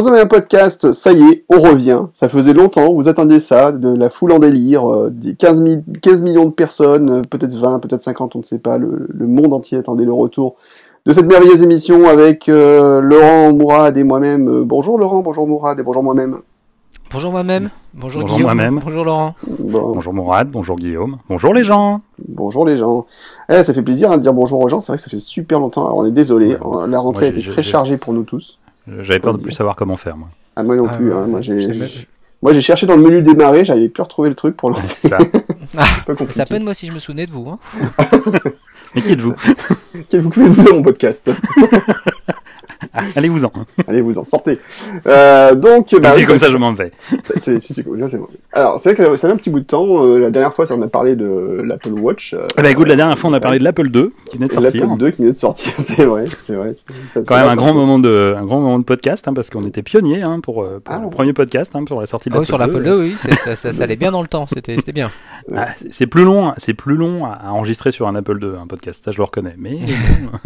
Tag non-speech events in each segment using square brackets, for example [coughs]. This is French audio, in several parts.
troisième podcast, ça y est, on revient. Ça faisait longtemps, vous attendiez ça, de la foule en délire, euh, des 15, 15, millions de personnes, euh, peut-être 20, peut-être 50, on ne sait pas, le, monde entier attendait le retour de cette merveilleuse émission avec euh, Laurent Mourad et moi-même. bonjour Laurent, bonjour Mourad et bonjour moi-même. Bonjour moi-même, bonjour, bonjour Guillaume, moi-même. bonjour Laurent. Bonjour Mourad, bonjour Guillaume, bonjour les gens. Bonjour les gens. Eh, ça fait plaisir hein, de dire bonjour aux gens, c'est vrai que ça fait super longtemps, alors on est désolé, la rentrée a été très chargée pour nous tous. J'avais peur de plus savoir comment faire, moi. Ah, moi non ah, plus. Hein. Moi, j'ai, moi, j'ai cherché dans le menu démarrer, j'avais plus retrouvé le truc pour lancer. Ça. [laughs] ah, ça peine moi si je me souvenais de vous. Hein. [laughs] Mais qui êtes-vous? Qui êtes-vous dans mon podcast? [laughs] [laughs] Allez-vous-en. Allez-vous-en, sortez. Euh, donc, bah, c'est comme ça, je m'en vais. C'est, c'est comme ça, c'est bon. Alors, c'est vrai que ça fait un petit bout de temps. Euh, la dernière fois, ça, on a parlé de l'Apple Watch. Euh, eh ben, écoute, la dernière fois, on a parlé de l'Apple 2 qui venait de sortir. L'Apple 2 qui venait de sortir, c'est vrai, c'est vrai. Quand même un grand moment de, un grand moment de podcast, hein, parce qu'on était pionniers hein, pour, pour ah, le premier podcast, hein, pour la sortie de ah l'Apple oh, sur l'Apple 2. oui, ça, ça, ça, allait bien dans le temps. C'était, c'était bien. Ah, c'est plus long, c'est plus long à enregistrer sur un Apple 2, un podcast. Ça, je le reconnais. Mais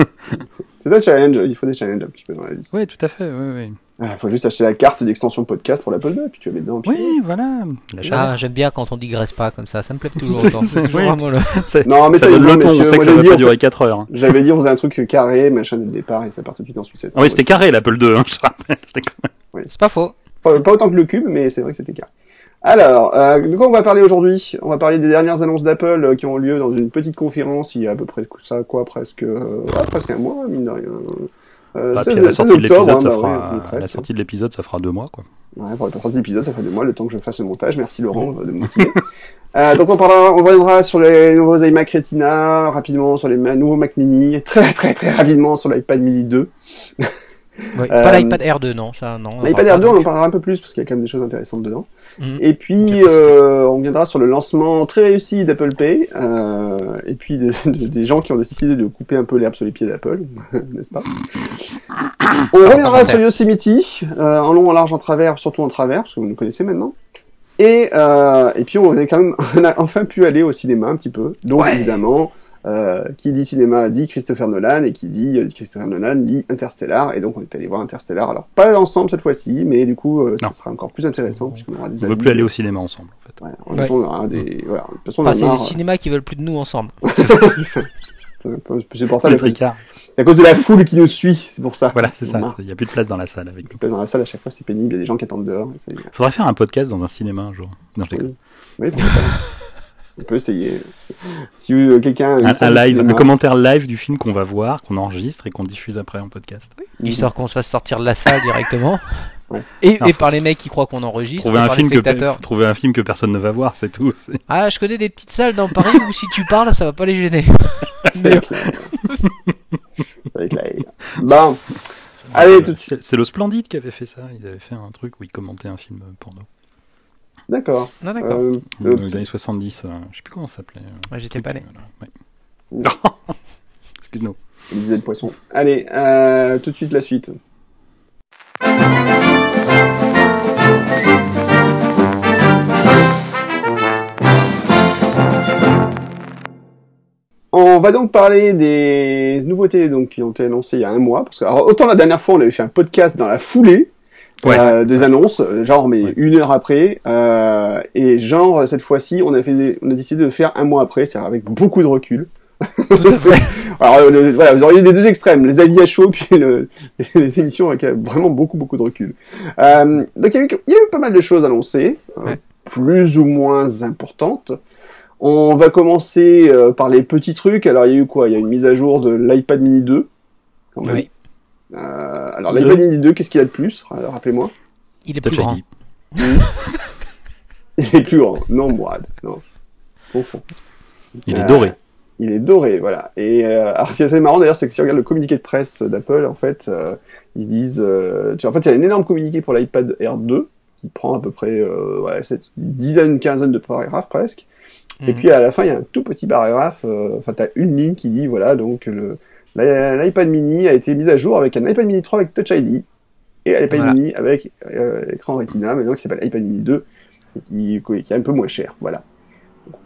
[laughs] c'est un challenge. Il faut des challenges un petit peu dans la vie. Oui, tout à fait. Oui, oui. Il ah, faut juste acheter la carte d'extension podcast pour l'Apple 2 et puis tu la mets dedans. Oui, voilà. ah, j'aime bien quand on digresse pas comme ça. Ça me plaît [laughs] toujours autant. Toujours oui. [laughs] Non, mais ça, donne le ton. On sait que ça va pas durer 4 heures. Hein. J'avais dit on faisait un truc carré, machin dès le départ et ça part tout de suite en sucette. Ah oui, c'était carré l'Apple 2, hein, je te rappelle. Oui. C'est pas faux. Pas, autant que le cube, mais c'est vrai que c'était carré. Alors, euh, de quoi on va parler aujourd'hui? On va parler des dernières annonces d'Apple euh, qui ont lieu dans une petite conférence il y a à peu près ça, quoi, presque, euh, presque un mois, mine de rien. Euh, la, sortie octobre, hein, bah la sortie de l'épisode, ça fera deux mois, quoi. Ouais, pour la sortie de l'épisode, ça fera deux mois, le temps que je fasse le montage. Merci Laurent de me motiver. [laughs] euh, donc on parlera, on reviendra sur les nouveaux iMac Retina, rapidement sur les nouveaux Mac Mini, très très très rapidement sur l'iPad Mini 2. [laughs] Oui, pas euh, l'iPad R2, non. Ça, non L'iPad R2, on en parlera un peu plus parce qu'il y a quand même des choses intéressantes dedans. Mhm. Et puis, euh, on viendra sur le lancement très réussi d'Apple Pay. Euh, et puis, des [laughs] gens qui ont décidé de couper un peu l'herbe sur les pieds d'Apple, [laughs] n'est-ce pas? On reviendra sur Yosemite, euh, en long, en large, en travers, surtout en travers, parce que vous nous connaissez maintenant. Et, euh, et puis, on, est quand même, [laughs] on a enfin pu aller au cinéma un petit peu. Donc, évidemment, euh, qui dit cinéma dit Christopher Nolan et qui dit euh, Christopher Nolan dit Interstellar. Et donc on est allé voir Interstellar. Alors pas ensemble cette fois-ci mais du coup euh, ça sera encore plus intéressant puisqu'on aura des on veut plus aller au cinéma ensemble en fait. Ouais, on, ouais. on aura des voilà de toute façon enfin, c'est les cinémas qui veulent plus de nous ensemble. [laughs] C'est supportable à cause de la foule qui nous suit c'est pour ça. Voilà c'est ça. Il n'y a plus de place dans la salle avec plus de place dans la salle à chaque fois c'est pénible. Il y a des gens qui attendent dehors. Faudrait faire un podcast dans un cinéma un jour. Non je déconne. Oui, oui on peut essayer. Si euh, quelqu'un un, live, un commentaire live du film qu'on va voir, qu'on enregistre et qu'on diffuse après en podcast. Histoire qu'on se fasse sortir de la salle directement. [laughs] Et, par les mecs qui croient qu'on enregistre. Trouver un, film que, trouver un film que personne ne va voir, c'est tout. Ah, je connais des petites salles dans Paris où si tu parles, ça va pas les gêner. [laughs] bon. Allez, tout de suite. C'est le Splendide qui avait fait ça. Ils avaient fait un truc où ils commentaient un film porno. D'accord. Non, d'accord. Euh, euh, les années 70, euh, je sais plus comment ça s'appelait. Ouais, J'étais pas né. Ouais. [laughs] Excuse-nous. Il disait le poisson. Allez, euh, tout de suite la suite. On va donc parler des nouveautés donc, qui ont été annoncées il y a un mois. Parce que, alors, autant la dernière fois, on avait fait un podcast dans la foulée, euh, des annonces, genre mais une heure après, euh, et genre cette fois-ci on a fait, on a décidé de faire un mois après, c'est avec beaucoup de recul. [laughs] Alors euh, voilà, vous auriez les deux extrêmes, les avis à chaud [laughs] puis le, les émissions avec vraiment beaucoup beaucoup de recul. Euh, donc il y, a eu, il y, a eu, pas mal de choses annoncées, euh, plus ou moins importantes. On va commencer par les petits trucs. Alors il y a eu quoi? Il y a une mise à jour de l'iPad Mini 2. Oui. Euh, alors l'iPad Mini 2, qu'est-ce qu'il a de plus? Rappelez-moi. Il est plus grand. [laughs] il est plus grand. Non, Mourad. Non. Au fond. Il est doré. Euh, il est doré, voilà. Et euh, alors, ce qui est assez marrant d'ailleurs, c'est que si on regarde le communiqué de presse d'Apple, en fait, euh, ils disent, euh, tu en fait, il y a un énorme communiqué pour l'iPad Air 2 qui prend à peu près, euh, ouais, cette dizaine, quinzaine de paragraphes presque. Et mhm. puis à la fin, il y a un tout petit paragraphe. Enfin, t'as une ligne qui dit, voilà, donc le L'iPad mini a été mis à jour avec un iPad mini 3 avec Touch ID et un iPad mini avec euh, écran Retina, mais donc qui s'appelle iPad mini 2, qui, qui, est un peu moins cher. Voilà.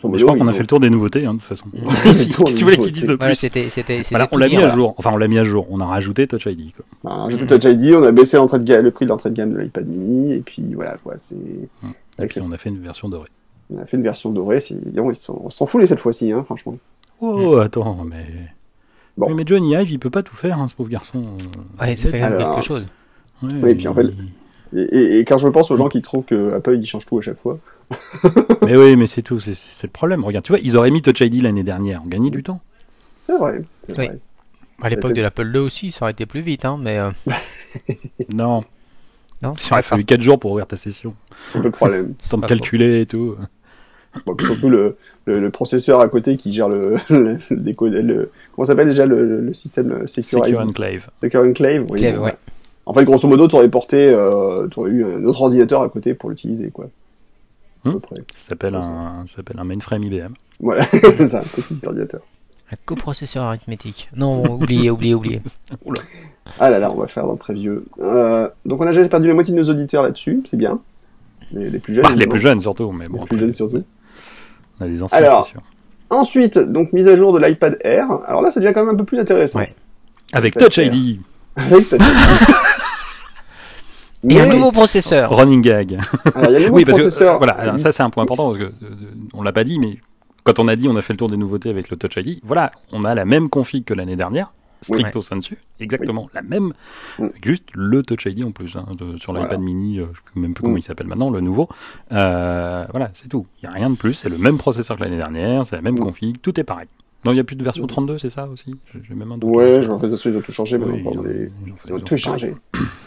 je crois qu'on a fait le tour des nouveautés, hein, de toute façon. si, [laughs] tu voulais qu'ils disent de plus. c'était, c'était, voilà, on l'a mis à jour. Enfin, on l'a mis à jour. On a rajouté Touch ID. Quoi. On a rajouté Touch ID, on a baissé l'entrée de gamme, le prix de l'entrée de gamme de l'iPad mini, et puis voilà, quoi. C'est. Et puis on a fait une version dorée. On a fait une version dorée. On s'en fout cette fois-ci, hein, franchement. Oh, attends, mais. Bon. Mais Johnny Ive, il peut pas tout faire, hein, ce pauvre garçon. Ouais, ça fait quelque chose. Ouais, et puis en fait, et, et, quand je pense aux gens qui trouvent que Apple il change tout à chaque fois. [laughs] mais oui, mais c'est tout, c'est le problème. Regarde, tu vois, ils auraient mis Touch ID l'année dernière, on gagnait du temps. C'est vrai. Oui. À l'époque de l'Apple 2 aussi, ça aurait été plus vite, hein, mais. Euh... [laughs] non. Non. Il aurait fallu 4 jours pour ouvrir ta session. C'est un peu le problème. Temps de calculer et tout. Bon, surtout le, le, processeur à côté qui gère le, [laughs] le, le comment s'appelle déjà le, système Secure, Secure Enclave. Secure Enclave, oui. Ouais. En fait, grosso modo, tu aurais porté, euh, tu aurais eu un autre ordinateur à côté pour l'utiliser, quoi. Hmm. Ça s'appelle un, s'appelle un mainframe IBM. Voilà, [laughs] c'est un petit ordinateur. Un coprocesseur arithmétique. Non, oubliez, oubliez, oubliez. [laughs] ah là là, on va faire dans très vieux. Euh, donc on a déjà perdu la moitié de nos auditeurs là-dessus, c'est bien. Les, plus jeunes. les plus jeunes surtout, mais bon. Les plus jeunes surtout. On a des anciens. Alors, ensuite, donc mise à jour de l'iPad Air. Alors là, ça devient quand même un peu plus intéressant. Ouais. Avec Touch ID. Avec Touch ID. [laughs] Et un nouveau processeur. Running gag. Alors, il y a un nouveau oui, parce processeur. Que, voilà, ça c'est un point important parce que euh, on l'a pas dit, mais quand on a dit on a fait le tour des nouveautés avec le Touch ID, voilà, on a la même config que l'année dernière, stricto oui. sensu, exactement la même, mm. juste le Touch ID en plus hein, sur l'iPad Mini, euh, je sais même plus comment mm. il s'appelle maintenant, le nouveau. Euh, voilà, c'est tout. Il y a rien de plus. C'est le même processeur que l'année dernière, c'est la même mm. config, tout est pareil. Non, il n'y a plus de version 32, c'est ça aussi? J'ai même un doute. Ouais, j'ai l'impression qu'ils ont tout changé, mais les... ils ont tout changé.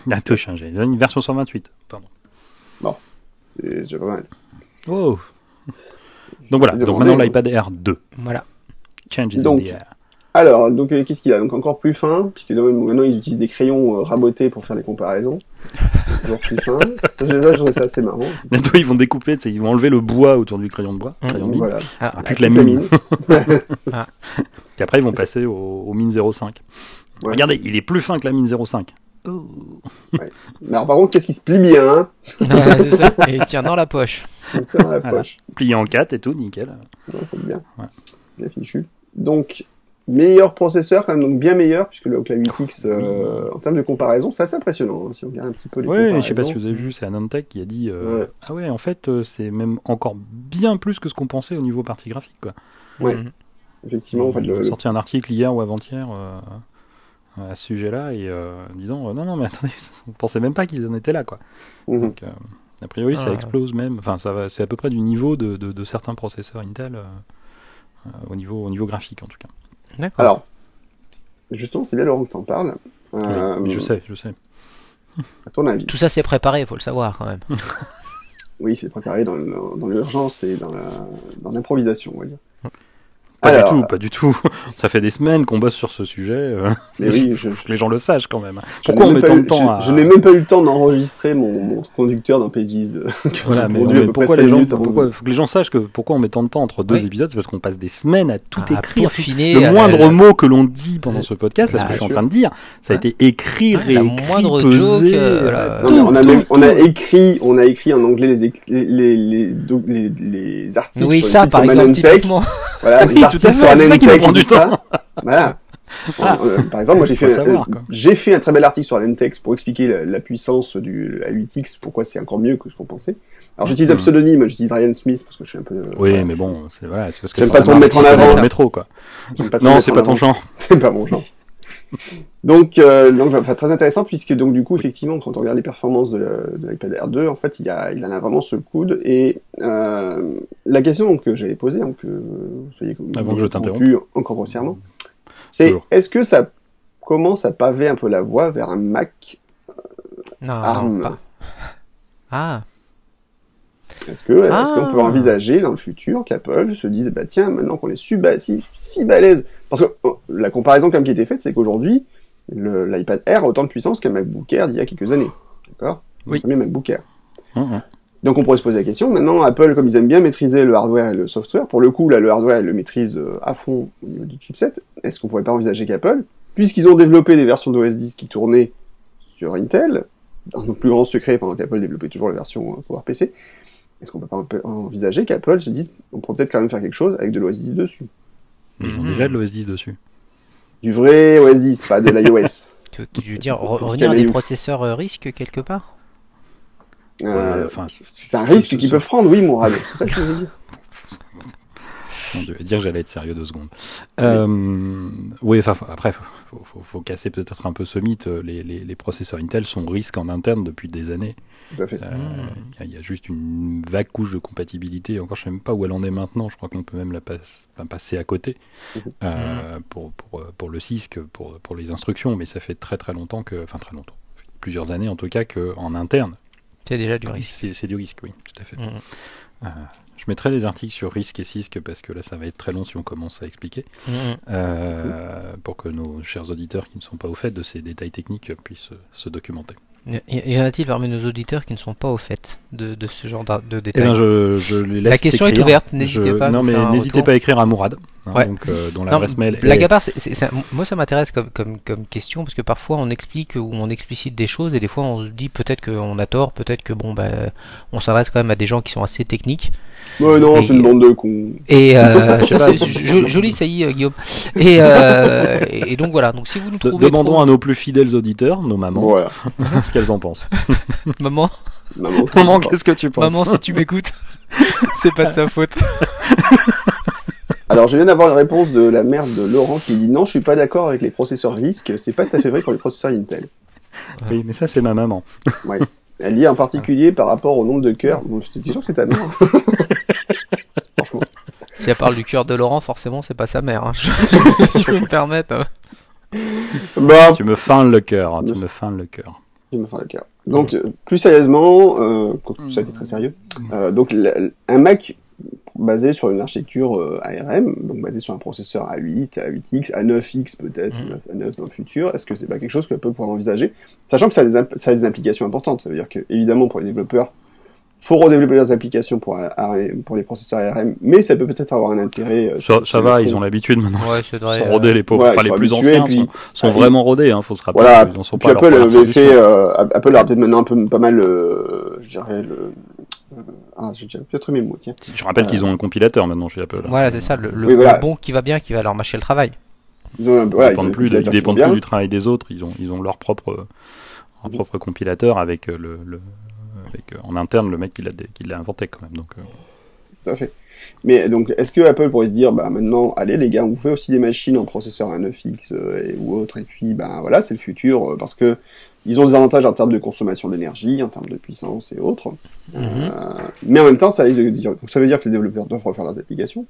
Il a tout changé. Ils ont une version 128, pardon. Bon, c'est déjà pas mal. Wow. Donc voilà, donc maintenant l'iPad Air 2. Voilà. Changes donc, in the air. Alors, donc euh, qu'est-ce qu'il a? Donc encore plus fin, puisque maintenant ils utilisent des crayons euh, rabotés pour faire les comparaisons. Toujours plus fin. [laughs] Ça, je trouve ça assez marrant. Bientôt ils vont découper, ils vont enlever le bois autour du crayon de bois, mmh. crayon mine. Voilà. Ah, plus que la mine. ah. [laughs] Puis après ils vont passer au, au mine 0,5. Ouais. Regardez, il est plus fin que la mine 0,5. Oh. Ouais. Mais alors par contre, qu'est-ce qui se plie bien hein? [laughs] C'est ça. Et il tient dans la poche. Il tient dans la poche. Plié en 4 et tout, nickel. Ouais, c'est bien. Ouais. Bien fichu. Donc, meilleur processeur, quand même, donc bien meilleur, puisque le Ocla 8X, euh, en termes de comparaison, c'est assez impressionnant, hein, si on regarde un petit peu les ouais, comparaisons. je sais pas si vous avez vu, c'est Anantech qui a dit, euh, ouais. ah ouais, en fait, euh, c'est même encore bien plus que ce qu'on pensait au niveau partie graphique, quoi. Ouais. Mmh. Effectivement, en fait, le, sorti un article hier ou avant-hier, euh, à ce sujet-là, et disant, non, non, mais attendez, [laughs] on pensait même pas qu'ils en étaient là, quoi. Mmh. Donc, a priori, ah, ça explose même, enfin, ça va, c'est à peu près du niveau de, de, de certains processeurs Intel, au niveau, au niveau graphique, en tout cas. Alors, justement, c'est bien Laurent que t'en parles. Euh, je sais, je sais. À ton avis. Tout ça c'est préparé, il faut le savoir quand même. [laughs] oui, c'est préparé dans, dans l'urgence et dans l'improvisation, on va dire. Pas du tout, pas du tout. [laughs] Ça fait des semaines qu'on bosse sur ce sujet. Euh, oui, [laughs] je, que les gens le sachent quand même. Pourquoi on met tant de temps à... Je, n'ai même pas eu le temps d'enregistrer mon, mon, conducteur d'un Pages. Euh, [laughs] voilà, mais, pourquoi les gens, pourquoi, faut que les gens sachent que pourquoi on met tant de temps entre deux épisodes, c'est parce qu'on passe des semaines à tout écrire. le moindre mot que l'on dit pendant ce podcast, là, ce que je suis en train de dire, ça a été écrit, réécrit, pesé. Euh, on a on a écrit, on a écrit en anglais les les les les articles. Oui, ça, par exemple, Voilà, c'est ça qui prend du temps. Voilà. [laughs] Ah. Euh, par exemple, moi j'ai fait, euh, j'ai fait un très bel article sur Lentex pour expliquer la, puissance du A8X, pourquoi c'est encore mieux que ce qu'on pensait. Alors j'utilise un hmm. pseudonyme, j'utilise Ryan Smith parce que je suis un peu. Euh, oui, mais bon, c'est voilà, c'est parce que j'aime pas trop me mettre en avant. Métro, quoi. non, c'est pas ton genre. [laughs] C'est pas mon genre. Donc, euh, donc enfin, très intéressant puisque donc du coup effectivement quand on regarde les performances de, de l'iPad Air 2 en fait il, y a, il en a vraiment ce coude. Et euh, la question que j'avais posée donc que vous soyez avant que je t'interrompe. encore grossièrement c'est est-ce que ça commence à paver un peu la voie vers un Mac euh, non, ARM pas. ah est-ce que est-ce qu'on peut ah. envisager dans le futur qu'Apple se dise bah tiens maintenant qu'on est si, si balèze? Parce que oh, la comparaison comme qui était faite c'est qu'aujourd'hui l'iPad Air a autant de puissance qu'un MacBook Air d'il y a quelques années d'accord? Oui. premier MacBook Air mmh. donc on pourrait se poser la question maintenant Apple comme ils aiment bien maîtriser le hardware et le software pour le coup là le hardware ils le maîtrisent euh, à fond au niveau du chipset est-ce qu'on pourrait pas envisager qu'Apple puisqu'ils ont développé des versions d'OS 10 qui tournaient sur Intel dans nos plus grands secrets pendant qu'Apple développait toujours la version euh, PowerPC est-ce qu'on peut pas envisager qu'Apple se dise, on pourrait peut-être quand même faire quelque chose avec de l'OS 10 dessus? Ils ont déjà de l'OS 10 dessus. Du vrai OS 10, pas de l'iOS. [laughs] tu, tu veux dire revenir à des processeurs euh, risques quelque part? Euh, C'est un risque qu'ils peuvent prendre, oui, Mourad. C'est ça que je veux dire. On devait dire que j'allais être sérieux deux secondes. Euh, oui, enfin, après, faut, faut, faut, casser peut-être un peu ce mythe. Les, les, les, processeurs Intel sont risques en interne depuis des années. Il euh, y, y, a juste une vague couche de compatibilité. Encore, je ne sais même pas où elle en est maintenant. Je crois qu'on peut même la passe, passer à côté mmh. euh, pour, pour, pour, le CISC, pour, pour les instructions. Mais ça fait très très longtemps que, enfin très longtemps, plusieurs années en tout cas, qu'en interne. C'est déjà du risque. C'est du risque, oui, tout à fait. Mmh. Je mettrai des articles sur risque et CISC parce que là ça va être très long si on commence à expliquer. Mmh. Euh, pour que nos chers auditeurs qui ne sont pas au fait de ces détails techniques puissent se documenter. Y en a-t-il parmi nos auditeurs qui ne sont pas au fait de, de ce genre de, détails eh bien, je, je les laisse La question est ouverte, n'hésitez pas. Non, mais n'hésitez pas à écrire à Mourad. Hein, donc, euh, dont l'adresse mail. Blague à part, moi ça m'intéresse comme, comme, comme question parce que parfois on explique ou on explicite des choses et des fois on se dit peut-être qu'on a tort, peut-être que bon bah on s'adresse quand même à des gens qui sont assez techniques. Ouais, non, c'est une bande de cons. Et euh, [laughs] joli saillie, euh, Guillaume. Et, euh, et, donc voilà. Donc si vous nous trouvez demandons à nos plus fidèles auditeurs, nos mamans, voilà. [laughs] ce qu'elles en pensent. [laughs] Maman. Maman, Maman qu'est-ce que tu penses Maman, si tu m'écoutes, c'est pas de sa faute. Alors, je viens d'avoir une réponse de la mère de Laurent qui dit non, je suis pas d'accord avec les processeurs RISC, c'est pas tout à fait vrai pour les processeurs Intel. Oui, mais ça, c'est ma maman. Ouais. Elle dit en particulier par rapport au nombre de cœurs. Bon, suis sûr que c'est ta mère. Franchement. Si elle parle du cœur de Laurent, forcément, c'est pas sa mère. Hein. [laughs] si je peux me permettre. Bah, tu me feindes le cœur. Hein, tu me feindes le cœur. Tu me feindes le cœur. Donc, euh, plus sérieusement, euh, ça a été très sérieux. Euh, donc, un Mac basé sur une architecture euh, ARM, donc basé sur un processeur A8, A8X, A9X peut-être, mmh. A9 dans le futur. Est-ce que c'est pas quelque chose que peut pourrait envisager? Sachant que ça a, des ça a des implications importantes. Ça veut dire que, évidemment, pour les développeurs, faut redévelopper leurs applications pour, pour les processeurs ARM, mais ça peut peut-être avoir un intérêt. Euh, ça, ça va, ils ont l'habitude maintenant. Ouais, c'est vrai. Sont rodés les pauvres, enfin, les plus anciens sont, sont vraiment rodés, hein, faut se rappeler. Voilà. Ils en sont pas Apple avait fait, euh, Apple a peut-être maintenant un peu pas mal, euh, je dirais le. Ah, j'ai peut-être mes mots, tiens. Je rappelle qu'ils ont un compilateur maintenant chez Apple. Voilà, c'est ça, le, le, bon qui va bien, qui va leur mâcher le travail. Ils, ont, voilà, ils dépendent plus, ils dépendent plus du travail des autres, ils ont, ils ont leur propre, leur propre compilateur avec le, le en interne le mec qui l'a inventé quand même. Donc, euh. Tout à fait. Mais donc, est-ce que Apple pourrait se dire, bah maintenant, allez les gars, on fait aussi des machines en processeur A9X euh, ou autre, et puis ben voilà, c'est le futur, euh, parce que ils ont des avantages en termes de consommation d'énergie, en termes de puissance et autres. Mhm. mais en même temps, ça, dire, ça veut dire que les développeurs doivent refaire leurs applications,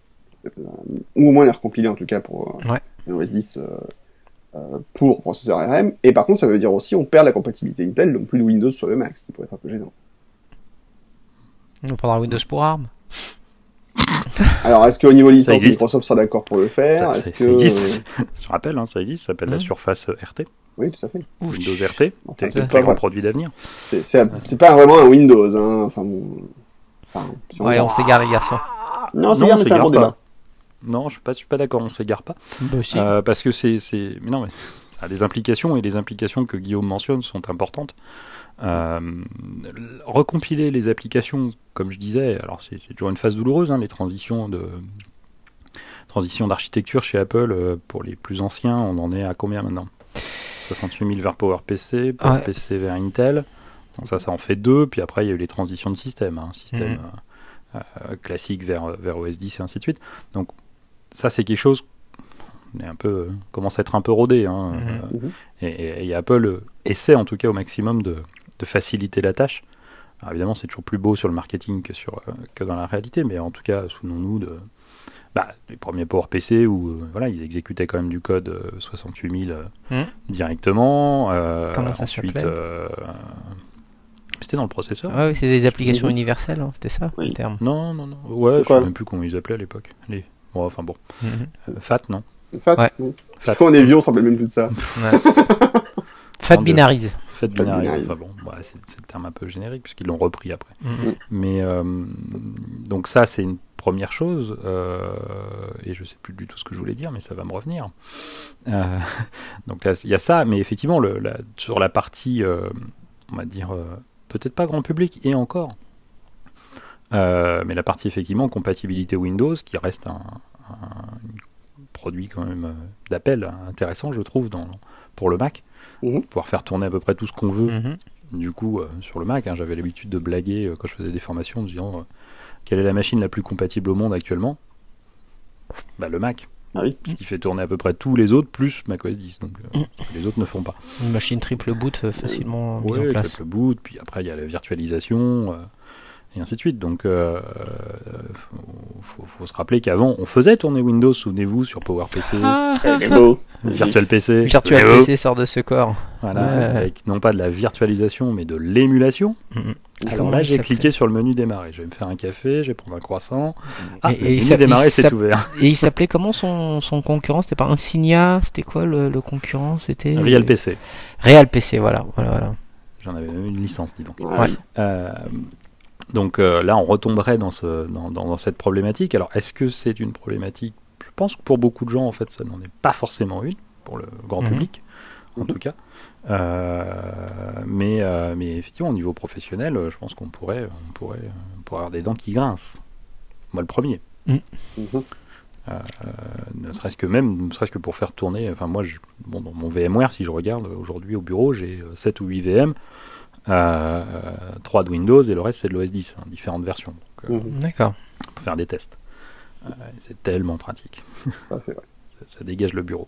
ou au moins les recompiler en tout cas pour ouais. OS 10 pour processeur ARM. Et par contre, ça veut dire aussi on perd la compatibilité Intel, donc plus de Windows sur le Mac, ce qui pourrait être un peu gênant. On prendra Windows pour ARM. [laughs] Alors, est-ce qu'au niveau licence, Microsoft sera d'accord pour le faire ça, que... existe. [laughs] Je rappelle, hein, ça existe, ça s'appelle la mmh. Surface RT. Oui, tout à fait. Windows RT, c'est un très grand produit d'avenir. C'est pas vraiment un Windows. Hein. Enfin, enfin, ouais, on s'égare, les garçons. Non, c'est mais c'est un bon débat. Non, je suis pas, suis pas d'accord, on s'égare pas. Bah, euh, parce que c'est, mais non, mais a des implications et les implications que Guillaume mentionne sont importantes. Euh, recompiler les applications, comme je disais, alors c'est toujours une phase douloureuse, hein, les transitions de transition d'architecture chez Apple euh, pour les plus anciens, on en est à combien maintenant? 68 000 vers PowerPC, PowerPC vers Intel. Donc ça, ça en fait deux. Puis après, il y a eu les transitions de système, hein, système mhm. euh, classique vers, vers OS 10 et ainsi de suite. Donc ça, c'est quelque chose est un peu commence à être un peu rodé. Hein, mhm. et, et, Apple essaie en tout cas au maximum de, de faciliter la tâche. Alors évidemment, c'est toujours plus beau sur le marketing que, sur, euh, que dans la réalité, mais en tout cas, souvenons-nous de, bah, des premiers PowerPC où euh, voilà, ils exécutaient quand même du code 68 euh, 000 hmm. directement. Comment ça ensuite, c'était dans le processeur. Ah oui, c'est des applications universelles, hein, c'était ça le terme. Non, non, non. Ouais, je sais même plus comment ils appelaient à l'époque. Les... enfin bon. Mhm. FAT, non FAT, ouais. Parce qu'on est vieux, on s'en même plus de ça. [laughs] FAT binarise. Fait de bon, bah, c'est le terme un peu générique puisqu'ils l'ont repris après. Mm-hmm. Mais euh, donc ça, c'est une première chose. Euh, et je sais plus du tout ce que je voulais dire, mais ça va me revenir. Euh, [laughs] donc là, il y a ça, mais effectivement, le, sur la partie, on va dire, peut-être pas grand public, et encore. mais la partie effectivement compatibilité Windows, qui reste un, produit quand même d'appel intéressant, je trouve, dans, pour le Mac, mhm. pouvoir faire tourner à peu près tout ce qu'on veut. Mhm. Du coup, sur le Mac, hein, j'avais l'habitude de blaguer quand je faisais des formations, en disant quelle est la machine la plus compatible au monde actuellement? Bah, Le Mac. Ah Ce qui fait tourner à peu près tous les autres, plus macOS 10. Donc euh, mm. les autres ne font pas. Une machine triple boot euh, facilement mise en place. triple boot, puis après il y a la virtualisation. Euh, et ainsi de suite. Donc, il euh, faut, se rappeler qu'avant, on faisait tourner Windows, souvenez-vous, sur PowerPC, ah. Virtual PC. Virtual PC sort de ce corps. Voilà, avec non pas de la virtualisation, mais de l'émulation. Alors là, j'ai cliqué sur le menu démarrer. Je vais me faire un café, je vais prendre un croissant. Ah, et, le menu démarrer, c'est ouvert. [laughs] Et il s'appelait comment son, son concurrent? C'était pas Insignia? C'était quoi le, concurrent? C'était Real PC. Real PC, voilà. voilà, voilà. J'en avais même une licence, dis donc. Ouais. Euh, donc euh, là, on retomberait dans, ce, dans, cette problématique. Alors, est-ce que c'est une problématique? Je pense que pour beaucoup de gens, en fait, ça n'en est pas forcément une, pour le grand mhm. public, en mhm. tout cas. Euh, mais, euh, mais effectivement, au niveau professionnel, je pense qu'on pourrait, on pourrait, avoir des dents qui grincent. Moi, le premier. Mhm. ne serait-ce que même, ne serait-ce que pour faire tourner. Enfin, moi, je, bon, dans mon VMware, si je regarde aujourd'hui au bureau, j'ai 7 ou 8 VM. 3 euh, de Windows et le reste c'est de l'OS 10, hein, différentes versions. Euh, mhm. D'accord. Pour faire des tests. Euh, c'est tellement pratique. Ah, vrai. [laughs] ça, dégage le bureau.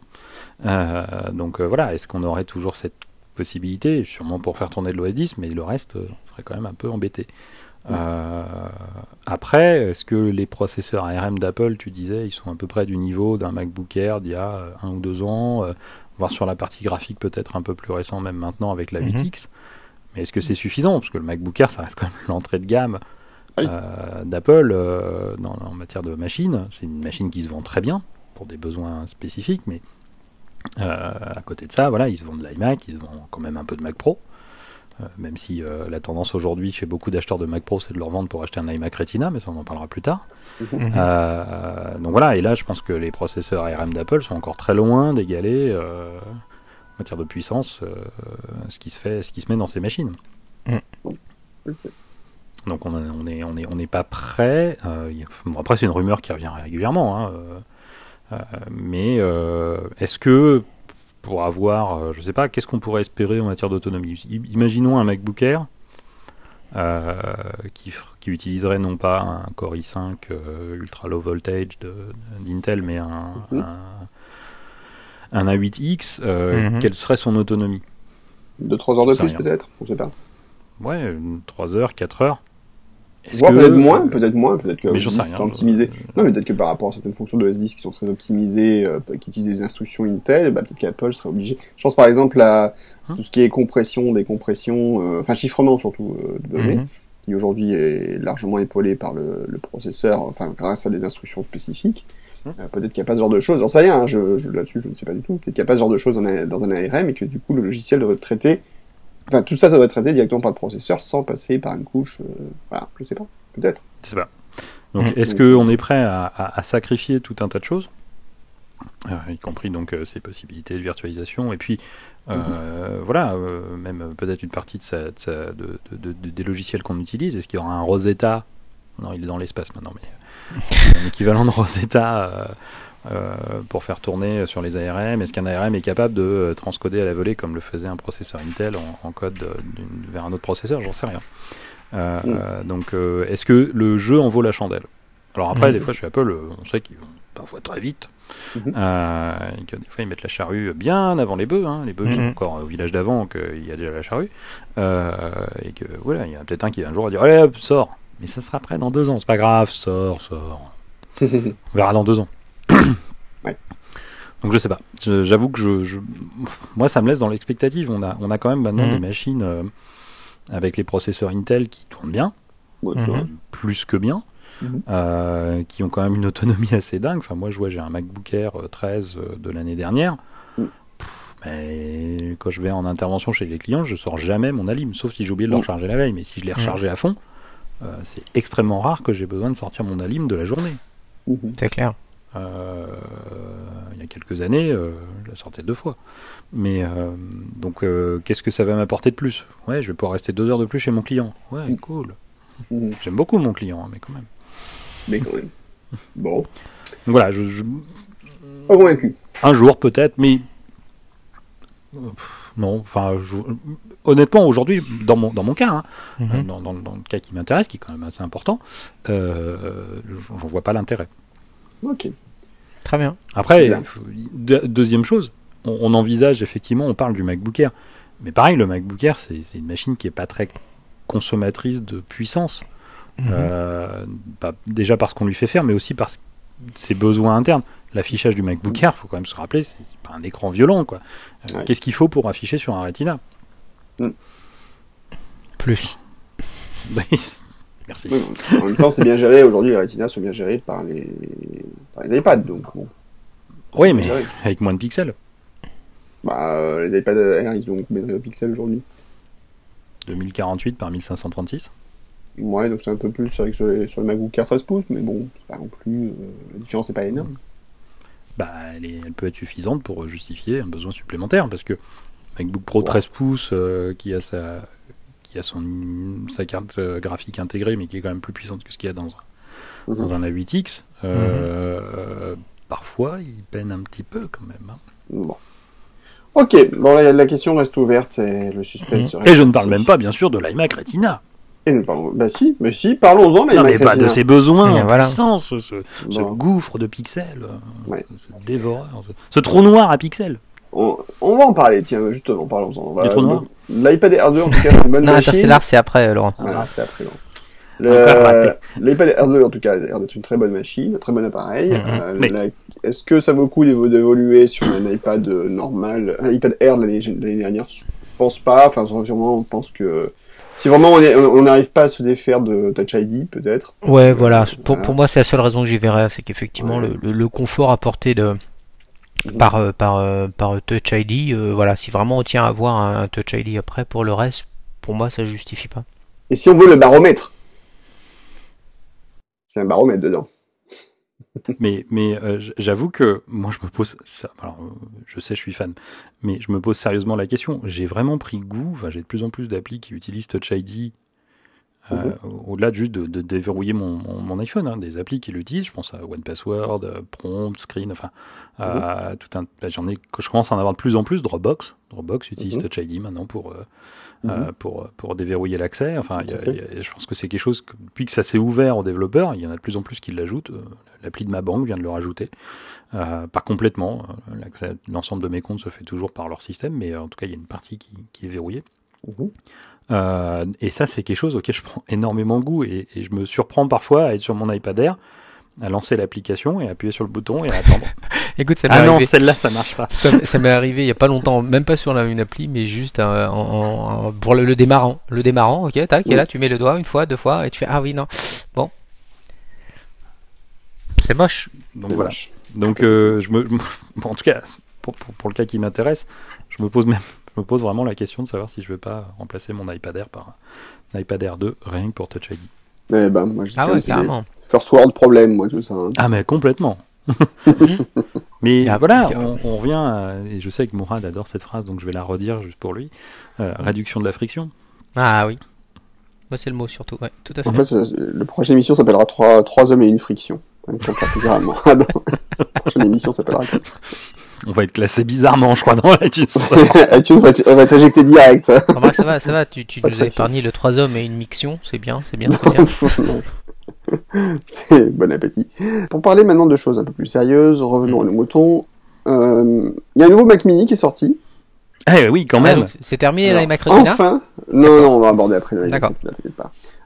donc voilà, est-ce qu'on aurait toujours cette possibilité Sûrement pour faire tourner de l'OS 10, mais le reste serait quand même un peu embêté. après, est-ce que les processeurs ARM d'Apple, tu disais, ils sont à peu près du niveau d'un MacBook Air d'il y a un ou deux ans, voire sur la partie graphique peut-être un peu plus récent, même maintenant avec la 8X est-ce que c'est suffisant? Parce que le MacBook Air, ça reste quand même [laughs] l'entrée de gamme euh, d'Apple euh, en matière de machine. C'est une machine qui se vend très bien pour des besoins spécifiques, mais euh, à côté de ça, voilà, ils se vendent de l'iMac, ils se vendent quand même un peu de Mac Pro. même si la tendance aujourd'hui chez beaucoup d'acheteurs de Mac Pro, c'est de leur vendre pour acheter un iMac Retina, mais ça on en parlera plus tard. Mhm. donc voilà, et là je pense que les processeurs ARM d'Apple sont encore très loin d'égaler matière de puissance euh, ce qui se fait, ce qui se met dans ces machines. Mm. Donc on, n'est on est, on est, pas prêt. Euh, après c'est une rumeur qui revient régulièrement, hein, euh, mais est-ce que pour avoir, je sais pas, qu'est-ce qu'on pourrait espérer en matière d'autonomie? Imaginons un MacBook Air qui, qui, utiliserait non pas un Core i5 ultra low voltage d'Intel, mais un, un A8X, euh, mhm. quelle serait son autonomie De 3 heures de plus peut-être Je sais pas. Ouais, 3 heures, 4 heures. peut-être moins, peut-être moins, peut-être que c'est optimisé. Non, mais peut-être que par rapport à certaines fonctions de S10 qui sont très optimisées, euh, qui utilisent des instructions Intel, bah, peut-être qu'Apple serait obligé. Je pense par exemple à hein tout ce qui est compression, décompression, euh, enfin chiffrement surtout de données, mhm. qui aujourd'hui est largement épaulé par le, le, processeur, enfin grâce à des instructions spécifiques. Euh, peut-être qu'il n'y a pas ce genre de choses, j'en sais rien, hein, je, je là-dessus je ne sais pas du tout. Peut-être qu'il n'y a pas ce genre de choses dans un, ARM et que du coup le logiciel devrait traiter, enfin tout ça ça doit être traité directement par le processeur sans passer par une couche, euh, voilà, je sais pas, peut-être. Je sais pas. Donc mm. est-ce qu'on est prêt à, sacrifier tout un tas de choses? Euh, y compris donc ces possibilités de virtualisation et puis mm-hmm. voilà même peut-être une partie de, de, des logiciels qu'on utilise est-ce qu'il y aura un Rosetta? Non il est dans l'espace maintenant mais un équivalent de Rosetta euh, euh, pour faire tourner sur les ARM Est-ce qu'un ARM est capable de euh, transcoder à la volée comme le faisait un processeur Intel en, code vers un autre processeur? J'en sais rien. Mm. Donc, est-ce que le jeu en vaut la chandelle? Alors après, mm. des fois, suis Apple, on sait qu'ils vont parfois très vite. Mm-hmm. et que des fois, ils mettent la charrue bien avant les bœufs. Hein. Les bœufs sont mm-hmm. encore au village d'avant qu'il y a déjà la charrue. et que voilà, il y a peut-être un qui un jour dire Allez hop, sors mais ça sera prêt dans deux ans. C'est pas grave, sors, sors. [laughs] On verra dans deux ans. [coughs] Donc je sais pas. J'avoue que je, moi ça me laisse dans l'expectative. On a, on a quand même maintenant des mhm. machines euh, avec les processeurs Intel qui tournent bien, mhm. plus que bien, mhm. euh, qui ont quand même une autonomie [laughs] assez dingue. Enfin moi je vois j'ai un MacBook Air 13 euh, de l'année dernière. mais quand je vais en intervention chez les clients, je sors jamais mon Alim, sauf si j'ai oublié de le recharger la veille. Mais si je l'ai rechargé à fond, c'est extrêmement rare que j'ai besoin de sortir mon Alim de la journée. Mhm. C'est clair. Euh, il y a quelques années, euh, je la sortais deux fois. Mais donc, qu'est-ce que ça va m'apporter de plus? Ouais, je vais pouvoir rester deux heures de plus chez mon client. Ouais, mhm. cool. Mhm. J'aime beaucoup mon client, hein, mais quand même. Mais quand même. Bon. Donc voilà, je, je... Pas convaincu. Un jour peut-être, mais non, enfin, honnêtement, aujourd'hui, dans mon, dans mon cas, hein, mhm. dans, dans, le cas qui m'intéresse, qui est quand même assez important, euh, j'en vois pas l'intérêt. Ok. Très bien. Après, deuxième chose, on, envisage effectivement, on parle du MacBook Air, mais pareil, le MacBook Air, c'est une machine qui est pas très consommatrice de puissance. Mhm. Euh, déjà parce qu'on lui fait faire, mais aussi parce ses besoins internes l'affichage du MacBook Air, faut quand même se rappeler, c'est pas un écran violent, quoi. Euh, qu'est-ce qu'il faut pour afficher sur un Retina? Mm. Plus. [laughs] Merci. en même temps, c'est bien géré. Aujourd'hui, les Retina sont bien gérés par les, par les iPads, donc Oui, mais avec moins de pixels. Bah, euh, les iPads Air, ils ont combien de pixels aujourd'hui? 2048 par 1536. Ouais, donc c'est un peu plus sur, le MacBook Air 13 pouces, mais bon, pas non plus. Euh, la différence n'est pas énorme bah, elle, peut être suffisante pour justifier un besoin supplémentaire. Parce que MacBook Pro 13 pouces euh, qui a sa qui a son sa carte euh, graphique intégrée, mais qui est quand même plus puissante que ce qu'il y a dans un, dans un A8X, euh, mhm. parfois il peine un petit peu quand même. Hein. Bon. Ok, bon la, question reste ouverte et le suspense. Mhm. Et je ne parle même pas bien sûr de l'iMac Retina. Bah si, mais si, parlons-en. Non, mais pas de ses besoins voilà. puissance, ce, ce, gouffre de pixels, ouais. ce dévoreur, ce, trou noir à pixels. On, on, va en parler, tiens, justement, parlons-en. Le trou noir L'iPad Air 2, en tout cas, c'est une bonne non, machine. Interstellar, c'est après, Laurent. Ah, c'est après, Laurent. L'iPad Air 2, en tout cas, a l'air d'être une très bonne machine, un très bon appareil. Mm-hmm. euh, Est-ce que ça vaut le coup d'évoluer sur un iPad normal, un iPad Air l'année dernière? Je pense pas. Enfin, sûrement, on pense que si vraiment on n'arrive pas à se défaire de Touch ID, peut-être. Ouais, voilà. Pour, pour moi, c'est la seule raison que j'y verrais, c'est qu'effectivement, le, le, confort apporté de, par, euh, par, euh, par Touch ID, euh, voilà, si vraiment on tient à avoir un, Touch ID après, pour le reste, pour moi, ça justifie pas. Et si on veut le baromètre C'est un baromètre dedans [laughs] mais mais euh, j'avoue que moi je me pose ça, alors je sais je suis fan mais je me pose sérieusement la question j'ai vraiment pris goût enfin j'ai de plus en plus d'applis qui utilisent Touch ID euh, mhm. au-delà de juste de, déverrouiller mon, mon, iPhone, hein, des applis qui l'utilisent, je pense à One Password, euh, Prompt, Screen, enfin, mhm. tout un, bah, j'en ai, je commence à en avoir de plus en plus. Dropbox, Dropbox utilise mhm. Touch ID maintenant pour euh, pour, pour déverrouiller l'accès. Enfin, je pense que c'est quelque chose, que, depuis que ça s'est ouvert aux développeurs, il y en a de plus en plus qui l'ajoutent. Euh, l'appli de ma banque vient de le rajouter. Euh, pas complètement. L'ensemble de mes comptes se fait toujours par leur système, mais en tout cas, il y a une partie qui, qui est verrouillée. Mhm. et ça, c'est quelque chose auquel je prends [laughs] énormément goût et, et, je me surprends parfois à être sur mon iPad Air à lancer l'application et appuyer sur le bouton et à attendre. [laughs] Écoute, ça ah non, celle-là, ça marche pas. [laughs] Ça, m'est arrivé il y a pas longtemps, même pas sur la, une appli, mais juste euh, pour le, démarrant. Le démarrant, ok, tac, et là tu mets le doigt une fois, deux fois, et tu fais ah oui non, bon, c'est moche. Donc voilà. Donc euh, je me, en tout cas, pour, pour, le cas qui m'intéresse, je me pose même, je me pose vraiment la question de savoir si je vais pas remplacer mon iPad Air par un iPad Air 2 rien que pour Touch ID. Eh ben, moi, je ah ouais, carrément. First world problème, moi, tout ça. Hein. Ah, mais complètement. [laughs] mais ah, voilà, on, revient, et je sais que Mourad adore cette phrase, donc je vais la redire juste pour lui. Euh, réduction de la friction. Ah oui. Moi, c'est le mot surtout, ouais, tout à fait. En fait, [laughs] la prochaine émission s'appellera 3, 3 hommes et une friction. bizarrement. la prochaine émission s'appellera on va être classé bizarrement, je crois, dans l'iTunes. [laughs] iTunes va, va être éjecté direct. ça va, ça va, tu, tu nous as épargné le 3 hommes et une miction, c'est bien, c'est bien, [laughs] c'est bon appétit. Pour parler maintenant de choses un peu plus sérieuses, revenons mm. à nos moutons. Euh, il y a un nouveau Mac Mini qui est sorti. Eh oui, quand même. c'est terminé la Mac Retina Enfin. Non, non, on va aborder après la D'accord.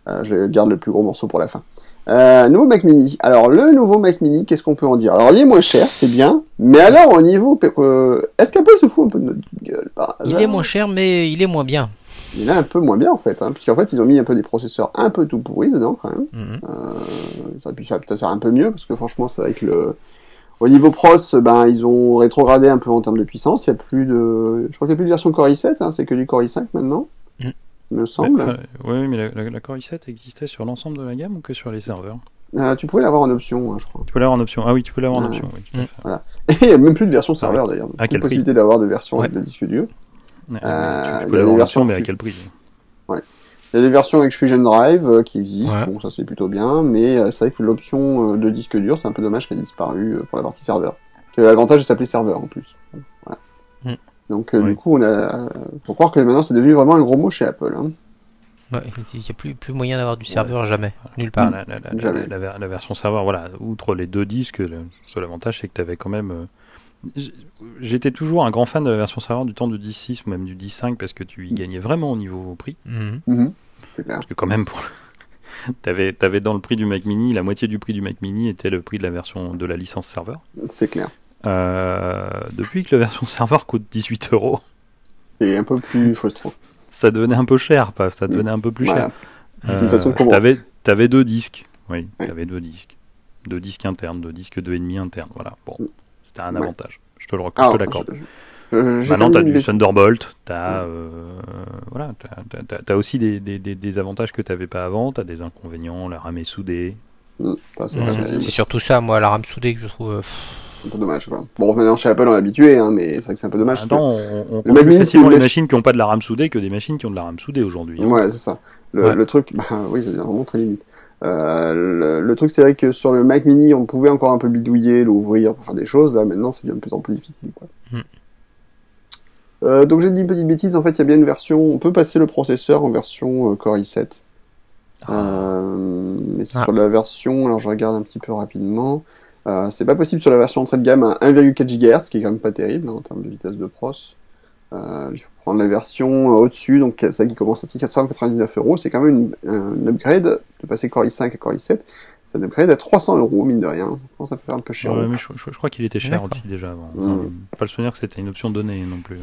Euh, je garde le plus gros morceau pour la fin. Euh, nouveau Mac Mini. Alors le nouveau Mac Mini, qu'est-ce qu'on peut en dire? Alors il est moins cher, c'est bien. Mais alors au niveau, euh, est-ce qu'Apple se fout un peu de notre gueule Il est moins cher, mais il est moins bien. Il est un peu moins bien en fait, hein, puisqu'en fait ils ont mis un peu des processeurs un peu tout pourris dedans quand même. Mhm. euh, ça aurait peut-être faire un peu mieux, parce que franchement c'est vrai que le au niveau pros, ben ils ont rétrogradé un peu en termes de puissance. Il y a plus de, je crois qu'il n'y a plus de version Core i7, hein, c'est que du Core i5 maintenant me semble. Oui, mais la, la, Core i7 existait sur l'ensemble de la gamme ou que sur les serveurs euh, Tu pouvais l'avoir en option, hein, je crois. Tu pouvais l'avoir en option. Ah oui, tu peux l'avoir en option. Oui, voilà. Et [laughs] il n'y a même plus de version serveur d'ailleurs. À quelle possibilité d'avoir de version de disque dur. Ouais, euh, tu, peux l'avoir en option, mais à quel prix? Ouais. Il y a des versions avec Fusion Drive qui existent, bon ça c'est plutôt bien, mais c'est vrai que l'option de disque dur, c'est un peu dommage qu'elle ait disparu pour la partie serveur. L'avantage de s'appeler serveur en plus. Voilà. Mm. Donc du coup, on a, faut croire que maintenant c'est devenu vraiment un gros mot chez Apple. Hein. Ouais, il n'y a plus, plus moyen d'avoir du serveur jamais, nulle part. La, la, version serveur, voilà, outre les deux disques, le seul avantage c'est que tu avais quand même. Euh, j'étais toujours un grand fan de la version serveur du temps du 10.6 ou même du 10.5 parce que tu y gagnais vraiment au niveau prix. Mhm. Mhm. Parce que quand même, pour... [laughs] t'avais avais dans le prix du Mac Mini, la moitié du prix du Mac Mini était le prix de la version de la licence serveur. C'est clair. Euh, depuis que la version serveur coûte 18 euros. C'est un peu plus frustrant ça devenait un peu cher, pas, ça devenait un peu plus cher. Euh, t'avais, avais deux disques, oui, t'avais deux disques, deux disques internes, deux disques de ennemis internes, voilà. Bon, c'était un avantage. Je te le ah, je te l'accorde. Maintenant, t'as du Thunderbolt, t'as, euh, voilà, t'as, aussi des, des, des, avantages que t'avais pas avant, t'as des inconvénients, la RAM est soudée. Mm, c'est, surtout ça, moi, la RAM soudée que je trouve. Euh, un peu dommage. Quoi. Bon, maintenant chez Apple on est habitué, hein, mais c'est vrai que c'est un peu dommage. Attends, on, on le plus facilement les machines qui n'ont pas de la RAM soudée que des machines qui ont de la RAM soudée aujourd'hui. Hein. Ouais, c'est ça. Le, le truc, [laughs] bah, oui, c'est vraiment très limite. Euh, le, truc, c'est vrai que sur le Mac Mini, on pouvait encore un peu bidouiller, l'ouvrir pour faire des choses. Là, maintenant, c'est de plus en plus difficile. Quoi. Hmm. Euh, donc j'ai dit une petite bêtise. En fait, il y a bien une version. On peut passer le processeur en version euh, Core i7. Ah. Euh, mais c'est ah. sur la version. Alors je regarde un petit peu rapidement. Euh, c'est pas possible sur la version entrée de gamme à 1,4 GHz, ce qui est quand même pas terrible hein, en termes de vitesse de pros. Euh, il faut prendre la version euh, au-dessus, donc celle qui commence à 499 euros. C'est quand même une, un upgrade de passer Core i5 à Core i7. C'est un upgrade à 300 euros, mine de rien. Ça fait un peu cher. Ouais, mais je, je, crois qu'il était cher aussi déjà avant. Mmh. pas le souvenir que c'était une option donnée non plus.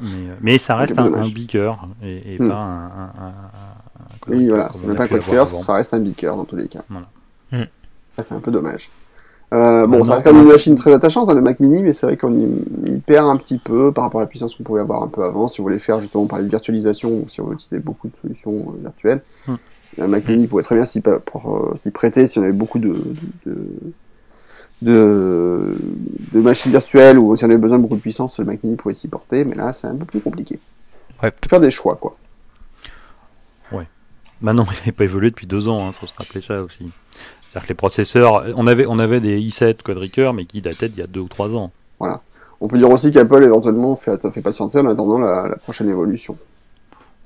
Mais, mais, ça reste un, un, beaker et, et mmh. pas un, un, un, Oui, voilà, c'est même pas un quad ça reste un beaker dans tous les cas. Voilà. Mmh. c'est un peu dommage. Euh, bon, ça reste quand même une machine très attachante, hein, le Mac Mini, mais c'est vrai qu'on y, perd un petit peu par rapport à la puissance qu'on pouvait avoir un peu avant. Si vous voulez faire justement parler de virtualisation, ou si on veut utiliser beaucoup de solutions euh, virtuelles, hmm. un Mac Mini pourrait très bien s'y, euh, s'y prêter si on avait beaucoup de, de, de, de, machines virtuelles ou si on avait besoin de beaucoup de puissance, le Mac Mini pourrait s'y porter, mais là c'est un peu plus compliqué. Ouais. Faut faire des choix, quoi. Ouais. Maintenant, [laughs] il n'avait pas évolué depuis deux ans, hein, faut se rappeler ça aussi. C'est-à-dire que les processeurs, on avait, on avait des i7 quadricœurs, mais qui dataient d'il y a deux ou trois ans. Voilà. On peut dire aussi qu'Apple éventuellement fait, fait patienter en attendant la, prochaine évolution.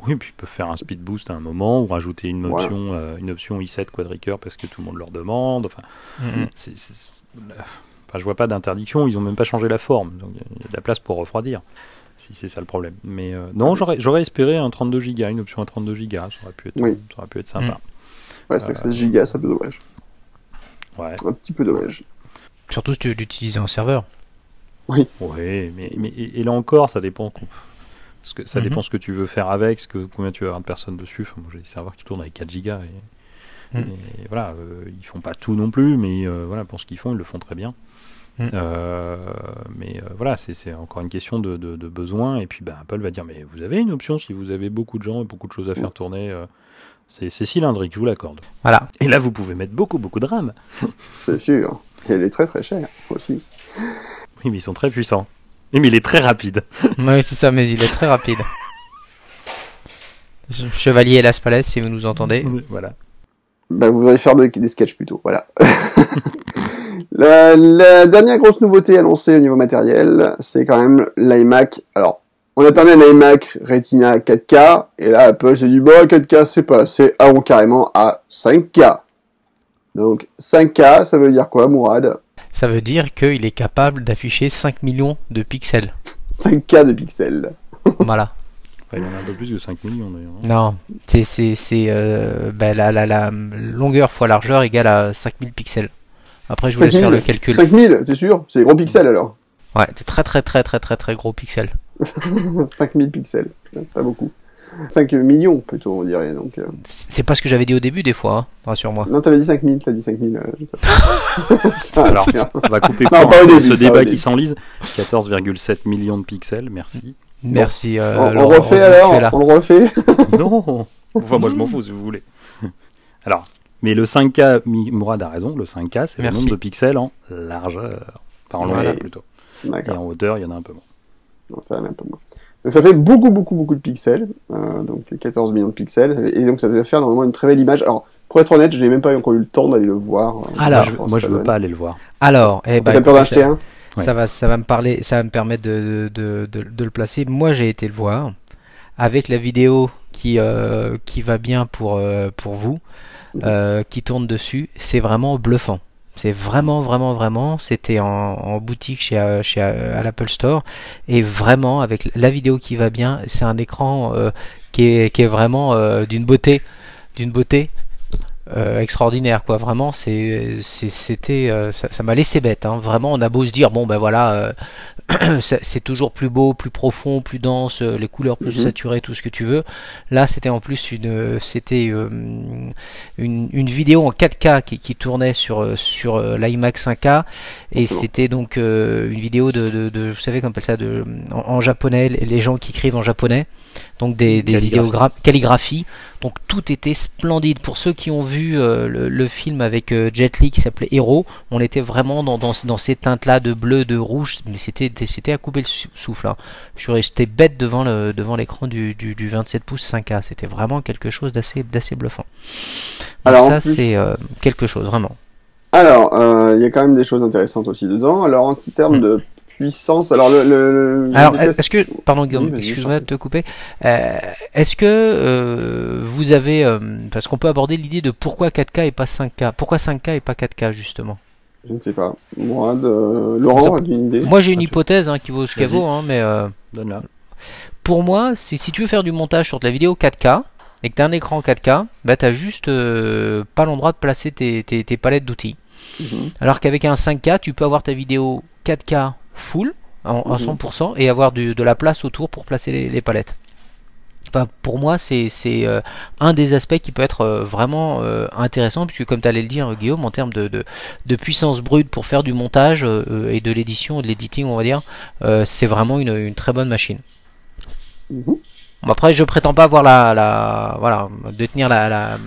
Oui, puis ils peuvent faire un speed boost à un moment ou rajouter une option, euh, une option i7 quadricœur parce que tout le monde leur demande. Enfin, mm-hmm. enfin je vois pas d'interdiction. Ils ont même pas changé la forme. Donc il y a de la place pour refroidir. Si c'est ça le problème. Mais euh, non, j'aurais espéré un 32 Go, une option à 32 Go. Ça aurait pu être, ça aurait pu être sympa. Ouais, c'est 16 Go, ça peut dommage. Ouais. Un petit peu dommage. Surtout si tu l'utilises en serveur. Oui. Oui, mais, mais et là encore, ça dépend. Parce que ça mhm. dépend ce que tu veux faire avec, ce que, combien tu veux avoir de personnes dessus. moi, j'ai des serveurs qui tournent avec 4 gigas. Et, mhm. voilà, euh, ils font pas tout non plus, mais euh, voilà, pour ce qu'ils font, ils le font très bien. Mhm. Euh, mais voilà, c'est encore une question de, de, besoin. Et puis, bah, Apple va dire, mais vous avez une option si vous avez beaucoup de gens et beaucoup de choses à faire tourner c'est cylindrique, je vous l'accorde. Voilà. Et là, vous pouvez mettre beaucoup, beaucoup de RAM. [laughs] C'est sûr. Et elle est très, très chère aussi. Oui, mais ils sont très puissants. Et mais il est très rapide. [laughs] oui, c'est ça, mais il est très rapide. [laughs] Chevalier Las Palais, si vous nous entendez. Voilà. Bah, vous devriez faire des, des sketchs plutôt. Voilà. la, la, dernière grosse nouveauté annoncée au niveau matériel, c'est quand même l'iMac. Alors, on attendait un iMac Retina 4K, et là Apple s'est dit, bon, 4K c'est pas assez, allons carrément à 5K. Donc 5K, ça veut dire quoi, Mourad? Ça veut dire qu'il est capable d'afficher 5 millions de pixels. 5K de pixels. [laughs] voilà. il y en a un peu plus de 5 millions d'ailleurs. Hein. Non, c'est, c'est, c'est euh, ben, la, la, la, longueur fois largeur égale à 5000 pixels. Après, je vous laisse faire le calcul. 5000, t'es sûr? C'est gros pixels alors Ouais, c'est très très très très très très gros pixels. [laughs] 5000 pixels, pas beaucoup. 5 millions plutôt, on dirait. Donc, euh. C'est pas ce que j'avais dit au début, des fois, hein, rassure-moi. Non, t'avais dit 5000, t'as dit 5000. Euh, [laughs] [laughs] Alors, on va couper non, pas début, ce débat qui s'enlise. 14,7 millions de pixels, merci. Merci. Euh, on, refait alors On le refait Non Enfin, moi je m'en fous si vous voulez. Alors, mais le 5K, Mourad a raison, le 5K, c'est le nombre de pixels en largeur. Enfin, en longueur plutôt. Et en hauteur, il y en a un peu moins. Donc ça fait beaucoup, beaucoup, beaucoup de pixels, euh, donc 14 millions de pixels, et donc ça devait faire normalement une très belle image. Alors, pour être honnête, je n'ai même pas encore eu le temps d'aller le voir. Euh, Alors, moi je, veux pas aller le voir. Alors, eh ben, peur d'acheter un? ça va, ça va me parler, ça va me permettre de, de, de, de, le placer. Moi, j'ai été le voir avec la vidéo qui euh, qui va bien pour euh, pour vous, euh, qui tourne dessus. C'est vraiment bluffant. C'est vraiment, vraiment, vraiment. C'était en, boutique chez, euh, chez euh, à l'Apple Store et vraiment avec la vidéo qui va bien, c'est un écran euh, qui est qui est vraiment d'une beauté, d'une beauté extraordinaire quoi. Vraiment, c'est c'était ça m'a laissé bête. Hein. Vraiment, on a beau se dire bon ben voilà [clears throat] c'est toujours plus beau, plus profond, plus dense, euh, les couleurs plus mhm. saturées, tout ce que tu veux. Là, c'était en plus une, c'était euh, une, une, vidéo en 4K qui, qui tournait sur euh, sur l'iMac 5K et c'était donc une vidéo de, de, de, vous savez comme ça, de en, japonais, les gens qui écrivent en japonais, donc des, des idéogrammes, calligraphie. Donc tout était splendide. Pour ceux qui ont vu le, le, film avec Jet Li qui s'appelait Hero, on était vraiment dans, dans, dans ces teintes-là de bleu, de rouge, mais c'était c'était à couper le souffle. Hein. Je suis resté bête devant le devant l'écran du, du, 27 pouces 5K. C'était vraiment quelque chose d'assez d'assez bluffant. Alors ça c'est euh, quelque chose vraiment. Alors euh, il y a quand même des choses intéressantes aussi dedans. Alors en termes hmm. de puissance. Alors le, alors est-ce que pardon Guillaume, excuse-moi de te couper. Euh, est-ce que vous avez parce qu'on peut aborder l'idée de pourquoi 4K et pas 5K, pourquoi 5K et pas 4K justement? Je ne sais pas. Moi, de... Laurent a une idée. Moi, j'ai une hypothèse hein, qui vaut ce qu'elle vaut, hein, mais euh... donne-la. Pour moi, si tu veux faire du montage sur de la vidéo 4K et que tu as un écran 4K, bah t'as juste euh, pas l'endroit de placer tes, tes, tes palettes d'outils. Mhm. Alors qu'avec un 5K, tu peux avoir ta vidéo 4K full en, 100% mhm. et avoir du, de la place autour pour placer les, les palettes pour moi, c'est euh, un des aspects qui peut être euh, vraiment euh, intéressant, puisque comme tu allais le dire, Guillaume, en termes de, de, puissance brute pour faire du montage et de l'édition de l'editing, on va dire, c'est vraiment une, une, très bonne machine. Mhm après, je prétends pas avoir la, la voilà, détenir la, la,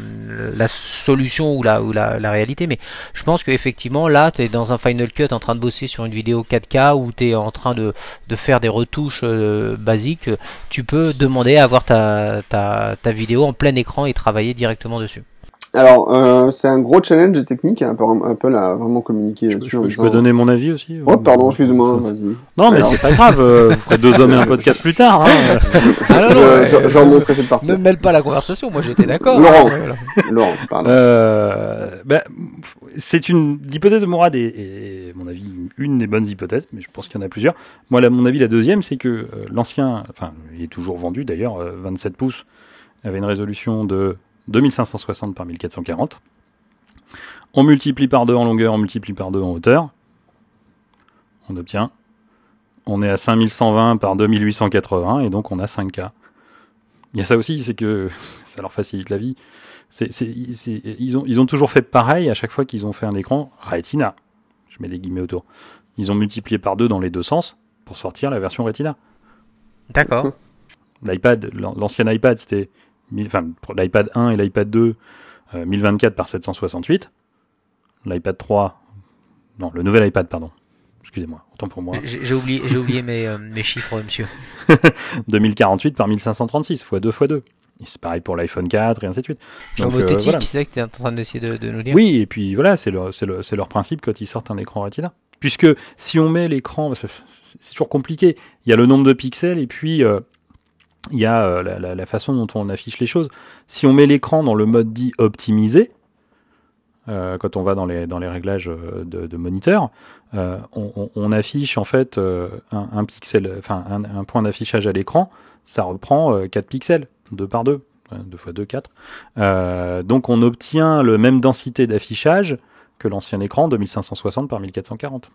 la solution ou la, ou la, la réalité, mais je pense qu'effectivement, là, tu es dans un Final Cut en train de bosser sur une vidéo 4K ou tu en train de, de faire des retouches euh, basiques, tu peux demander à avoir ta, ta, ta vidéo en plein écran et travailler directement dessus. Alors, euh, c'est un gros challenge technique, un peu, un peu là, vraiment communiquer je, Je, peux donner mon avis aussi Oh, pardon, excuse-moi, vas-y. Non, mais c'est pas grave, euh, vous ferez deux hommes et un podcast plus tard. Hein. ah, J'en montrerai cette partie. Ne mêle pas la conversation, moi j'étais d'accord. Laurent, Laurent, pardon. Euh, ben, c'est une l'hypothèse de Morad est, est, mon avis, une des bonnes hypothèses, mais je pense qu'il y en a plusieurs. Moi, là, mon avis, la deuxième, c'est que euh, l'ancien, enfin, il est toujours vendu d'ailleurs, 27 pouces, avait une résolution de 2560 par 1440. On multiplie par 2 en longueur, on multiplie par 2 en hauteur. On obtient. On est à 5120 par 2880 et donc on a 5K. Il y a ça aussi, c'est que [laughs] ça leur facilite la vie. ils, ont, ils ont toujours fait pareil à chaque fois qu'ils ont fait un écran Retina. Je mets des guillemets autour. Ils ont multiplié par 2 dans les deux sens pour sortir la version Retina. D'accord. L'iPad, l'ancien iPad, c'était enfin, l'iPad 1 et l'iPad 2, 1024 euh, par 768. L'iPad 3, non, le nouvel iPad, pardon. Excusez-moi, autant pour moi. J'ai oublié, j'ai oublié mes, euh, mes chiffres, monsieur. [laughs] 2048 par 1536, x 2 x 2. C'est pareil pour l'iPhone 4 et ainsi de suite. Donc, euh, c'est ça que tu es en train d'essayer de, de, nous dire? Oui, et puis voilà, c'est leur, le, leur principe quand ils sortent un écran Retina. Puisque si on met l'écran, c'est toujours compliqué. Il y a le nombre de pixels et puis euh, il y a euh, la, façon dont on affiche les choses. Si on met l'écran dans le mode dit optimisé, euh, quand on va dans les, réglages euh, de, moniteur, on, affiche en fait un, point d'affichage à l'écran, ça reprend 4 pixels, 2 par 2, 2 fois 2, 4. donc on obtient le même densité d'affichage que l'ancien écran 2560 par 1440.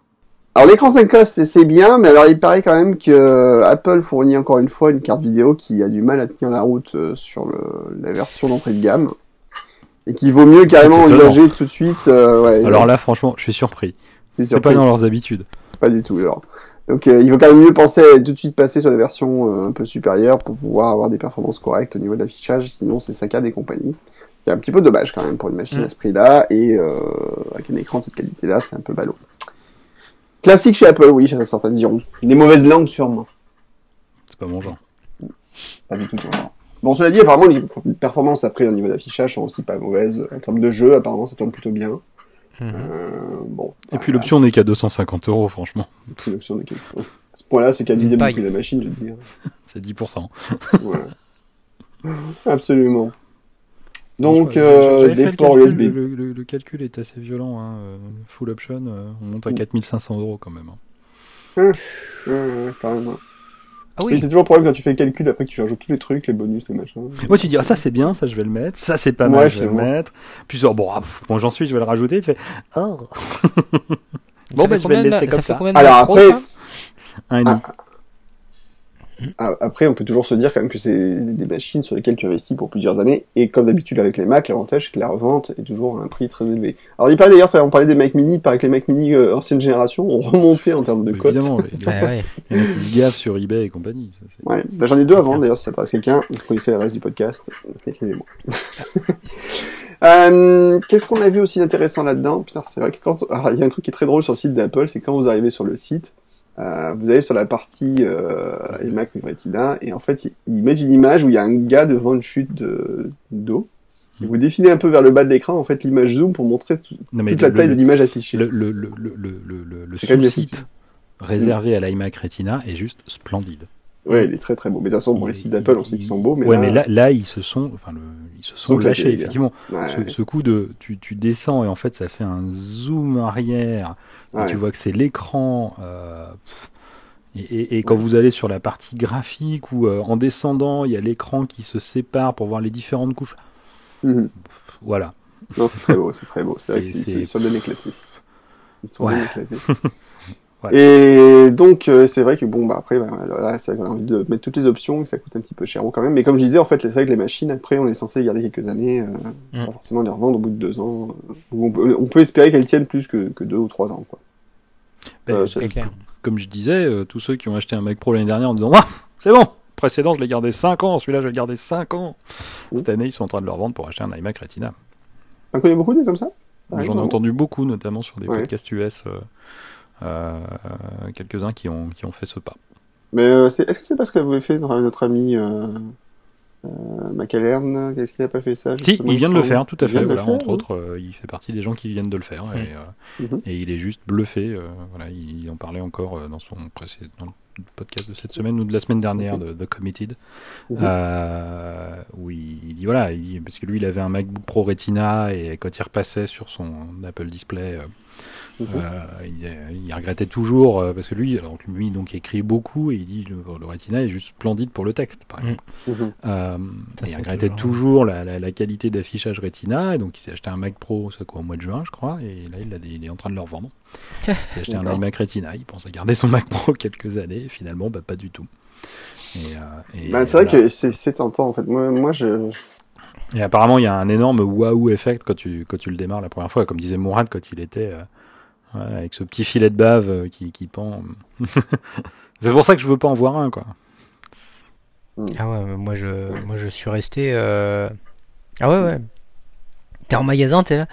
Alors l'écran 5K c'est bien, mais alors il paraît quand même que euh, Apple fournit encore une fois une carte vidéo qui a du mal à tenir la route euh, sur le, la version d'entrée de gamme et qui vaut mieux carrément engager tout de suite. Euh, ouais, alors là franchement je suis surpris. C'est pas dans leurs habitudes. Pas du tout alors. Donc il vaut quand même mieux penser à tout de suite passer sur des versions un peu supérieures pour pouvoir avoir des performances correctes au niveau de l'affichage, sinon c'est saccade des compagnies. C'est un petit peu dommage quand même pour une machine mm. à ce prix-là et avec un écran de cette qualité-là c'est un peu ballot. Classique chez Apple, oui, certains diront. Des mauvaises langues, sûrement. C'est pas mon genre. pas du tout. Bon, cela dit, apparemment, les performances après au niveau d'affichage sont aussi pas mauvaises. En termes de jeu, apparemment, ça tourne plutôt bien. Mhm. Euh, bon. Et puis l'option n'est qu'à 250 euros, franchement. L'option n'est qu'à. À ce point-là, c'est qu'à dixième prix de la machine, je veux dire. [laughs] c'est 10%. Absolument. Donc, euh, des ports USB. Le, calcul est assez violent. Hein. Euh, full option, on monte à 4500 mm. euros quand même. Hein. Hum, quand même. Ah oui. c'est toujours le problème quand tu fais le calcul après que tu rajoutes tous les trucs, les bonus, les machins. Moi, tu dis, ah, ça c'est bien, ça je vais le mettre, ça c'est pas mal, je vais le mettre. Puis, oh, bon, ah, bon j'en suis, je vais le rajouter. Tu fais, oh. [laughs] bon, ben, je vais le laisser comme ça. Alors après, un et ah, après, on peut toujours se dire quand même que c'est des machines sur lesquelles tu investis pour plusieurs années. Et comme d'habitude avec les Mac, l'avantage c'est que la revente est toujours à un prix très élevé. Alors il paraît d'ailleurs, on parlait des Mac Mini, il paraît que les Mac Mini euh, ancienne génération ont remonté en termes de cote. Évidemment, il y en a qui gaffent sur eBay et compagnie. ouais, bah, j'en ai deux avant d'ailleurs, si ça intéresse quelqu'un, vous connaissez le reste du podcast, écrivez-moi. [laughs] Euh, Qu'est-ce qu'on a vu aussi d'intéressant là-dedans? Putain, c'est vrai que quand... [laughs] il y a un truc qui est très drôle sur le site d'Apple, c'est quand vous arrivez sur le site, euh, vous allez sur la partie euh, iMac Retina et en fait il, met une image où il y a un gars devant une chute d'eau. De, vous définez un peu vers le bas de l'écran en fait l'image zoom pour montrer toute la taille de l'image affichée. Le, le, le, le site réservé à l'iMac Retina est juste splendide. Ouais, il est très très beau. Mais de toute façon, les sites d'Apple, on sait qu'ils sont beaux. Mais ouais, là... mais là, là, ils se sont, enfin, le, ils se sont lâchés, effectivement. ce, coup de, tu, tu descends et en fait, ça fait un zoom arrière tu vois que c'est l'écran. Euh, et, et, quand vous allez sur la partie graphique ou euh, en descendant, il y a l'écran qui se sépare pour voir les différentes couches. Mhm. Voilà. Non, c'est très beau, c'est très beau. C'est vrai [laughs] qu'ils sont bien éclatés. Ils sont bien éclatés. [laughs] Et donc, euh, c'est vrai que bon, bah après, bah, là, ça, j'ai envie de mettre toutes les options, et ça coûte un petit peu cher quand même. Mais comme je disais, en fait, c'est vrai que les machines, après, on est censé les garder quelques années, euh, mm. pas forcément les revendre au bout de deux ans. Euh, on, peut, espérer qu'elles tiennent plus que, que deux ou trois ans, quoi. Ben, comme je disais, tous ceux qui ont acheté un Mac Pro l'année dernière en disant, ah, c'est bon, précédent, je l'ai gardé 5 ans, celui-là, je vais le garder 5 ans. Mm. Cette année, ils sont en train de le revendre pour acheter un iMac Retina. On connaît beaucoup des comme ça? J'en ai entendu beaucoup, notamment sur des podcasts US. Euh, quelques-uns qui ont, qui ont fait ce pas. Mais euh, est-ce que c'est parce que vous fait notre ami euh, euh, Macalerne, qu'est-ce qu'il n'a pas fait ça Si, il vient de le faire, tout à fait. Voilà, entre autres, il fait partie des gens qui viennent de le faire et, mhm. et il est juste bluffé. voilà, il, en parlait encore dans son précédent podcast de cette semaine ou de la semaine dernière de The Committed, mhm. où il, dit voilà, parce que lui il avait un MacBook Pro Retina et quand il repassait sur son Apple Display Mhm. Euh, il, regrettait toujours euh, parce que lui, alors lui donc écrit beaucoup et il dit le, le Retina est juste splendide pour le texte, par mhm. exemple. Mhm. Euh, il regrettait toujours, la, qualité d'affichage Retina et donc il s'est acheté un Mac Pro, ça quoi, au mois de juin, je crois, et là il, est en train de le revendre. [laughs] il s'est acheté un iMac Retina, il pense à garder son Mac Pro [laughs] quelques années, et finalement, bah, pas du tout. Bah, c'est vrai que c'est tentant en fait. Moi, moi je, et apparemment, il y a un énorme waouh effect quand tu, quand tu le démarres la première fois, comme disait Mourad quand il était avec ce petit filet de bave euh, qui, qui pend. [laughs] c'est pour ça que je veux pas en voir un, quoi. Ah ouais, moi je, moi je suis resté. Euh, ah ouais, ouais. T'es en magasin, t'es là.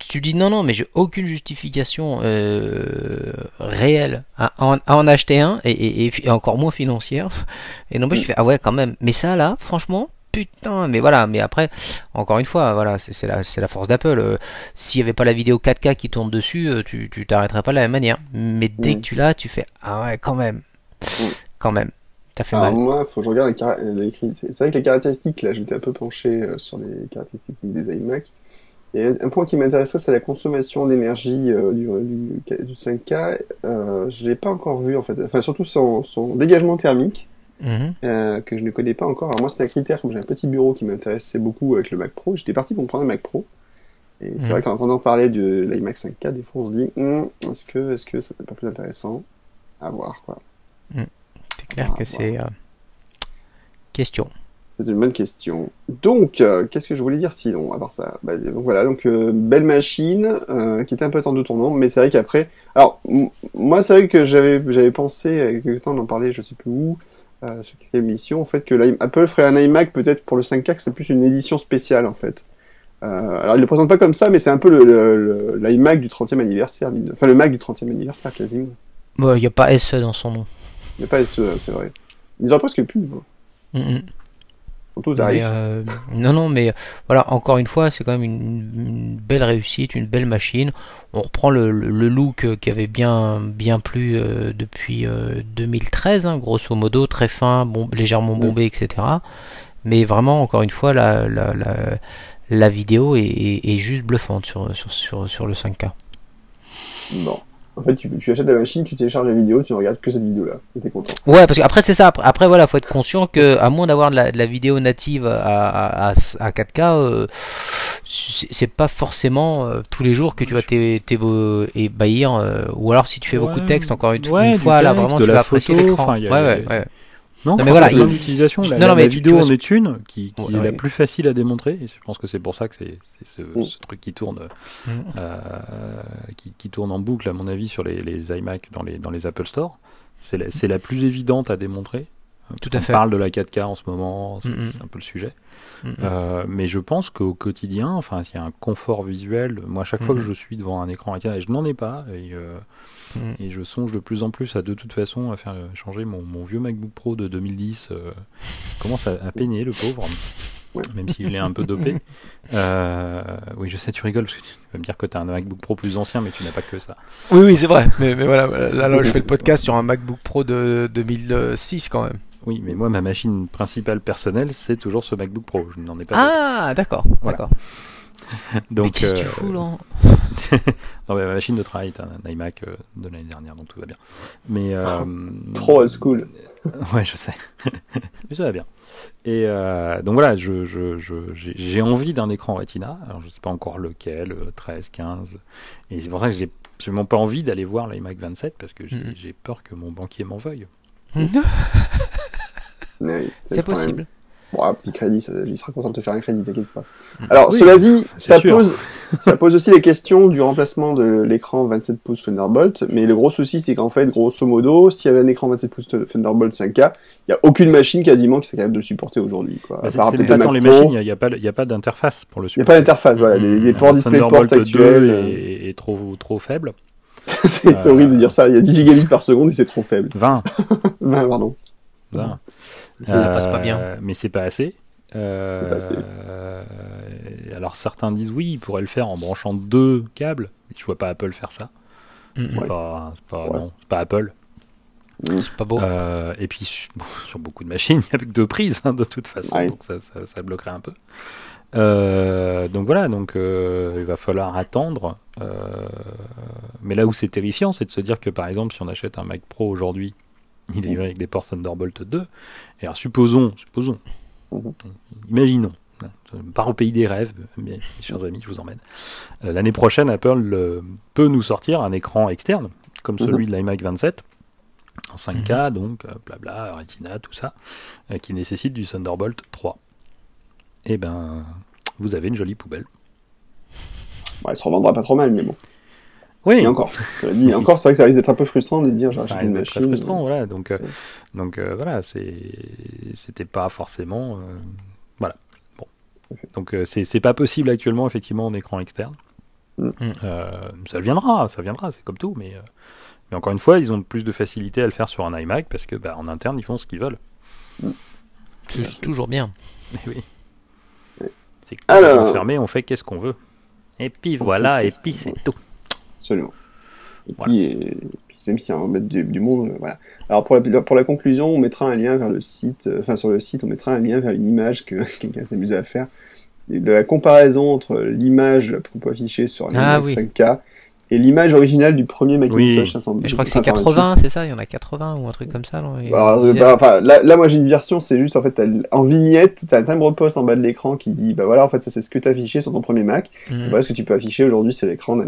Tu, dis non, non, mais j'ai aucune justification euh, réelle à en, acheter un et, et, encore moins financière. [laughs] Et non, moi je fais ah ouais, quand même. Mais ça là, franchement, putain, mais voilà, mais après, encore une fois, voilà, c'est la, la force d'Apple. Euh, s'il n'y avait pas la vidéo 4K qui tourne dessus, euh, tu t'arrêterais pas de la même manière. Mais dès que tu l'as, tu fais ah ouais, quand même, quand même. T'as fait mal. Moi, faut que je regarde les, C'est vrai que les caractéristiques, là, j'étais un peu penché euh, sur les caractéristiques des iMac. Et un point qui m'intéresserait, c'est la consommation d'énergie du, du, 5K. je l'ai pas encore vu en fait. Enfin, surtout son, son dégagement thermique. Mhm. Euh, que je ne connais pas encore. Alors moi, c'est un critère, comme j'ai un petit bureau qui m'intéressait beaucoup avec le Mac Pro, j'étais parti pour me prendre un Mac Pro. Et c'est mhm. vrai qu'en entendant parler de l'iMac 5K, des fois on se dit, hum, est-ce que, est-ce que ça peut pas plus intéressant à voir, quoi. Mhm. C'est clair que c'est euh... question. C'est une bonne question. Donc, euh, qu'est-ce que je voulais dire sinon, à part ça? Bah, Donc voilà, donc euh, belle machine, qui était un peu de tournant, mais c'est vrai qu'après, alors moi c'est vrai que j'avais j'avais pensé, il y a quelques temps d'en parler, je sais plus où, euh, sur quelques émissions, en fait, que Apple ferait un iMac peut-être pour le 5K, que c'est plus une édition spéciale, en fait. Euh, alors, il le présente pas comme ça, mais c'est un peu le, l'iMac du 30e anniversaire, enfin le Mac du 30e anniversaire, quasiment. Il n'y a pas SE dans son nom. Il n'y a pas SE, c'est vrai. Ils ont presque plus. Mm euh, non, non, mais voilà, encore une fois, c'est quand même une, belle réussite, une belle machine. On reprend le, look qui avait bien, bien plu euh, depuis 2013, hein, grosso modo, très fin, bon, légèrement bombé, etc. Mais vraiment, encore une fois, la, la, la, vidéo est, juste bluffante sur, sur, sur, sur le 5K. Bon. En fait, tu, tu, achètes la machine, tu télécharges la vidéo, tu ne regardes que cette vidéo-là, et t'es content. Ouais, parce qu'après c'est ça. Après, voilà, faut être conscient que à moins d'avoir de, la, vidéo native à, 4K, euh, c'est pas forcément euh, tous les jours que tu vas t'ébahir. Euh, ou alors si tu fais beaucoup de texte, encore une, fois, là vraiment tu vas apprécier l'écran. Ouais, ouais, ouais. Non, mais voilà, il... l'utilisation. La, non, la, vidéo en est une qui, qui est la plus facile à démontrer. je pense que c'est pour ça que c'est ce, mm. ce, truc qui tourne, mm. euh, qui, qui, tourne en boucle, à mon avis, sur les, les iMac dans les, dans les Apple Store. C'est la, la, plus évidente à démontrer. Tout à fait. On parle de la 4K en ce moment, c'est mm, un peu le sujet. Euh, mais je pense qu'au quotidien, enfin, il y a un confort visuel. Moi, à chaque fois que je suis devant un écran et je n'en ai pas, et, euh, Mm. Et je songe de plus en plus à de toute façon à faire changer mon, mon vieux MacBook Pro de 2010. Euh, commence à, à, peiner le pauvre, même s'il est un peu dopé. [laughs] Euh, oui, je sais, tu rigoles parce que tu vas me dire que tu as un MacBook Pro plus ancien, mais tu n'as pas que ça. Oui, oui, c'est vrai. Mais, mais voilà, là, je fais le podcast sur un MacBook Pro de 2006 quand même. Oui, mais moi, ma machine principale personnelle, c'est toujours ce MacBook Pro. Je n'en ai pas. Ah, d'accord, d'accord. [laughs] Donc, mais tu fous, là [laughs] non, mais ma machine de travail est un iMac euh, de l'année dernière, donc tout va bien. Mais euh, trop old school. [laughs] ouais, je sais, mais ça va bien. Et euh, donc voilà, je, je, j'ai envie d'un écran Retina. Alors je sais pas encore lequel, 13, 15. Et c'est pour ça que j'ai absolument pas envie d'aller voir l'iMac 27 parce que j'ai peur que mon banquier m'en veuille. c'est possible. Bon, un petit crédit, ça, il sera content de te faire un crédit, t'inquiète pas. Mm. Alors, cela dit, ça pose, [laughs] ça pose aussi les questions du remplacement de l'écran 27 pouces Thunderbolt, mais le gros souci, c'est qu'en fait, grosso modo, s'il y avait un écran 27 pouces Thunderbolt 5K, il n'y a aucune machine quasiment qui serait capable de le supporter aujourd'hui. Bah, c'est pas tant les machines, il n'y a, pas, a pas d'interface pour le supporter. Il n'y a pas d'interface, voilà. Les, les ports DisplayPort actuels. Est, est, trop, trop faible. [laughs] c'est horrible de dire ça. Il y a 10 gigabits par seconde et c'est trop faible. 20. 20, [laughs] pardon. 20. Euh, passe pas bien. Mais c'est pas assez. Euh, alors certains disent oui, il pourrait le faire en branchant deux câbles. Je vois pas Apple faire ça. C'est pas, pas, Apple. C'est pas beau. Euh, et puis [laughs] sur beaucoup de machines, il n'y a plus que deux prises hein, de toute façon, donc ça, ça, ça, bloquerait un peu. Euh, donc voilà, donc euh, il va falloir attendre. mais là où c'est terrifiant, c'est de se dire que par exemple, si on achète un Mac Pro aujourd'hui il est livré avec des ports Thunderbolt 2. Et alors, supposons, supposons, mhm. imaginons, part au pays des rêves, mes chers amis, je vous emmène. Euh, l'année prochaine, Apple euh, peut nous sortir un écran externe, comme mhm. celui de l'iMac 27, en 5K, mhm. donc euh, blabla, Retina, tout ça, qui nécessite du Thunderbolt 3. Et eh ben, vous avez une jolie poubelle. Ouais, elle se revendra pas trop mal, mais bon. Oui. Et encore, dit, encore, c'est vrai que ça risque d'être un peu frustrant de se dire, j'achète une machine. Très frustrant, voilà. Donc, euh, donc euh, voilà, c'était pas forcément, euh, voilà. Bon. Donc c'est, pas possible actuellement, effectivement, en écran externe. Mm. ça viendra, ça viendra, c'est comme tout, mais, mais encore une fois, ils ont plus de facilité à le faire sur un iMac parce que, bah, en interne, ils font ce qu'ils veulent. Mm. C'est toujours bien. oui. C'est Alors... fermé, on fait qu'est-ce qu'on veut. Et puis voilà, et puis c'est tout. Absolument. Et puis, même si c'est un mettre du, du, monde, euh, voilà. Alors pour la, pour la conclusion, on mettra un lien vers le site, euh, enfin sur le site, on mettra un lien vers une image que [laughs] quelqu'un s'est amusé à faire, de la comparaison entre l'image qu'on peut afficher sur la ah, 5K et l'image originale du premier Macintosh 500. je crois que c'est 80, c'est ça Il y en a 80 ou un truc comme ça bah, bah, enfin, là, là, moi j'ai une version, c'est juste en fait en vignette, t'as un timbre poste en bas de l'écran qui dit bah voilà en fait ça c'est ce que t'as affiché sur ton premier Mac. Mm. Voilà ce que tu peux afficher aujourd'hui c'est l'écran d'un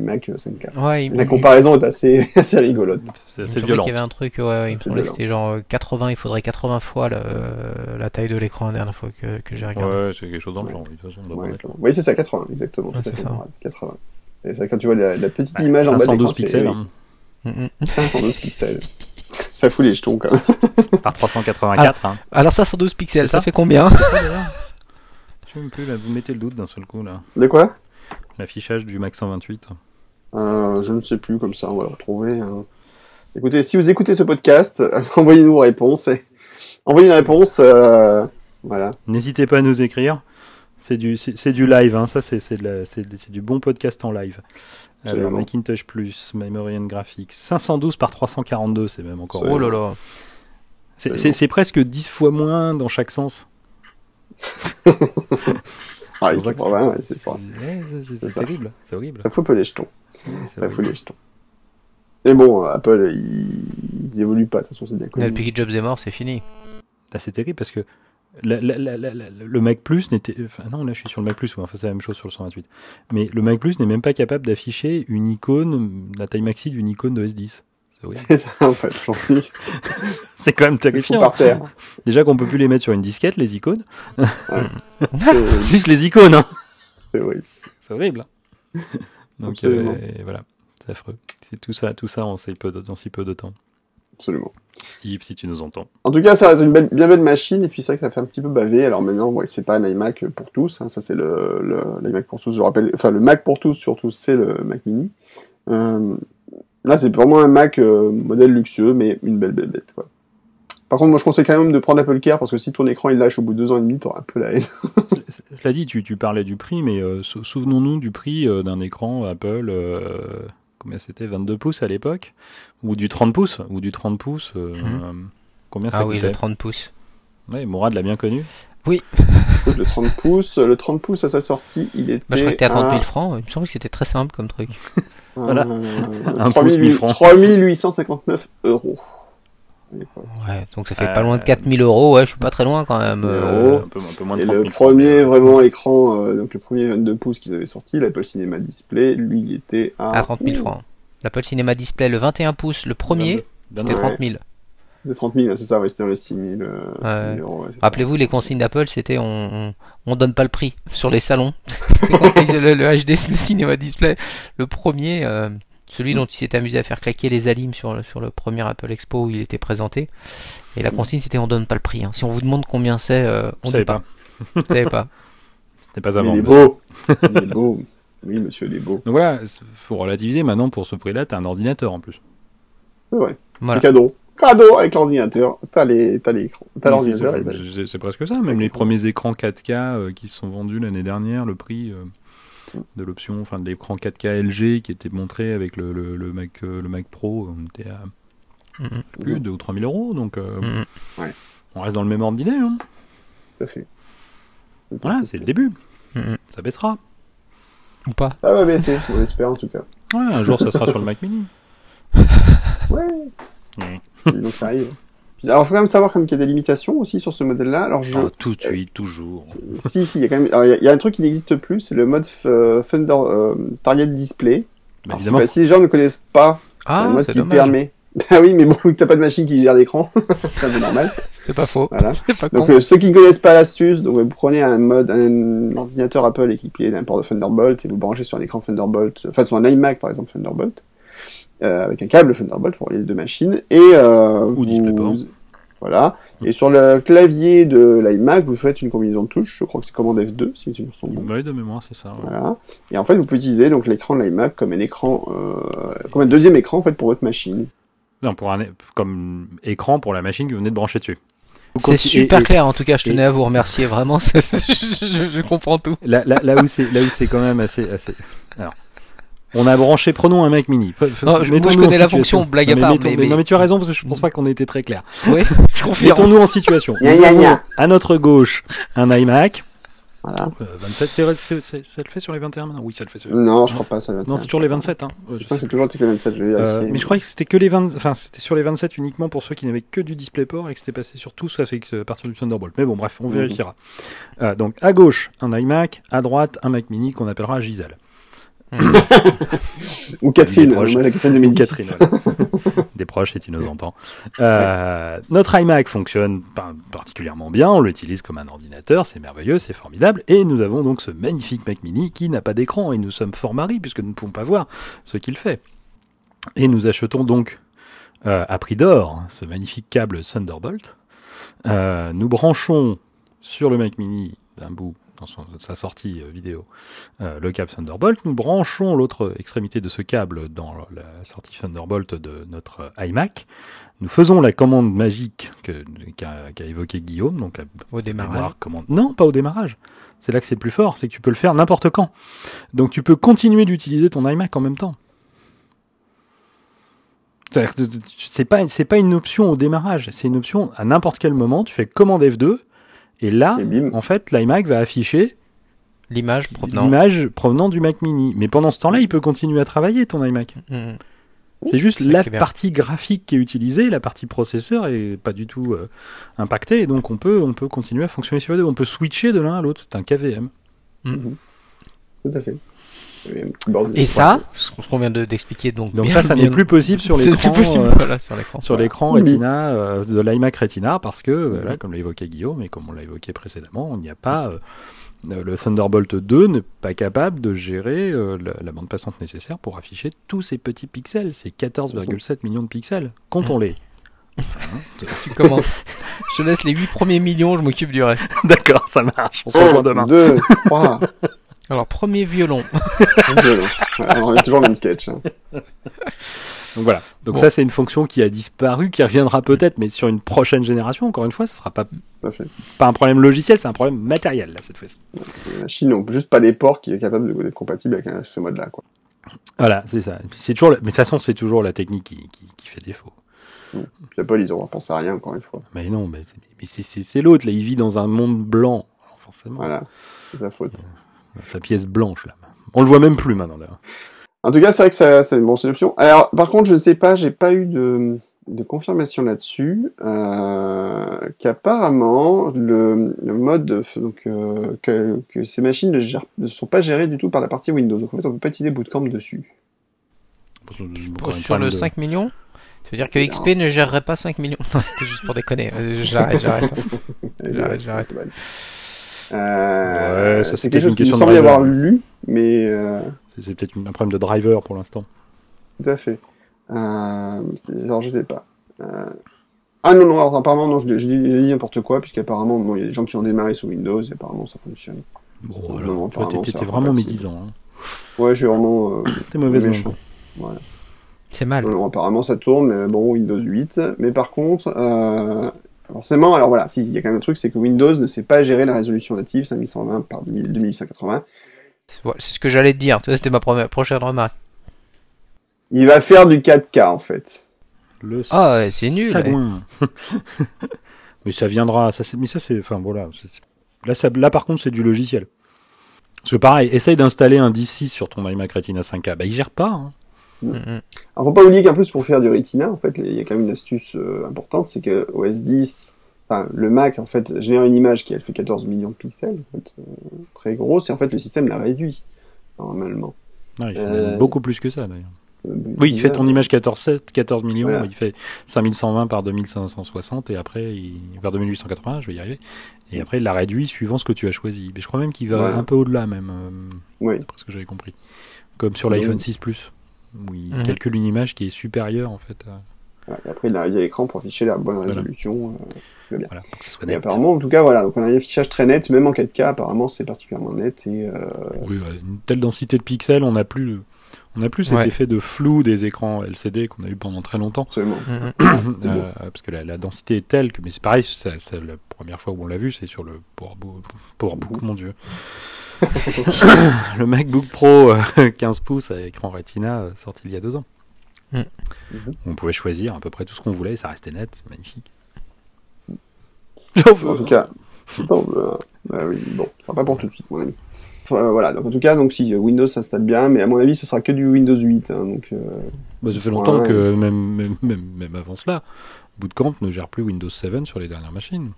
Mac 5K. Ouais, la comparaison est assez [laughs] assez rigolote. C'est violent. Il y avait un truc ouais, il me semblait que c'était genre 80, euh, il faudrait 80 fois le, la taille de l'écran la dernière fois que, que j'ai regardé. Ouais, c'est quelque chose dans le genre. De toute façon, oui, c'est ça 80 exactement. Ouais, ça. 80. Et ça, quand tu vois la, petite bah, image en bas 512 pixels. Hein. 512 pixels. [laughs] Ça fout les jetons quand même. [laughs] Par 384. Ah, hein. Alors 512 pixels, ça, fait combien [laughs] Je sais même plus, là, vous mettez le doute d'un seul coup là. De quoi? L'affichage du Mac 128. Euh, je ne sais plus, comme ça, on va le retrouver. Hein. Écoutez, si vous écoutez ce podcast, envoyez-nous vos réponses. Et Envoyez une réponse. Euh, voilà. N'hésitez pas à nous écrire. C'est du, c'est, du live, hein. ça c'est, c'est, du bon podcast en live. Alors, Macintosh Plus, Memory and Graphics, 512 par 342, c'est même encore. Oh là là. C'est, presque 10 fois moins dans chaque sens. [laughs] ah, c'est, terrible, c'est horrible. Il faut peu les jetons. Il faut les jetons. Mais bon, Apple, ils, évoluent pas, de toute façon, c'est bien connu. Depuis que Jobs est mort, c'est fini. Ah, c'est terrible parce que le Mac Plus n'était. Enfin, non, là je suis sur le Mac Plus, enfin, c'est la même chose sur le 128. Mais le Mac Plus n'est même pas capable d'afficher une icône, la taille maxi d'une icône de S10. C'est ça, en fait, [laughs] C'est quand même terrifiant. Déjà qu'on peut plus les mettre sur une disquette, les icônes. [laughs] Juste les icônes, hein. C'est horrible. Donc, euh, voilà, c'est affreux. C'est tout ça, tout ça en si peu de, dans si peu de temps. Absolument. Yves, si tu nous entends. En tout cas, ça reste une bien belle machine, et puis c'est vrai que ça fait un petit peu baver. Alors maintenant, ouais, c'est pas un iMac pour tous, hein. ça c'est le, l'iMac pour tous, je rappelle, enfin le Mac pour tous surtout, c'est le Mac Mini. Euh, là, c'est vraiment un Mac euh, modèle luxueux, mais une belle belle bête. Quoi. Par contre, moi je conseille quand même de prendre l'Apple Care, parce que si ton écran il lâche au bout de deux ans et demi, t'auras un peu la haine. [laughs] Cela dit, tu, tu parlais du prix, mais euh, souvenons-nous du prix d'un écran Apple combien c'était? 22 pouces à l'époque ou du 30 pouces ou du 30 pouces euh, mhm. combien ça ah oui le 30 pouces. Oui Mourad l'a bien connu. Oui. [laughs] Le 30 pouces le 30 pouces à sa sortie il était bah, je crois que c'était à 30 000 francs il me semble que c'était très simple comme truc. [laughs] Voilà. Euh, un pouce 1000 francs. 3859 euros. Ouais, donc ça fait pas loin de 4000 euros, ouais, je suis pas très loin quand même. Euh... Un, peu, un peu, moins de Et le premier vraiment écran, euh, donc le premier 22 pouces qu'ils avaient sorti, l'Apple Cinema Display, lui il était à... À 30 000 francs. L'Apple Cinema Display, le 21 pouces, le premier, c'était 30 000. C'était 30 000, c'est ça, ouais, c'était dans les 6 000, euh, euros. Ouais, Rappelez-vous, les consignes d'Apple, c'était on, on, on, donne pas le prix [laughs] sur les salons. [laughs] c'est quand le, le HD, le [laughs] Cinema Display, le premier... Euh, celui dont il s'est amusé à faire claquer les alimes sur le, sur le premier Apple Expo où il était présenté. Et la consigne c'était on donne pas le prix. Hein. Si on vous demande combien c'est, euh, on ne pas. Vous savez pas. C'était pas avant. Il est beau. il est beau. Oui, monsieur, il est beau. Donc voilà, faut relativiser. Maintenant, pour ce prix-là, t'as un ordinateur en plus. Ouais. Voilà. cadeau. Cadeau avec l'ordinateur. T'as les, t'as l'écran. T'as l'ordinateur. C'est presque ça. Même les premiers écrans 4K euh, qui se sont vendus l'année dernière, le prix. Euh, de l'option, enfin de l'écran 4K LG qui était montré avec le, le, Mac, euh, le Mac Pro, on était à mm-hmm. plus de 2 ou 3 000 euros, donc euh, mm-hmm. on reste dans le même ordre d'idée. Hein. fait. Voilà, c'est le début. Mm-hmm. Ça baissera. Ou pas Ça va baisser, on espère en tout cas. Ouais, un jour ça sera sur le Mac Mini. [laughs] ouais. Donc ça arrive. Alors, il faut quand même savoir qu'il y a des limitations aussi sur ce modèle-là. Alors, je... Ah, tout de suite, toujours. si, si, il y a quand même. il y, a un truc qui n'existe plus, c'est le mode euh, Thunder euh, Target Display. Bah, évidemment. si les gens ne connaissent pas, ah, c'est un mode qui dommage. permet. Bah oui, mais bon, [laughs] t'as pas de machine qui gère l'écran, [laughs] c'est normal. C'est pas faux. Voilà. Pas donc euh, ceux qui ne connaissent pas l'astuce, donc vous prenez un mode, un ordinateur Apple équipé d'un port de Thunderbolt et vous branchez sur un écran Thunderbolt, enfin sur un iMac par exemple Thunderbolt, euh, avec un câble Thunderbolt pour les deux machines et euh, ou vous, voilà. Et sur le clavier de l'iMac, vous faites une combinaison de touches. Je crois que c'est commande F2, si tu me souviens bon. Oui, de mémoire, c'est ça. Voilà. Et en fait, vous pouvez utiliser donc l'écran de l'iMac comme un écran, euh, comme un deuxième écran en fait pour votre machine. Non, pour un comme écran pour la machine que vous venez de brancher dessus. C'est super clair. En tout cas, je tenais à vous remercier vraiment. [laughs] je, je, comprends tout. Là, là, là où c'est, là où c'est quand même assez, assez. Alors, on a branché, prenons un Mac Mini. moi je connais la fonction, blague à part. Mais, mais, non, mais tu as raison parce que je pense pas qu'on ait été très clair. Oui, [laughs] je confirme. Mettons-nous en situation. Nous avons à notre gauche un iMac. Voilà. Euh, 27, c'est, ça le fait sur les 21 maintenant? Oui, ça le fait sur les 21. Non, je crois pas sur les 21. Non, c'est toujours les 27. Hein. je crois que c'est toujours les 27, je vais euh, Mais je croyais que c'était que les 20, enfin, c'était sur les 27 uniquement pour ceux qui n'avaient que du DisplayPort et que c'était passé sur tout, que à partir du Thunderbolt. Mais bon, bref, on mhm. vérifiera. Euh, donc, à gauche, un iMac, à droite, un Mac Mini qu'on appellera Gisèle. Ou Catherine, moi, la Catherine de Catherine, Des proches, et tu nous entends. Euh, notre iMac fonctionne particulièrement bien, on l'utilise comme un ordinateur, c'est merveilleux, c'est formidable, et nous avons donc ce magnifique Mac Mini qui n'a pas d'écran, et nous sommes fort maris puisque nous ne pouvons pas voir ce qu'il fait. Et nous achetons donc euh, à prix d'or ce magnifique câble Thunderbolt. Euh, nous branchons sur le Mac Mini d'un bout dans sa sortie vidéo le câble Thunderbolt, nous branchons l'autre extrémité de ce câble dans la sortie Thunderbolt de notre iMac. Nous faisons la commande magique qu'a évoqué Guillaume, donc la au démarrage. Commande... Non, pas au démarrage. C'est là que c'est plus fort, c'est que tu peux le faire n'importe quand. Donc tu peux continuer d'utiliser ton iMac en même temps. C'est pas c'est pas une option au démarrage, c'est une option à n'importe quel moment. Tu fais commande F2 et là, en fait, l'iMac va afficher l'image provenant. l'image provenant du Mac Mini. Mais pendant ce temps-là, il peut continuer à travailler ton iMac. Mmh. C'est juste la partie graphique qui est utilisée, la partie processeur est pas du tout euh, impactée, et donc on peut, on peut continuer à fonctionner sur les deux. On peut switcher de l'un à l'autre, c'est un KVM. Mm. Mhm. Tout à fait. Et ça, ce qu'on vient d'expliquer, donc, donc ça, ça n'est plus possible sur [laughs] l'écran, euh, sur l'écran Retina euh, de l'iMac Retina, parce que, mhm. voilà, comme l'a évoqué Guillaume et comme on l'a évoqué précédemment, il n'y a pas euh, le Thunderbolt 2 n'est pas capable de gérer euh, la, bande passante nécessaire pour afficher tous ces petits pixels. C'est 14,7 millions de pixels. Comptons-les. [laughs] tu commences. Je laisse les 8 premiers millions, je m'occupe du reste. [laughs] D'accord, ça marche. On se revoit demain. 2, 3. Alors, premier violon. [laughs] violon. on est toujours le même sketch. Hein. Donc voilà. Donc ça, c'est une fonction qui a disparu, qui reviendra peut-être, mais sur une prochaine génération. Encore une fois, ce sera pas pas un problème logiciel, c'est un problème matériel là cette fois-ci. La Chine n'a juste pas les ports qui est capable d'être compatible avec ce mode-là, quoi. Voilà, c'est ça. C'est toujours, mais de toute façon, c'est toujours la technique qui, qui, fait défaut. Puis Apple, ils auront pensé à rien encore une fois. Mais non, mais c'est l'autre. Là, il vit dans un monde blanc, forcément. Voilà, c'est sa faute. Sa pièce blanche là. On le voit même plus maintenant là. En tout cas, c'est vrai que c'est une bonne solution. Alors, par contre, je ne sais pas, j'ai pas eu de, de confirmation là-dessus, euh, qu'apparemment le, le, mode donc euh, que, que, ces machines ne, gèrent, ne, sont pas gérées du tout par la partie Windows. Donc en fait, on peut pas utiliser Bootcamp dessus. Sur le 5 millions Ça veut dire que XP ne gérerait pas 5 millions [laughs] Non, c'était juste pour déconner. Euh, j'arrête, j'arrête. [laughs] j'arrête, j'arrête. Euh, ouais, ça c'est quelque chose que semble y avoir lu, mais euh, c'est peut-être un problème de driver pour l'instant. Tout à fait. Euh, alors, je sais pas. Euh... Ah non, non, apparemment, non, je, je, dis, n'importe quoi, puisqu'apparemment, bon, il y a des gens qui ont démarré sous Windows, et apparemment, ça fonctionne. Bon, alors, toi, t'es vraiment médisant. Hein. Ouais, je suis vraiment... Euh, [coughs] t'es mauvais méchant. Voilà. C'est mal. Non, apparemment, ça tourne, mais bon, Windows 8. Mais par contre, euh, forcément, alors voilà, il y a quand même un truc, c'est que Windows ne sait pas gérer la résolution native 5120 par 2180. C'est ce que j'allais te dire. C'était ma première, prochaine remarque. Il va faire du 4K en fait. Le ah, c'est nul. [laughs] mais ça viendra. Ça, mais ça, c'est. Enfin, voilà. Là, ça, là, par contre, c'est du logiciel. Parce que pareil, essaye d'installer un DC sur ton iMac Retina 5K. Bah, il gère pas. Hein. Mm -hmm. Alors, faut pas oublier qu'en plus, pour faire du Retina, en fait, il y a quand même une astuce euh, importante, c'est que OS 10, enfin, le Mac, en fait, génère une image qui, elle, fait 14 millions de pixels, en fait, euh, très grosse, et en fait, le système l'a réduit, normalement. Non, il fait euh... beaucoup plus que ça, d'ailleurs. Oui, il fait ton image 14, 14 millions, il fait 5120 par 2560 et après, il, vers 2880, je vais y arriver. Et après, il l'a réduit suivant ce que tu as choisi. Mais je crois même qu'il va un peu au-delà, même. Euh, oui. D'après ce que j'avais compris. Comme sur l'iPhone 6 Plus, où il mhm. calcule une image qui est supérieure, en fait. À... et après, il a l'écran pour afficher la bonne résolution. Euh, bien. Voilà, pour que ça soit net. Et apparemment, en tout cas, voilà. Donc, on a un affichage très net, même en 4K, apparemment, c'est particulièrement net. Et, euh... Oui, une telle densité de pixels, on n'a plus le on n'a plus cet effet de flou des écrans LCD qu'on a eu pendant très longtemps. Absolument. euh, parce que la, la, densité est telle que, mais c'est pareil, c'est, la première fois où on l'a vu, c'est sur le PowerBook, mon dieu. [laughs] le MacBook Pro 15 euh, pouces avec écran Retina euh, sorti il y a deux ans. Mm. On pouvait choisir à peu près tout ce qu'on voulait, ça restait net, c'est magnifique. En tout cas, bon, bah, oui, bon, ça sera pas pour tout de suite, mon ami. Euh, voilà, donc en tout cas, donc si Windows s'installe bien, mais à mon avis, ce sera que du Windows 8. Hein, donc, euh, bah, ça fait longtemps que même, même, même, même, avant cela, Bootcamp ne gère plus Windows 7 sur les dernières machines.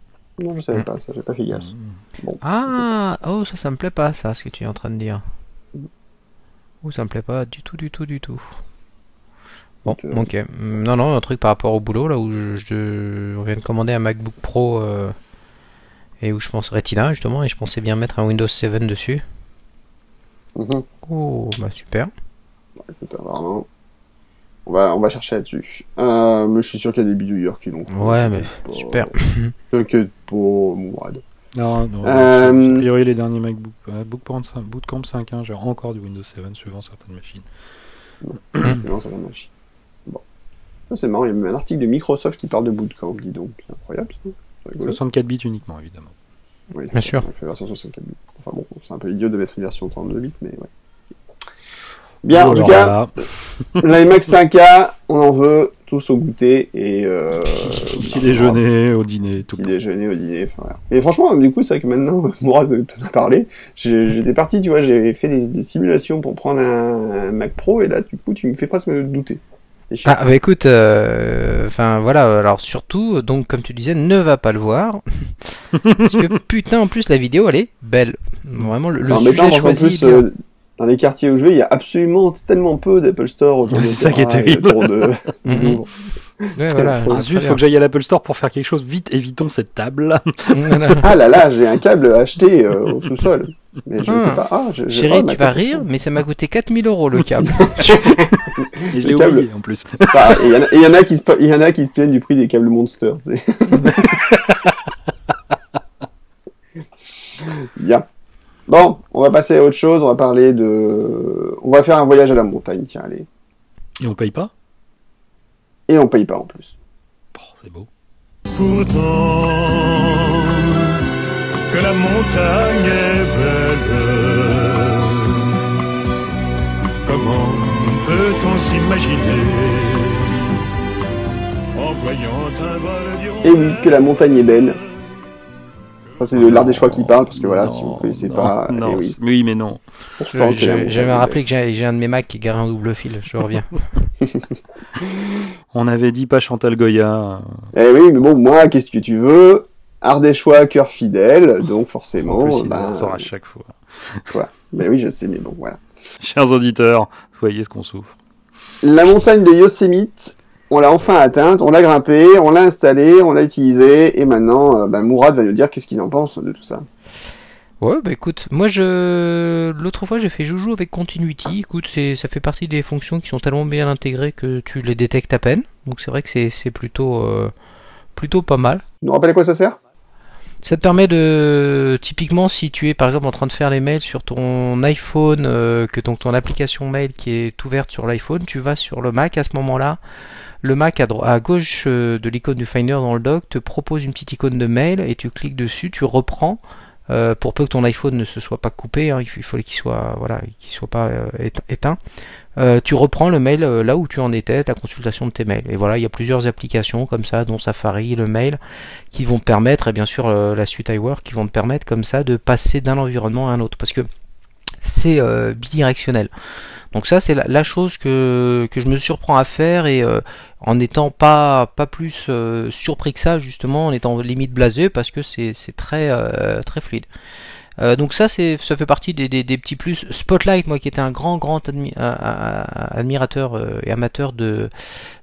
Non, je savais pas ça, j'ai pas fait gaffe. Mmh. Bon. Ah, oh, ça, ça me plaît pas, ça, ce que tu es en train de dire. Oh, ça me plaît pas du tout, du tout, du tout. Bon, ok. Non, non, un truc par rapport au boulot, là où je, je... on vient de commander un MacBook Pro euh, et où je pense Retina, justement, et je pensais bien mettre un Windows 7 dessus. Oh, bah super. Bah, écoute, vraiment, on va, on va chercher là-dessus. Euh, mais je suis sûr qu'il y a des bidouilleurs qui l'ont. Ouais, mais super. T'inquiète pas, Mourad. Non, non. Euh... A priori, les derniers MacBook, euh, Bootcamp 5.1, j'ai encore du Windows 7 suivant certaines machines. suivant [clears throat] certaines machines. Bon. Ça, c'est marrant, il y a même un article de Microsoft qui parle de Bootcamp, dis donc. C'est incroyable, ça. 64 bits uniquement, évidemment. Oui, bien sûr. fait version 64 bits. Enfin bon, c'est un peu idiot de mettre une version 32 bits, mais ouais. Bien, en tout cas, [laughs] l'iMac 5K, on en veut tous au goûter et euh, au petit déjeuner, au dîner, tout. Petit déjeuner, au dîner. Enfin. Et franchement, du coup, c'est vrai que maintenant, [laughs] Mourad t'en a parlé. J'étais parti, tu vois, j'ai fait des, simulations pour prendre un, Mac Pro et là, du coup, tu me fais presque me douter. Ah bah écoute, euh, enfin voilà, alors surtout, donc comme tu disais, ne va pas le voir, [laughs] parce que putain, en plus la vidéo elle est belle, vraiment le, le sujet choisi. En plus, euh, dans les quartiers où je vais, il y a absolument tellement peu d'Apple Store autour C'est ça qui est terrible. De... [laughs] Mhm. ouais, voilà. Ah, zut, faut que j'aille à l'Apple Store pour faire quelque chose. Vite, évitons cette table. [laughs] ah là là, j'ai un câble acheté euh, au sous-sol. Mais je ne sais ah. pas. Ah, Chérie, tu vas rire, mais ça m'a coûté 4000 euros le [laughs] câble. Et je l'ai oublié en plus. Bah, et il y, en a qui se, y en a qui se plaignent du prix des câbles Monster. Bien. Bon, on va passer à autre chose. On va parler de. On va faire un voyage à la montagne. Tiens, allez. Et on paye pas? Et on paye pas en plus. c'est beau. Pourtant, que la montagne est belle. Comment peut-on s'imaginer en voyant un vol Et oui, que la montagne est belle c'est l'art des choix qui parle, parce que voilà, si vous ne connaissez pas. Non, eh oui. mais non. J'avais rappelé que j'ai un de mes Macs qui est garé en double fil, je reviens. [laughs] On avait dit pas Chantal Goya. Eh oui, mais bon, moi, qu'est-ce que tu veux? Art des choix, cœur fidèle, donc forcément. On bah, sort à chaque fois. Quoi Mais oui, je sais, mais bon, voilà. Chers auditeurs, soyez ce qu'on souffre. La montagne de Yosemite on l'a enfin atteinte, on l'a grimpé, on l'a installé, on l'a utilisé, et maintenant, euh, bah, Mourad va nous dire qu'est-ce qu'il en pense de tout ça. Ouais, bah écoute, moi je l'autre fois j'ai fait joujou avec Continuity. Écoute, c'est ça fait partie des fonctions qui sont tellement bien intégrées que tu les détectes à peine. Donc c'est vrai que c'est plutôt euh, plutôt pas mal. Nous rappelle à quoi ça sert? Ça te permet de, typiquement, si tu es par exemple en train de faire les mails sur ton iPhone, euh, que ton, ton application mail qui est ouverte sur l'iPhone, tu vas sur le Mac à ce moment-là, le Mac à, gauche euh, de l'icône du Finder dans le dock te propose une petite icône de mail et tu cliques dessus, tu reprends. Euh, pour peu que ton iPhone ne se soit pas coupé, hein, il faut qu'il soit voilà, qu'il soit pas euh, éteint. tu reprends le mail là où tu en étais, ta consultation de tes mails. Et voilà, il y a plusieurs applications comme ça, dont Safari, le mail, qui vont te permettre, et bien sûr la suite iWork, qui vont te permettre comme ça de passer d'un environnement à un autre. Parce que c'est bidirectionnel. Donc ça c'est la, chose que, que je me surprends à faire et euh, en n'étant pas pas plus euh, surpris que ça justement, en étant limite blasé parce que c'est très euh, très fluide. donc ça c'est ça fait partie des, des, petits plus. Spotlight moi qui étais un grand grand admirateur et amateur de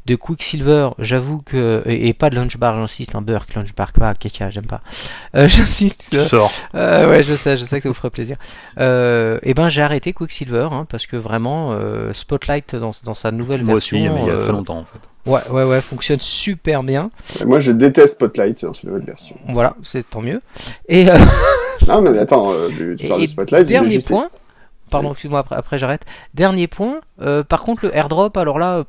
de Quicksilver, j'avoue que et, pas de Lunchbar, j'insiste, un Burke, Lunchbar, pas caca, j'aime pas. [laughs] Euh, j'insiste. Tu sors. Euh, ouais, je sais, je sais que ça vous ferait plaisir. Euh, et ben j'ai arrêté Quicksilver hein, parce que vraiment euh, Spotlight dans, dans sa nouvelle Moi version. Moi aussi, mais il y a très longtemps en fait. Ouais, ouais, ouais, fonctionne super bien. moi, je déteste Spotlight dans cette nouvelle version. Voilà, c'est tant mieux. Et [laughs] non, mais attends, tu parles de Spotlight. Dernier point. Pardon, excuse-moi, après, après j'arrête. Dernier point. par contre, le airdrop, alors là.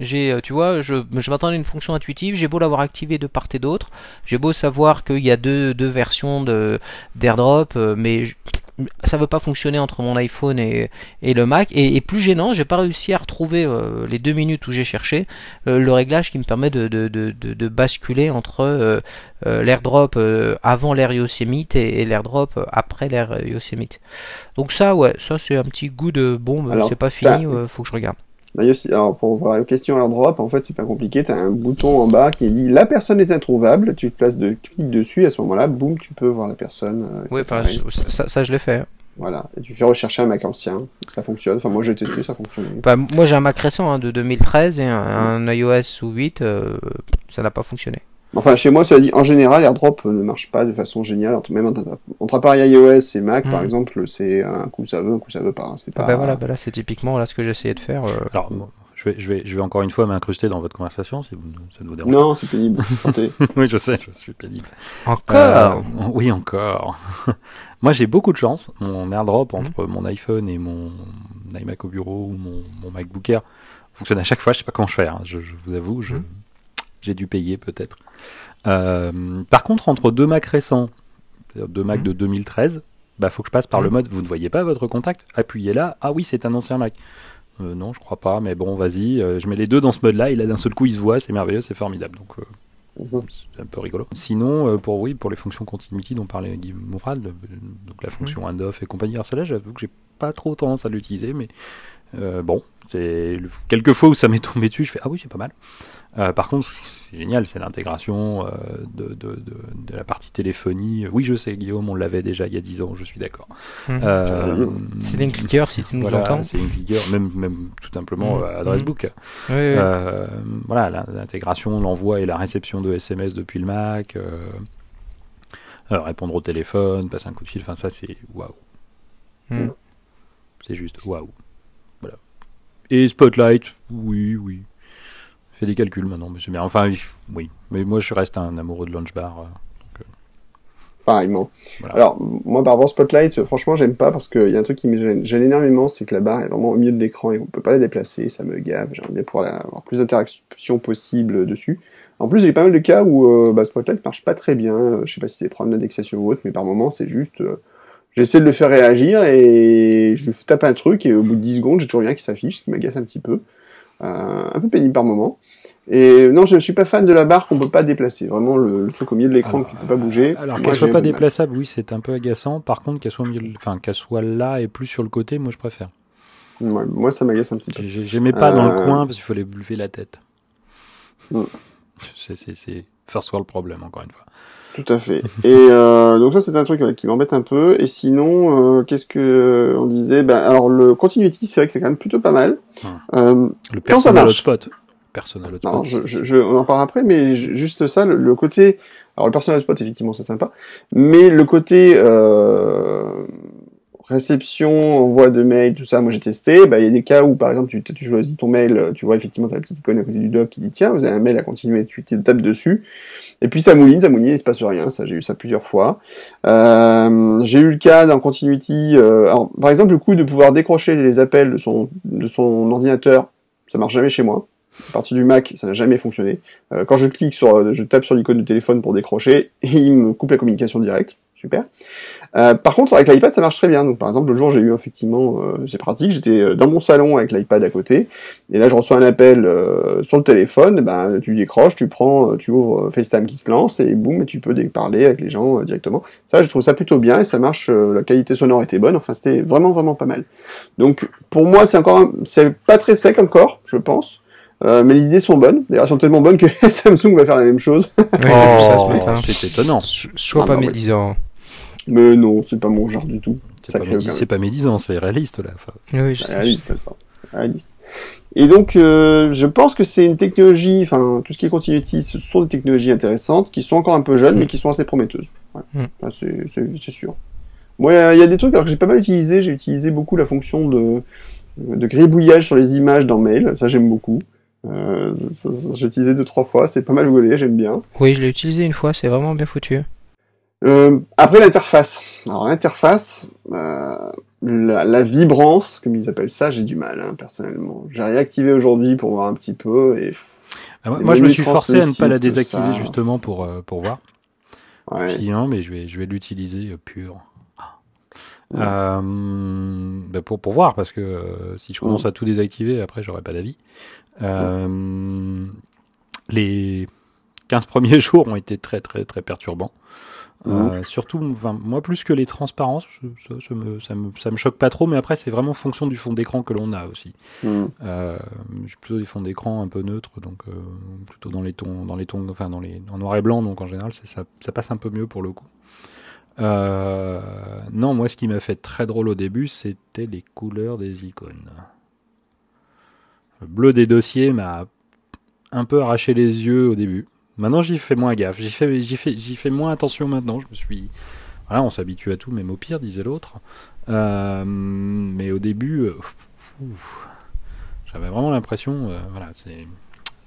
J'ai, euh, tu vois, je, je m'attendais à une fonction intuitive. J'ai beau l'avoir activé de part et d'autre. J'ai beau savoir qu'il y a deux, deux versions de d'AirDrop, euh, mais ça veut pas fonctionner entre mon iPhone et, et le Mac. Et, plus gênant, j'ai pas réussi à retrouver euh, les deux minutes où j'ai cherché le réglage qui me permet de, de, de, de basculer entre l'AirDrop avant l'air Yosemite et, l'AirDrop après l'air Yosemite. Donc ça, ouais, ça c'est un petit goût de bon, c'est pas fini, faut que je regarde. Alors, pour voir la question airdrop, en fait, c'est pas compliqué. Tu as un bouton en bas qui dit la personne est introuvable. Tu te places de clic dessus. À ce moment-là, boum, tu peux voir la personne. Euh, oui, ça, ça, je l'ai fait. Voilà. Et tu fais rechercher un Mac ancien. Ça fonctionne. Enfin, moi, j'ai testé, ça fonctionne. Bah, moi, j'ai un Mac récent hein, de 2013 et un, iOS ou 8. Euh, ça n'a pas fonctionné. Enfin, chez moi, ça dit, en général, AirDrop ne marche pas de façon géniale. Même entre, entre appareils iOS et Mac, par hmm. exemple, c'est un coup ça veut, un coup ça veut pas. C'est ah pas. bah voilà, bah là, c'est typiquement là ce que j'essayais de faire. Euh. Alors, je vais, je vais, je vais encore une fois m'incruster dans votre conversation si vous, ça ne vous dérange Non, c'est pénible. [laughs] oui, je sais, je suis pénible. Encore euh, Oui, encore. [laughs] Moi, j'ai beaucoup de chance. Mon AirDrop entre mon iPhone et mon iMac au bureau ou mon, mon MacBook Air fonctionne à chaque fois. Je sais pas comment. Hein. Je, je, vous avoue, je, j'ai dû payer peut-être. Euh, par contre, entre deux Macs récents, deux Macs de 2013, bah faut que je passe par le mode. Vous ne voyez pas votre contact Appuyez là. Ah oui, c'est un ancien Mac. Euh, non, je crois pas, mais bon, vas-y. Euh, je mets les deux dans ce mode-là, et là, d'un seul coup, ils se voient, c'est merveilleux, c'est formidable. Donc, mhm. c'est un peu rigolo. Sinon, pour oui, pour les fonctions continuity dont parlait Guy Mourad, donc la fonction mhm. handoff et compagnie, alors celle-là, j'avoue que j'ai pas trop tendance à l'utiliser, mais bon, c'est quelques fois où ça m'est tombé dessus, je fais ah oui, c'est pas mal. Euh, par contre, c'est génial, c'est l'intégration euh, de, de, de, de, la partie téléphonie. Oui, je sais, Guillaume, on l'avait déjà il y a 10 ans, je suis d'accord. Mmh. Euh, c'est une clicker, si tu nous voilà, entends. C'est une clicker, même, même tout simplement mmh. adresse book. Mmh. Oui, oui. Euh, voilà, l'intégration, l'envoi et la réception de SMS depuis le Mac. Euh, répondre au téléphone, passer un coup de fil, enfin ça c'est waouh. C'est juste waouh. Voilà. Et Spotlight, oui, oui fais des calculs maintenant, mais c'est bien. Enfin, oui. Mais moi, je reste un amoureux de Launchbar. Euh, donc, euh... Pareillement. Voilà. Alors, moi, par rapport Spotlight, franchement, j'aime pas parce qu'il y a un truc qui me gêne, énormément, c'est que la barre est vraiment au milieu de l'écran et on peut pas la déplacer. Ça me gave. J'aimerais bien pouvoir avoir plus d'interaction possible dessus. En plus, j'ai pas mal de cas où euh, bah, Spotlight marche pas très bien. Je sais pas si c'est des problèmes d'indexation ou autre, mais par moment, c'est juste. Euh, J'essaie de le faire réagir et je tape un truc et au bout de 10 secondes, j'ai toujours rien qui s'affiche, ce qui m'agace un petit peu. Euh, un peu pénible par moment. Et non, je ne suis pas fan de la barre qu'on peut pas déplacer. Vraiment le, le truc au milieu de l'écran qui peut pas bouger. Alors qu'elle soit pas déplaçable, oui, c'est un peu agaçant. Par contre, qu'elle soit au milieu, enfin qu'elle soit là et plus sur le côté, moi je préfère. Ouais, moi ça m'agace un petit peu. J'aimais pas euh... dans le coin parce qu'il fallait lever la tête. Mm. C'est first world problème encore une fois. Tout à fait. et euh, donc ça c'est un truc qui m'embête un peu. Et sinon, euh, qu'est-ce que on disait? Ben alors le continuity, c'est vrai que c'est quand même plutôt pas mal. Hum. Euh, le quand ça marche? Hotspot. Personnel hotspot. Non, je, je, je, on en parle après, mais juste ça, le, le côté. Alors le personnel hotspot, effectivement, c'est sympa, mais le côté euh, réception, envoi de mail, tout ça, moi j'ai testé. Bah, il y a des cas où, par exemple, tu, tu choisis ton mail, tu vois effectivement ta petite icône à côté du doc qui dit tiens, vous avez un mail à continuer, tu tapes dessus. Et puis ça mouline, ça mouline, il se passe rien. Ça, j'ai eu ça plusieurs fois. Euh, j'ai eu le cas dans Continuity. Euh, alors, par exemple, le coup de pouvoir décrocher les appels de son ordinateur, ça marche jamais chez moi. À partir du Mac, ça n'a jamais fonctionné. Euh, quand je clique sur, je tape sur l'icône de téléphone pour décrocher, [laughs] il me coupe la communication directe. Super. Euh, par contre, avec l'iPad, ça marche très bien. Donc, par exemple, le jour, j'ai eu effectivement, euh, c'est pratique. J'étais euh, dans mon salon avec l'iPad à côté, et là, je reçois un appel euh, sur le téléphone. Ben, tu décroches, tu prends, tu ouvres FaceTime qui se lance, et boum, et tu peux parler avec les gens directement. Ça, je trouve ça plutôt bien, et ça marche. la qualité sonore était bonne. Enfin, c'était vraiment, vraiment pas mal. Donc, pour moi, c'est encore, c'est pas très sec encore, je pense. Euh, mais les idées sont bonnes. D'ailleurs, elles sont tellement bonnes que [laughs] Samsung va faire la même chose. Oui, oh, c'est étonnant. Sois ah, pas médisant. Mais non, c'est pas mon genre du tout. C'est pas, pas, médisant, c'est réaliste là. Enfin, oui, je réaliste, réaliste. Et donc, euh, je pense que c'est une technologie, enfin, tout ce qui est continuity, ce sont des technologies intéressantes, qui sont encore un peu jeunes, mm. mais qui sont assez prometteuses. Ouais. Mm. c'est sûr. Moi, ouais, il y a des trucs alors que j'ai pas mal utilisé. J'ai utilisé beaucoup la fonction de, de gribouillage sur les images dans Mail. Ça, j'aime beaucoup. Euh, j'ai utilisé deux trois fois. C'est pas mal volé, j'aime bien. Oui, je l'ai utilisé une fois. C'est vraiment bien foutu. Euh, après l'interface. Alors l'interface, euh, la, la, vibrance, comme ils appellent ça, j'ai du mal hein, personnellement. J'ai réactivé aujourd'hui pour voir un petit peu et. Ah, moi, moi je me suis forcé à ne pas la désactiver justement pour euh, pour voir. Ouais. Puis, hein, mais je vais je vais l'utiliser euh, pur. Ouais. Bah pour, pour voir, parce que si je commence à tout désactiver, après j'aurai pas d'avis. Les 15 premiers [laughs] jours ont été très très très perturbants. Euh, surtout, enfin, moi plus que les transparences, ça, ça, me, ça, me, ça me choque pas trop, mais après c'est vraiment fonction du fond d'écran que l'on a aussi. Mmh. Euh, j'ai plutôt des fonds d'écran un peu neutres, donc euh, plutôt dans les tons, dans les tons, enfin dans les en noir et blanc, donc en général ça, ça passe un peu mieux pour le coup. Euh, non, moi ce qui m'a fait très drôle au début, c'était les couleurs des icônes. Le bleu des dossiers m'a un peu arraché les yeux au début. Maintenant, j'y fais moins gaffe. J'y fais, j'y fais, j'y fais moins attention maintenant. Je me suis, voilà, on s'habitue à tout, même au pire, disait l'autre. Euh, mais au début, euh, J'avais vraiment l'impression, voilà, c'est.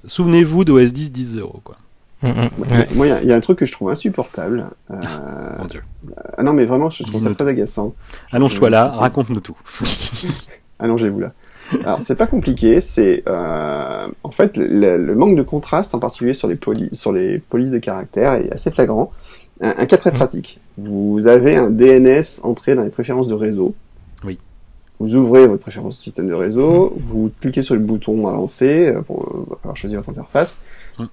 Souvenez-vous d'OS 10 10.0 quoi. Moi, il y, a un truc que je trouve insupportable. Euh... [laughs] Mon Dieu. Ah non, mais vraiment, je trouve ça très agaçant. Allonge-toi là, raconte-nous tout. [laughs] [laughs] Allongez-vous là. Alors, c'est pas compliqué, c'est euh, en fait le, manque de contraste, en particulier sur les, sur les polices de caractère, est assez flagrant. Un, cas très mm. pratique. Vous avez un DNS entré dans les préférences de réseau. Oui. Vous ouvrez votre préférence système de réseau, vous cliquez sur le bouton à lancer euh, pour, pour choisir votre interface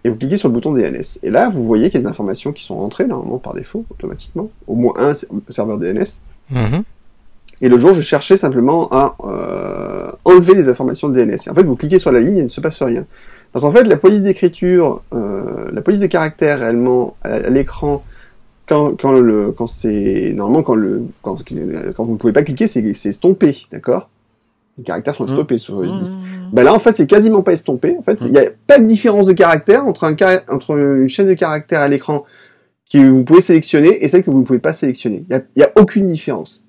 et vous cliquez sur le bouton DNS. Et là, vous voyez qu'il y a des informations qui sont rentrées, normalement, par défaut, automatiquement. Au moins un serveur DNS. Et le jour, je cherchais simplement à euh, enlever les informations de DNS. Et en fait, vous cliquez sur la ligne et il ne se passe rien. Parce qu'en fait, la police d'écriture, euh, la police de caractère réellement à, l'écran, quand, quand le, quand c'est normalement quand le, quand, quand vous ne pouvez pas cliquer, c'est c'est estompé, d'accord? Les caractères sont stoppés sur OS 10. Ben là, en fait, c'est quasiment pas estompé. En fait, il n'y a pas de différence de caractère entre, un entre une chaîne de caractères à l'écran que vous pouvez sélectionner et celle que vous ne pouvez pas sélectionner. Il n'y a, a, aucune différence.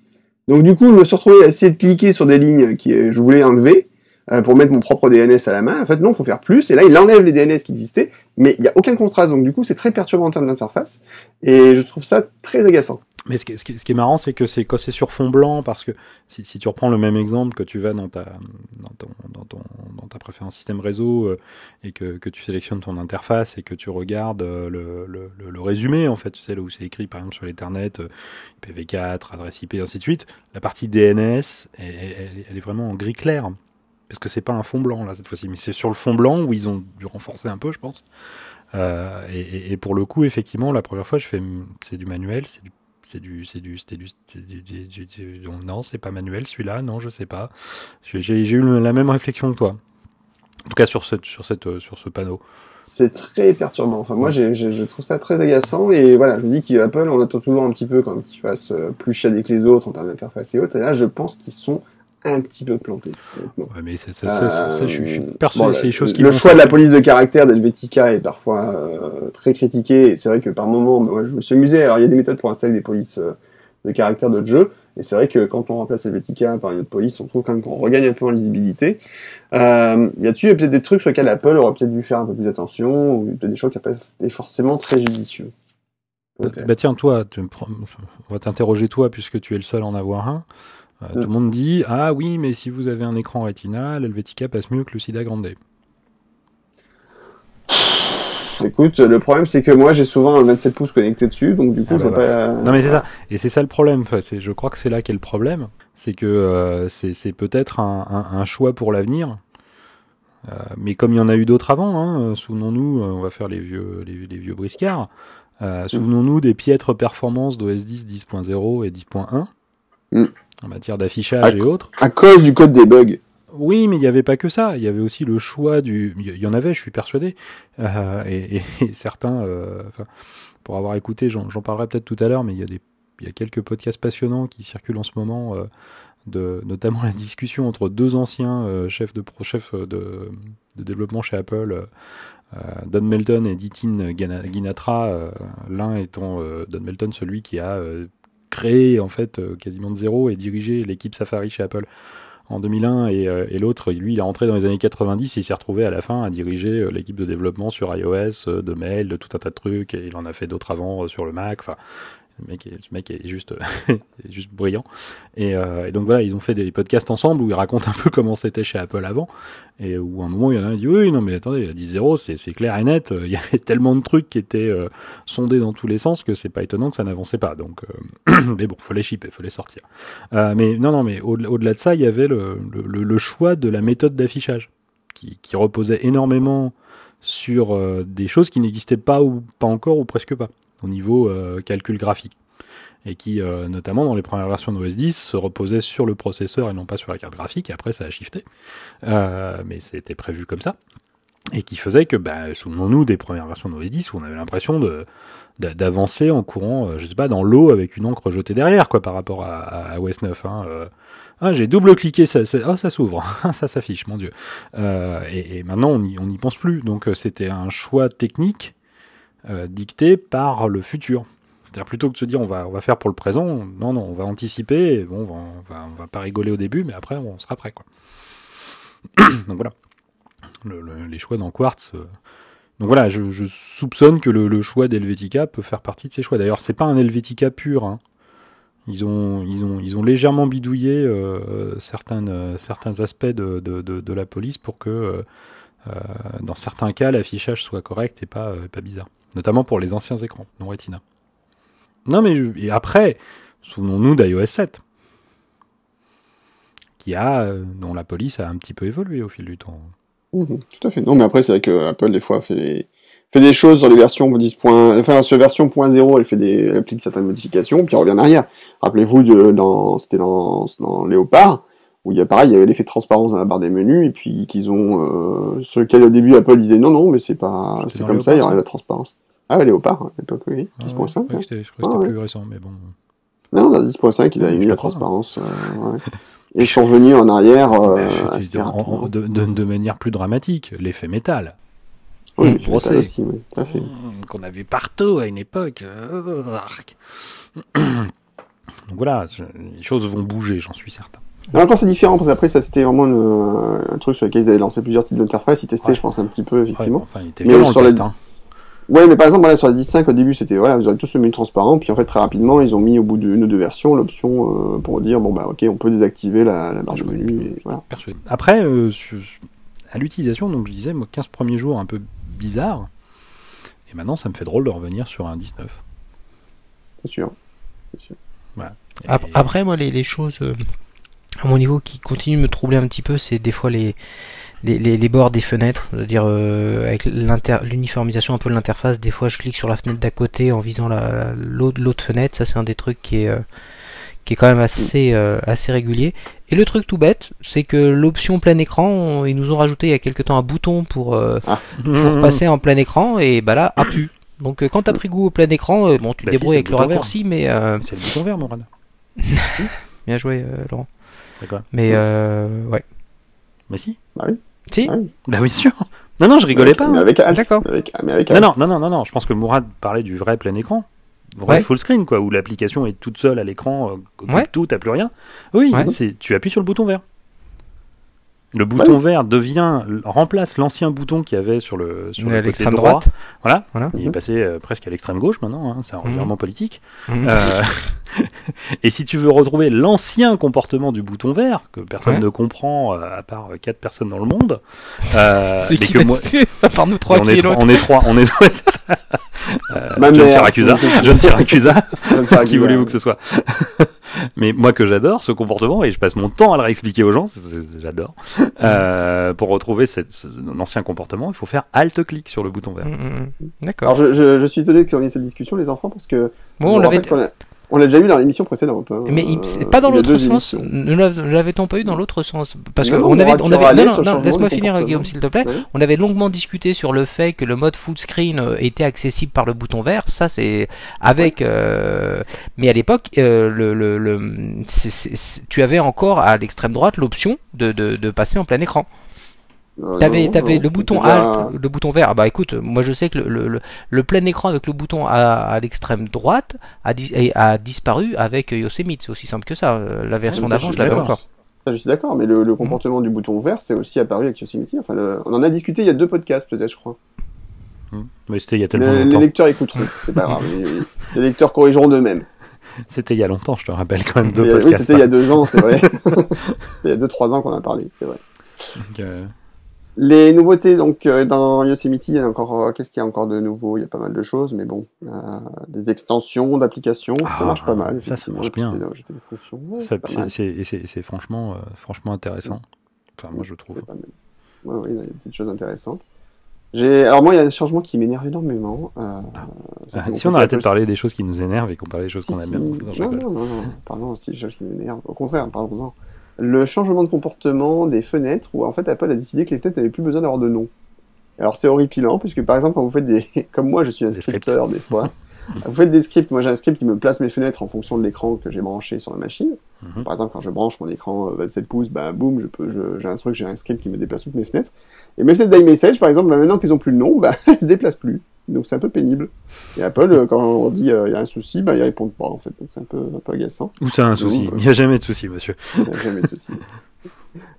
Donc du coup, je me suis retrouvé à essayer de cliquer sur des lignes que je voulais enlever euh, pour mettre mon propre DNS à la main. En fait, non, faut faire plus. Et là, il enlève les DNS qui existaient, mais il n'y a aucun contraste. Donc du coup, c'est très perturbant en termes d'interface. Et je trouve ça très agaçant. Mais ce qui, ce qui, est marrant, c'est que c'est quand c'est sur fond blanc, parce que si, si, tu reprends le même exemple que tu vas dans ta, dans ton, dans ton, dans ta préférence système réseau euh, et que, que tu sélectionnes ton interface et que tu regardes euh, le, le, le, résumé, en fait, tu sais, là où c'est écrit, par exemple, sur l'Ethernet, euh, IPv4, adresse IP, ainsi de suite, la partie DNS, elle, elle, est vraiment en gris clair. Parce que c'est pas un fond blanc, là, cette fois-ci, mais c'est sur le fond blanc où ils ont dû renforcer un peu, je pense. Et, et, pour le coup, effectivement, la première fois, je fais, c'est du manuel, c'est du c'est du, c'est du, c'était du, non, c'est pas manuel celui-là, non, je sais pas. J'ai eu la même réflexion que toi. En tout cas sur cette, sur cette, euh, sur ce panneau. C'est très perturbant. Enfin, moi, je trouve ça très agaçant. Et voilà, je me dis qu'Apple, on attend toujours un petit peu quand qu'ils fassent euh, plus chiadé que les autres en termes d'interface et autres. Et là, je pense qu'ils sont un petit peu planté. Ouais, mais ça, ça, ça, je, suis euh, persuadé bon, les choses qui Le choix de la police de caractère d'Helvetica est parfois euh, très critiqué. Et c'est vrai que par moment, moi, je me suis amusé. Alors, il y a des méthodes pour installer des polices euh, de caractère d'autres jeux. Et c'est vrai que quand on remplace Helvetica par une autre police, on trouve quand même qu'on regagne un peu en lisibilité. Euh, y a-tu peut-être des trucs sur lesquels Apple aurait peut-être dû faire un peu plus attention, ou peut-être des choses qui n'ont pas forcément très judicieux? Bah, bah, tiens, toi, tu, on va t'interroger toi, puisque tu es le seul à en avoir un. Euh, tout le monde dit Ah oui, mais si vous avez un écran Retina, l'Helvetica passe mieux que le Sida Grande. Écoute, le problème c'est que moi j'ai souvent un 27 pouces connecté dessus, donc du coup ah je bah pas. Non mais c'est ça, et c'est ça le problème. Enfin, je crois que c'est là qu'est le problème, c'est que euh, c'est peut-être un, un, un, choix pour l'avenir. Euh, mais comme il y en a eu d'autres avant, hein, souvenons-nous, on va faire les vieux, les, les vieux briscards. Euh, souvenons-nous des piètres performances d'OS 10 10.0 et 10.1 en matière d'affichage et autres. À cause du code des bugs. Oui, mais il n'y avait pas que ça. Il y avait aussi le choix du. Il y en avait, je suis persuadé. Euh, et, certains, euh, pour avoir écouté, j'en parlerai peut-être tout à l'heure, mais il y a des, il y a quelques podcasts passionnants qui circulent en ce moment, euh, de, notamment [laughs] la discussion entre deux anciens chefs de pro, chefs de, de développement chez Apple. Don Melton et Ditin Ginatra, l'un étant Don Melton celui qui a créé en fait euh, quasiment de zéro et dirigé l'équipe Safari chez Apple en 2001 et, euh, et l'autre, lui, il est rentré dans les années 90 et il s'est retrouvé à la fin à diriger euh, l'équipe de développement sur iOS, de mail, de tout un tas de trucs et il en a fait d'autres avant sur le Mac. Enfin, mec est, ce mec est juste, [laughs] juste brillant. Et, euh, et, donc voilà, ils ont fait des podcasts ensemble où ils racontent un peu comment c'était chez Apple avant. Et où à un moment, il y en a un qui dit oui, non mais attendez, 10.0, c'est, clair et net. Il y avait tellement de trucs qui étaient euh, sondés dans tous les sens que c'est pas étonnant que ça n'avançait pas. Donc, euh, [clears throat] mais bon, faut les shipper, faut les sortir. Euh, mais non, non, mais au-delà de ça, il y avait le, choix de la méthode d'affichage qui reposait énormément sur des choses qui n'existaient pas ou pas encore ou presque pas au niveau euh, calcul graphique et qui, euh, notamment dans les premières versions d'OS 10, se reposait sur le processeur et non pas sur la carte graphique, après ça a shifté, euh, mais c'était prévu comme ça, et qui faisait que, bah, souvenons-nous des premières versions d'OS 10 où on avait l'impression de d'avancer en courant, je sais pas, dans l'eau avec une encre jetée derrière, quoi, par rapport à, OS 9. Hein, ah, j'ai double-cliqué, oh, ça s'ouvre, [laughs] ça s'affiche, mon dieu. et, maintenant, on n'y pense plus. Donc, c'était un choix technique euh, dicté par le futur. C'est-à-dire plutôt que de se dire on va, on va faire pour le présent, non, non, on va anticiper, bon, on va, va, pas rigoler au début, mais après on sera prêt. Quoi. [coughs] donc voilà. les choix dans Quartz. donc voilà, je, soupçonne que le, choix d'Helvetica peut faire partie de ces choix. D'ailleurs, c'est pas un Helvetica pur. Hein. Ils ont, ils ont, ils ont légèrement bidouillé certains, certains aspects de, de, la police pour que, dans certains cas, l'affichage soit correct et pas, pas bizarre. Notamment pour les anciens écrans, non Retina. Non, mais et après, souvenons-nous d'iOS 7, qui a, euh, dont la police a un petit peu évolué au fil du temps. Mhm, tout à fait. Non, mais après, c'est vrai que Apple, des fois, fait des, fait des choses sur les versions 10. Enfin, sur version 0.0, elle fait des, applique certaines modifications, puis elle revient en arrière. Rappelez-vous de, dans, c'était dans, dans Léopard, où il y a pareil, il y avait l'effet de transparence dans la barre des menus, et puis qu'ils ont, euh, sur lequel au début Apple disait non, non, mais c'est pas, c'est comme ça, il y aura la transparence. Ah, Léopard, à l'époque, oui, 10.5. Ah, je crois que c'était plus récent, mais bon. Non, dans 10.5, ils avaient mis la transparence. Euh, [laughs] Et sont revenus en arrière euh, de, de, manière plus dramatique, l'effet métal. Oui, l'effet métal aussi, oui, tout à fait. Mmh, qu'on avait partout à une époque. Euh, [clears throat] Donc voilà, les choses vont bouger, j'en suis certain. Alors quand c'est différent, parce qu'après ça c'était vraiment un truc sur lequel ils avaient lancé plusieurs types d'interfaces, ils testaient je pense un petit peu effectivement. enfin, était mais sur test, hein. Ouais, mais par exemple, voilà, sur la 10.5, au début, c'était, voilà, vous avez tous le menu transparent, puis en fait, très rapidement, ils ont mis au bout d'une ou deux versions l'option euh, pour dire, bon, bah, ok, on peut désactiver la, la barre de menu, et voilà. Après, euh, à l'utilisation, donc je disais, moi, 15 premiers jours un peu bizarre, et maintenant, ça me fait drôle de revenir sur un 19. C'est sûr. C'est sûr. Après, moi, les, les choses, euh, à mon niveau, qui continuent de me troubler un petit peu, c'est des fois les les, les, bords des fenêtres, c'est-à-dire euh, avec l'uniformisation un peu de l'interface, des fois je clique sur la fenêtre d'à côté en visant l'autre fenêtre, ça c'est un des trucs qui est, euh, qui est quand même assez, euh, assez régulier. Et le truc tout bête, c'est que l'option plein écran, ils nous ont rajouté il y a quelques temps un bouton pour, ah. pour passer en plein écran, et bah là, a pu. Donc quand t'as pris goût au plein écran, bon tu te bah débrouilles avec le, raccourci, mais... C'est le bouton vert, Morane. [laughs] Bien joué, Laurent. Mais ouais. Mais si. Bah oui. Si ah Bah oui, sûr. Non, non, je rigolais pas. Mais avec D'accord. non, non, non, non, non, je pense que Mourad parlait du vrai plein écran. Vrai full screen, quoi, où l'application est toute seule à l'écran, euh, ouais. tout, t'as plus rien. Oui, c'est tu appuies sur le bouton vert. Le bouton vert devient remplace l'ancien bouton qu'il y avait sur le sur le côté droit. Droite. Voilà. Il est passé euh, presque à l'extrême gauche maintenant. Hein, c'est un mhm. revirement politique. Mhm. Euh, [laughs] et si tu veux retrouver l'ancien comportement du bouton vert que personne ne comprend euh, à part quatre personnes dans le monde, [laughs] c'est qui que moi, à part nous trois, on, est trois on est trois, on est trois, je ne Siracusa, [laughs] je ne qui voulez-vous que ce soit? Mais moi que j'adore ce comportement et je passe mon temps à le réexpliquer aux gens, j'adore. [laughs] Euh, pour retrouver cette, ce, ancien comportement, il faut faire alt-clic sur le bouton vert. Mm, mm, mm. D'accord. Alors je, je, suis étonné qu'on ait cette discussion les enfants parce que bon, on l'avait on l'a déjà eu dans l'émission précédente. Hein. Mais c'est pas dans l'autre sens. Ne l'avait-on pas eu dans l'autre sens? Parce qu'on avait, on avait, non, non, laisse-moi finir, Guillaume, s'il te plaît. On avait longuement discuté sur le fait que le mode full screen euh, était accessible par le bouton vert. Ça, c'est avec. Euh... Mais à l'époque, euh, le, le, le tu avais encore à l'extrême droite l'option de, de, de passer en plein écran. Euh, t'avais, t'avais le bouton Alt, le bouton vert. Ah bah écoute, moi je sais que le, le, le plein écran avec le bouton à, à l'extrême droite a, a disparu avec Yosemite. C'est aussi simple que ça. Euh, la version d'avant, je l'avais encore. Ça, je suis d'accord, mais le, le comportement du bouton vert, c'est aussi apparu avec Yosemite. Enfin, on en a discuté il y a deux podcasts, peut-être, je crois. Hmm. Mais c'était il y a tellement longtemps. Les lecteurs écouteront, [laughs] c'est pas grave. les, lecteurs corrigeront d'eux-mêmes. C'était il y a longtemps, je te rappelle quand même deux podcasts. Oui, c'était il y a deux ans, c'est vrai. [laughs] il y a deux, trois ans qu'on a parlé, c'est vrai. Donc, euh... Les nouveautés, donc euh, dans Yosemite, il y a encore, euh, qu'est-ce qu'il y a encore de nouveau? Il y a pas mal de choses, mais bon, euh, des extensions d'applications, ça marche pas mal. Ça, ça marche bien. c'est franchement, franchement intéressant. Enfin, moi, je trouve. Ouais, ouais, il y a des petites choses intéressantes. Alors moi, il y a des changements qui m'énervent énormément. Ah. Ah, si on arrêtait de parler des choses qui nous énervent et qu'on parlait des choses qu'on aime bien. Non, non, non, non, pardon, aussi des choses qui m'énervent. Au contraire, parlons-en le changement de comportement des fenêtres, où en fait Apple a décidé que les fenêtres n'avaient plus besoin d'avoir de nom. Alors c'est horripilant, puisque par exemple quand vous faites des... [laughs] Comme moi je suis un scripteur des fois, [laughs] vous faites des scripts, moi j'ai un script qui me place mes fenêtres en fonction de l'écran que j'ai branché sur la machine. Mhm. Par exemple quand je branche mon écran 27 euh, pouces, bah boum, je peux, j'ai un truc, j'ai un script qui me déplace toutes mes fenêtres. Et mes fenêtres d'iMessage par exemple, bah, maintenant qu'ils ont plus de nom, bah [laughs] elles se déplacent plus. Donc c'est un peu pénible. Et Apple, euh, quand on dit euh, il y a un souci, bah, ils répondent pas en fait. Donc c'est un peu, un peu agaçant. Où ça un souci Il n'y a jamais de souci, monsieur. [laughs] Il n'y a jamais de souci.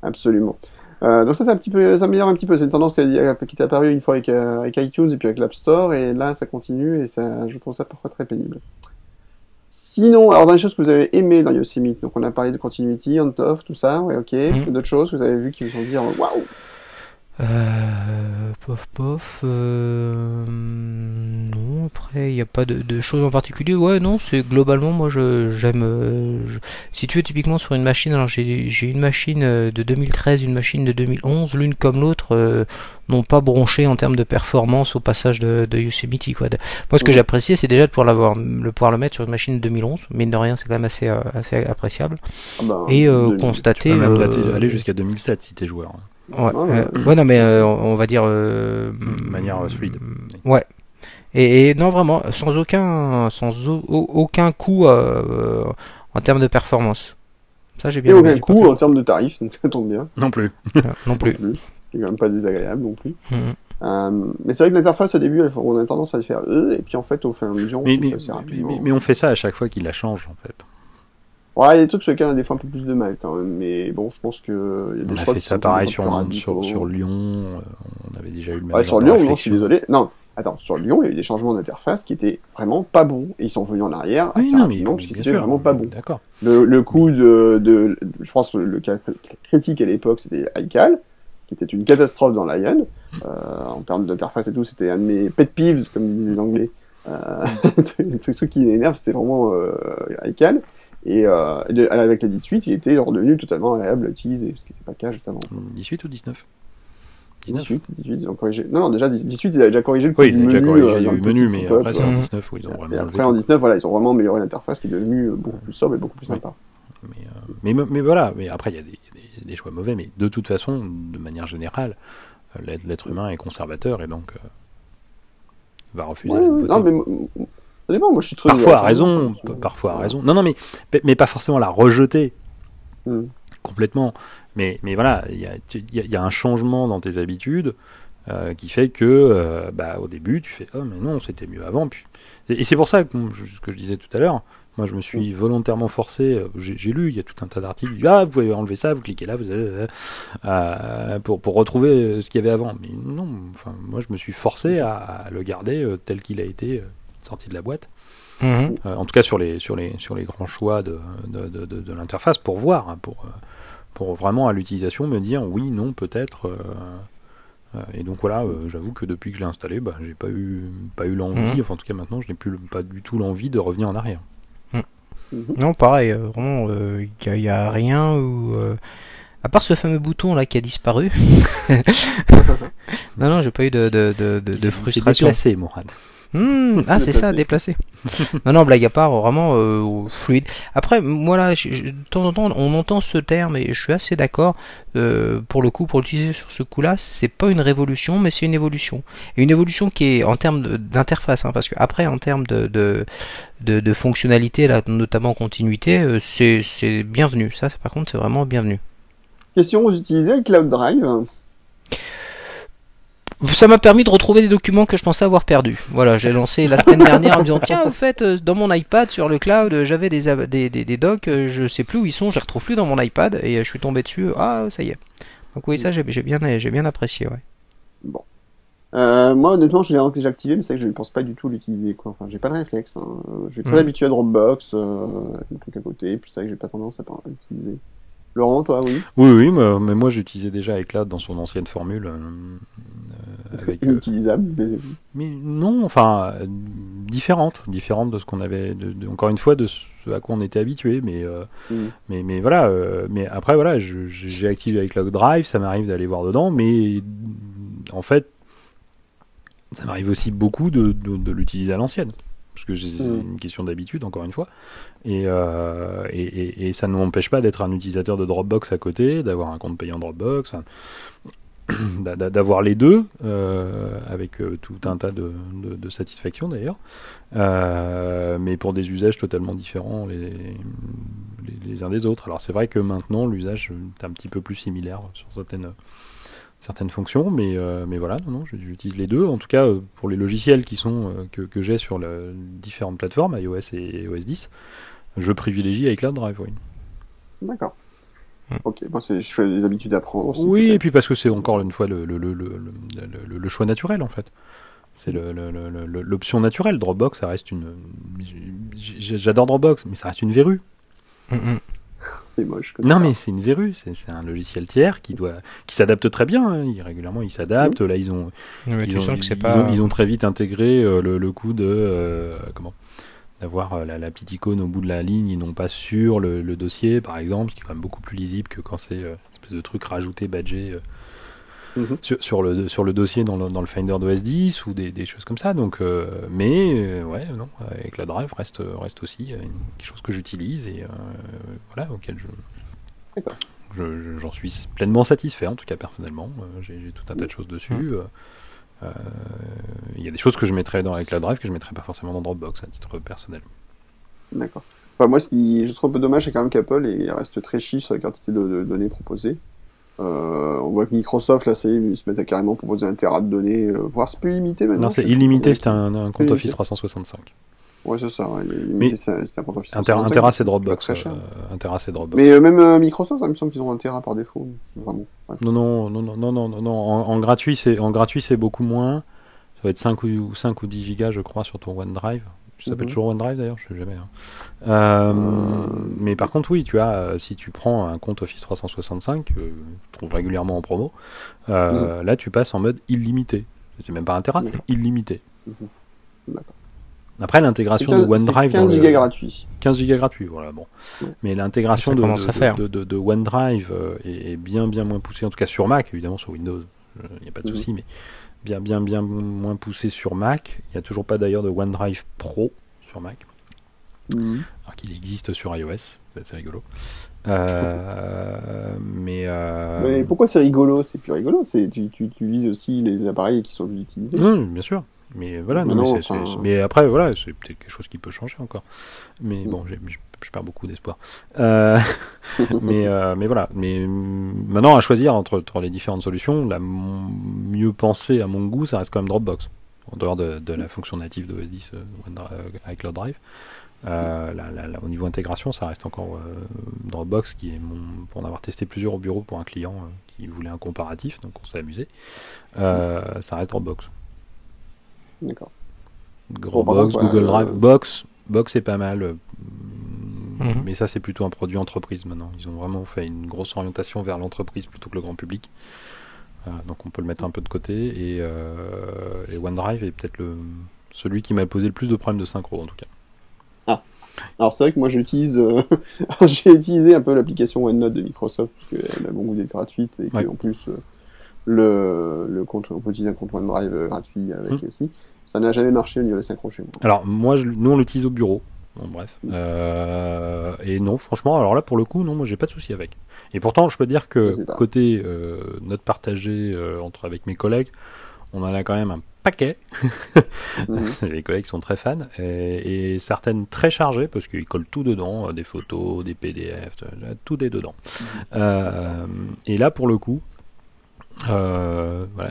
Absolument. Euh, donc ça, c'est un petit peu, ça améliore un petit peu. C'est une tendance qui, qui est apparue une fois avec, euh, avec iTunes et puis avec l'App Store, et là, ça continue et ça, je trouve ça parfois très pénible. Sinon, alors dans les choses que vous avez aimées dans Yosemite, donc on a parlé de Continuity, On-Off, tout ça, ouais, ok. Mhm. D'autres choses que vous avez vues qui vous ont dit oh, waouh Euh, pof pof. euh, non, après il n'y a pas de, de choses en particulier. Ouais, non, c'est globalement moi je j'aime. euh, si tu veux typiquement sur une machine, alors j'ai j'ai une machine euh, de 2013, une machine de 2011, l'une comme l'autre euh, n'ont pas bronché en termes de performance au passage de, de Yosemite quoi. Moi ce que Mhm. j'appréciais c'est déjà de pouvoir l'avoir, le pouvoir le mettre sur une machine de 2011. Mine de rien c'est quand même assez euh, assez appréciable. Ah ben, Et euh, constater. Tu peux même euh, dater- aller jusqu'à 2007 si t'es joueur. hein. Ouais, Ah, euh, ouais. non, mais euh, on va dire. euh, De manière, euh, fluide. Ouais. Et, et non, vraiment, sans aucun, sans au- au- aucun coût euh, en termes de performance. Ça, j'ai Et bien aimé, aucun j'ai coût en termes de tarifs, donc ça tombe bien. Non plus. [laughs] non plus. C'est quand même pas désagréable non plus. Mhm. Euh, mais c'est vrai que l'interface au début, elle- on a tendance à le faire et puis en fait, au fur et à mesure, on Mais, mais, mais- mais on fait ça à chaque fois qu'il la change en fait. Ouais, il y a des trucs sur lesquels on a des fois un peu plus de mal quand même, mais bon, je pense que il y a des On a choix fait qui ça pareil sur, sur, Lyon. euh, on avait déjà eu le même Ouais, sur Lyon, non, je suis désolé. Non, attends, sur Lyon, il y a eu des changements d'interface qui étaient vraiment pas bons, et ils sont revenus en arrière Oui, assez non, mais rapidement, parce bien c'était sûr, vraiment pas bon. D'accord. Le, le coup de, de, je pense, le cas critique à l'époque, c'était iCal, qui était une catastrophe dans Lion. Euh, en termes d'interface et tout, c'était un de mes pet peeves, comme disait l'anglais. Euh, [laughs] le truc truc qui m'énerve, c'était vraiment euh, iCal. Et euh, de- avec la 18, il était redevenu totalement agréable à utiliser, ce qui n'était pas le cas juste avant. 18 ou 19 18, 18, ils ont corrigé. Non, non, déjà 18, ils avaient déjà corrigé le Oui, du il a déjà menu. corrigé euh, dans eu le menu, mais pop-up. après c'est en Mhm. 19 où ils ont Et vraiment après enlevé en tout. 19, voilà, ils ont vraiment amélioré l'interface qui est devenue euh, beaucoup plus sobre et beaucoup plus Oui. sympa. Mais, euh, mais, mais voilà, mais après il y a des, des- des choix mauvais, mais de toute façon, de manière générale, euh, l'être humain est conservateur et donc euh, va refuser Ouais, non, mais ça dépend, moi je suis très. Parfois à raison, parfois à raison. Non, non, mais, mais pas forcément la rejeter Mm. complètement. Mais, mais voilà, il y a, tu- il y a- il y a un changement dans tes habitudes euh, qui fait que, euh, bah, au début, tu fais Oh, mais non, c'était mieux avant. Puis... Et, et c'est pour ça que, je- ce que je disais tout à l'heure, moi je me suis volontairement forcé, euh, j'ai lu, il y a tout un tas d'articles, ah, vous pouvez enlever ça, vous cliquez là, vous avez, euh, pour, pour retrouver ce qu'il y avait avant. Mais non, enfin, moi je me suis forcé à, à le garder tel qu'il a été euh, sorti de la boîte. Mhm. Euh, en tout cas sur les, sur les, sur les grands choix de, de, de, de- de l'interface, pour voir, hein, pour, euh, pour vraiment à l'utilisation me dire oui, non, peut-être. euh, et donc voilà, euh, j'avoue que depuis que je l'ai installé, bah, j'ai pas eu, pas eu l'envie, Mhm. enfin en tout cas maintenant, je n'ai plus pas du tout l'envie de revenir en arrière. Mhm. Non, pareil, vraiment, il n'y a, rien où. euh, À part ce fameux bouton là qui a disparu. [laughs] [laughs] non, non, j'ai pas eu de, de, de, de, de C'est- frustration. C'est déplacé, Mourad. Hmm, [laughs] ah, c'est ça, déplacé. [laughs] non, non, blague à part, vraiment euh, fluide. Après, moi là, je- je- de temps en temps, on entend ce terme et je suis assez d'accord. euh, pour le coup, pour l'utiliser sur ce coup-là, c'est pas une révolution, mais c'est une évolution. Et une évolution qui est en termes d'interface, hein, parce que après, en termes de, de, de, de fonctionnalité, là, notamment continuité, euh, c'est bienvenu. Ça, c'est- par contre, c'est vraiment bienvenu. Question, vous utilisez le Cloud Drive Ça m'a permis de retrouver des documents que je pensais avoir perdus. Voilà, j'ai lancé la semaine dernière en me disant [laughs] tiens, au fait, euh, dans mon iPad sur le cloud, euh, j'avais des, des, des, des docs, euh, je sais plus où ils sont, je les retrouve plus dans mon iPad et je suis tombé dessus. Ah, ça y est. Donc oui, ça j'ai bien, j'ai bien apprécié. Ouais. Euh, moi, honnêtement, je l'ai déjà activé, mais c'est vrai que je ne pense pas du tout l'utiliser, quoi. Enfin, j'ai pas le réflexe. Hein. Je suis très Mhm. habitué à Dropbox, euh, avec le truc à côté, puis c'est vrai que j'ai pas tendance à pas l'utiliser. Laurent, toi, oui? Oui, oui, mais, mais moi j'utilisais déjà iCloud dans son ancienne formule. Avec, euh, Inutilisable. mais- Mais non, enfin, différente, différente de ce qu'on avait, de, de- encore une fois, de ce à quoi on était habitué. Mais, euh, Mm. mais, mais voilà, euh, mais après, voilà, j'ai activé avec Cloud Drive, ça m'arrive d'aller voir dedans, mais en fait, ça m'arrive aussi beaucoup de, de, de l'utiliser à l'ancienne. Parce que c'est Mm. une question d'habitude, encore une fois. Et, euh, et, et, et ça ne m'empêche pas d'être un utilisateur de Dropbox à côté, d'avoir un compte payant Dropbox, enfin, [clears throat] d'avoir les deux, euh, avec euh, tout un tas de, de, de d'ailleurs, Euh, mais pour des usages totalement différents les, les, les uns des autres. Alors c'est vrai que maintenant l'usage est un petit peu plus similaire sur certaines, certaines fonctions, mais, mais voilà, non, non, j'utilise les deux. En tout cas, pour les logiciels qui sont, que, j'ai sur le, différentes plateformes, iOS et OS 10, je privilégie iCloud Drive, oui. D'accord. Ok, bon, c'est des habitudes à prendre aussi. Oui, et puis parce que c'est encore une fois le, le, le, le, choix naturel en fait. C'est l'option naturelle. Dropbox, ça reste une. J'adore Dropbox, mais ça reste une verrue. Mm, mm. C'est moche. Non, mais c'est une verrue. C'est un logiciel tiers qui doit, qui s'adapte très bien. Hein. Il, régulièrement, il s'adapte. Là, ils ont, ils, ont, ils, ont, très vite intégré euh, le, coup de euh, comment? D'avoir euh, la, petite icône au bout de la ligne et non pas sur le, dossier, par exemple, ce qui est quand même beaucoup plus lisible que quand c'est une espèce de truc rajouté, badgé Mhm. sur, le, sur le dossier dans le, dans le Finder d'OS 10 ou des, des, choses comme ça. Donc, euh, mais euh, ouais, non, avec la Drive reste, reste aussi quelque chose que j'utilise et euh, voilà, auquel je. J'en suis pleinement satisfait, en tout cas personnellement. J'ai tout un tas de choses dessus. Il y a des choses que je mettrais dans, avec la Drive que je mettrais pas forcément dans Dropbox à titre personnel. D'accord. moi, ce qui je trouve un peu dommage, c'est quand même qu'Apple reste très chiche sur la quantité de données proposées. Euh, on voit que Microsoft, là, ils se mettent à carrément proposer un Tera de données, euh, voire c'est plus limité maintenant. Non, c'est illimité, c'est un, compte Office 365. Ouais, c'est ça, ouais, mais c'est Office 365. Un Tera, c'est Dropbox. Euh, c'est Dropbox. Mais même Microsoft, il me semble qu'ils ont un Tera par défaut. Vraiment. Non, non, non, non, non, non, non, En, gratuit, c'est en gratuit, c'est beaucoup moins. Ça va être 5 ou, 5 ou 10 gigas, je crois, sur ton OneDrive. Ça s'appelle mhm. toujours OneDrive d'ailleurs, je sais jamais. Hein. Euh, mais par contre, oui, tu as, euh, si tu prends un compte Office 365, que tu trouves régulièrement en promo, euh, mhm. là tu passes en mode illimité. C'est même pas un Tera, c'est illimité. Mhm. Après, l'intégration de OneDrive. 15 gigas gratuit. 15 gigas gratuit, voilà, bon. Mais l'intégration de, de, de, OneDrive est, bien, bien moins poussée, en tout cas sur Mac, évidemment sur Windows, il n'y a pas de souci, mais bien, bien, bien moins poussé sur Mac. Il n'y a toujours pas d'ailleurs de OneDrive Pro sur Mac. Mhm. Alors qu'il existe sur iOS, c'est rigolo. Euh, mais, euh... mais, pourquoi c'est rigolo? C'est plus rigolo. Tu, tu, tu, vises aussi les appareils qui sont utilisés. Non, bien sûr. Mais voilà, non, mais, après voilà, c'est peut-être quelque chose qui peut changer encore. Mais bon, je perds beaucoup d'espoir. Euh, [laughs] mais, euh, mais voilà. Mais maintenant, à choisir entre, entre, les différentes solutions, la mieux pensée à mon goût, ça reste quand même Dropbox. En dehors de, de la fonction native de OS 10 avec Cloud Drive. Euh, au niveau intégration, ça reste encore Dropbox, qui est mon, pour en avoir testé plusieurs au bureau pour un client qui voulait un comparatif, donc on s'est amusé. ça reste Dropbox. D'accord. Dropbox, Google Drive, Box, Box est pas mal. Mhm. Mais ça, c'est plutôt un produit entreprise maintenant. Ils ont vraiment fait une grosse orientation vers l'entreprise plutôt que le grand public. Euh, donc on peut le mettre un peu de côté. Et, euh, OneDrive est peut-être le, celui qui m'a posé le plus de problèmes de synchro en tout cas. Ah. Alors c'est vrai que moi j'utilise, euh, [laughs] j'ai utilisé un peu l'application OneNote de Microsoft parce qu'elle a beaucoup d'être gratuite et en plus le, le compte, on peut utiliser un compte OneDrive gratuit avec mhm. aussi. Ça n'a jamais marché au niveau des synchro chez moi. Alors moi, nous on l'utilise au bureau bref. Euh, et non, franchement, alors là, pour le coup, non, moi, j'ai pas de souci avec. Et pourtant, je peux dire que côté euh, note partagée euh, entre avec mes collègues, on en a quand même un paquet. Mhm. [laughs] Les collègues sont très fans et, certaines très chargées parce qu'ils collent tout dedans, des photos, des PDF, tout est dedans. Mhm. et là, pour le coup, voilà,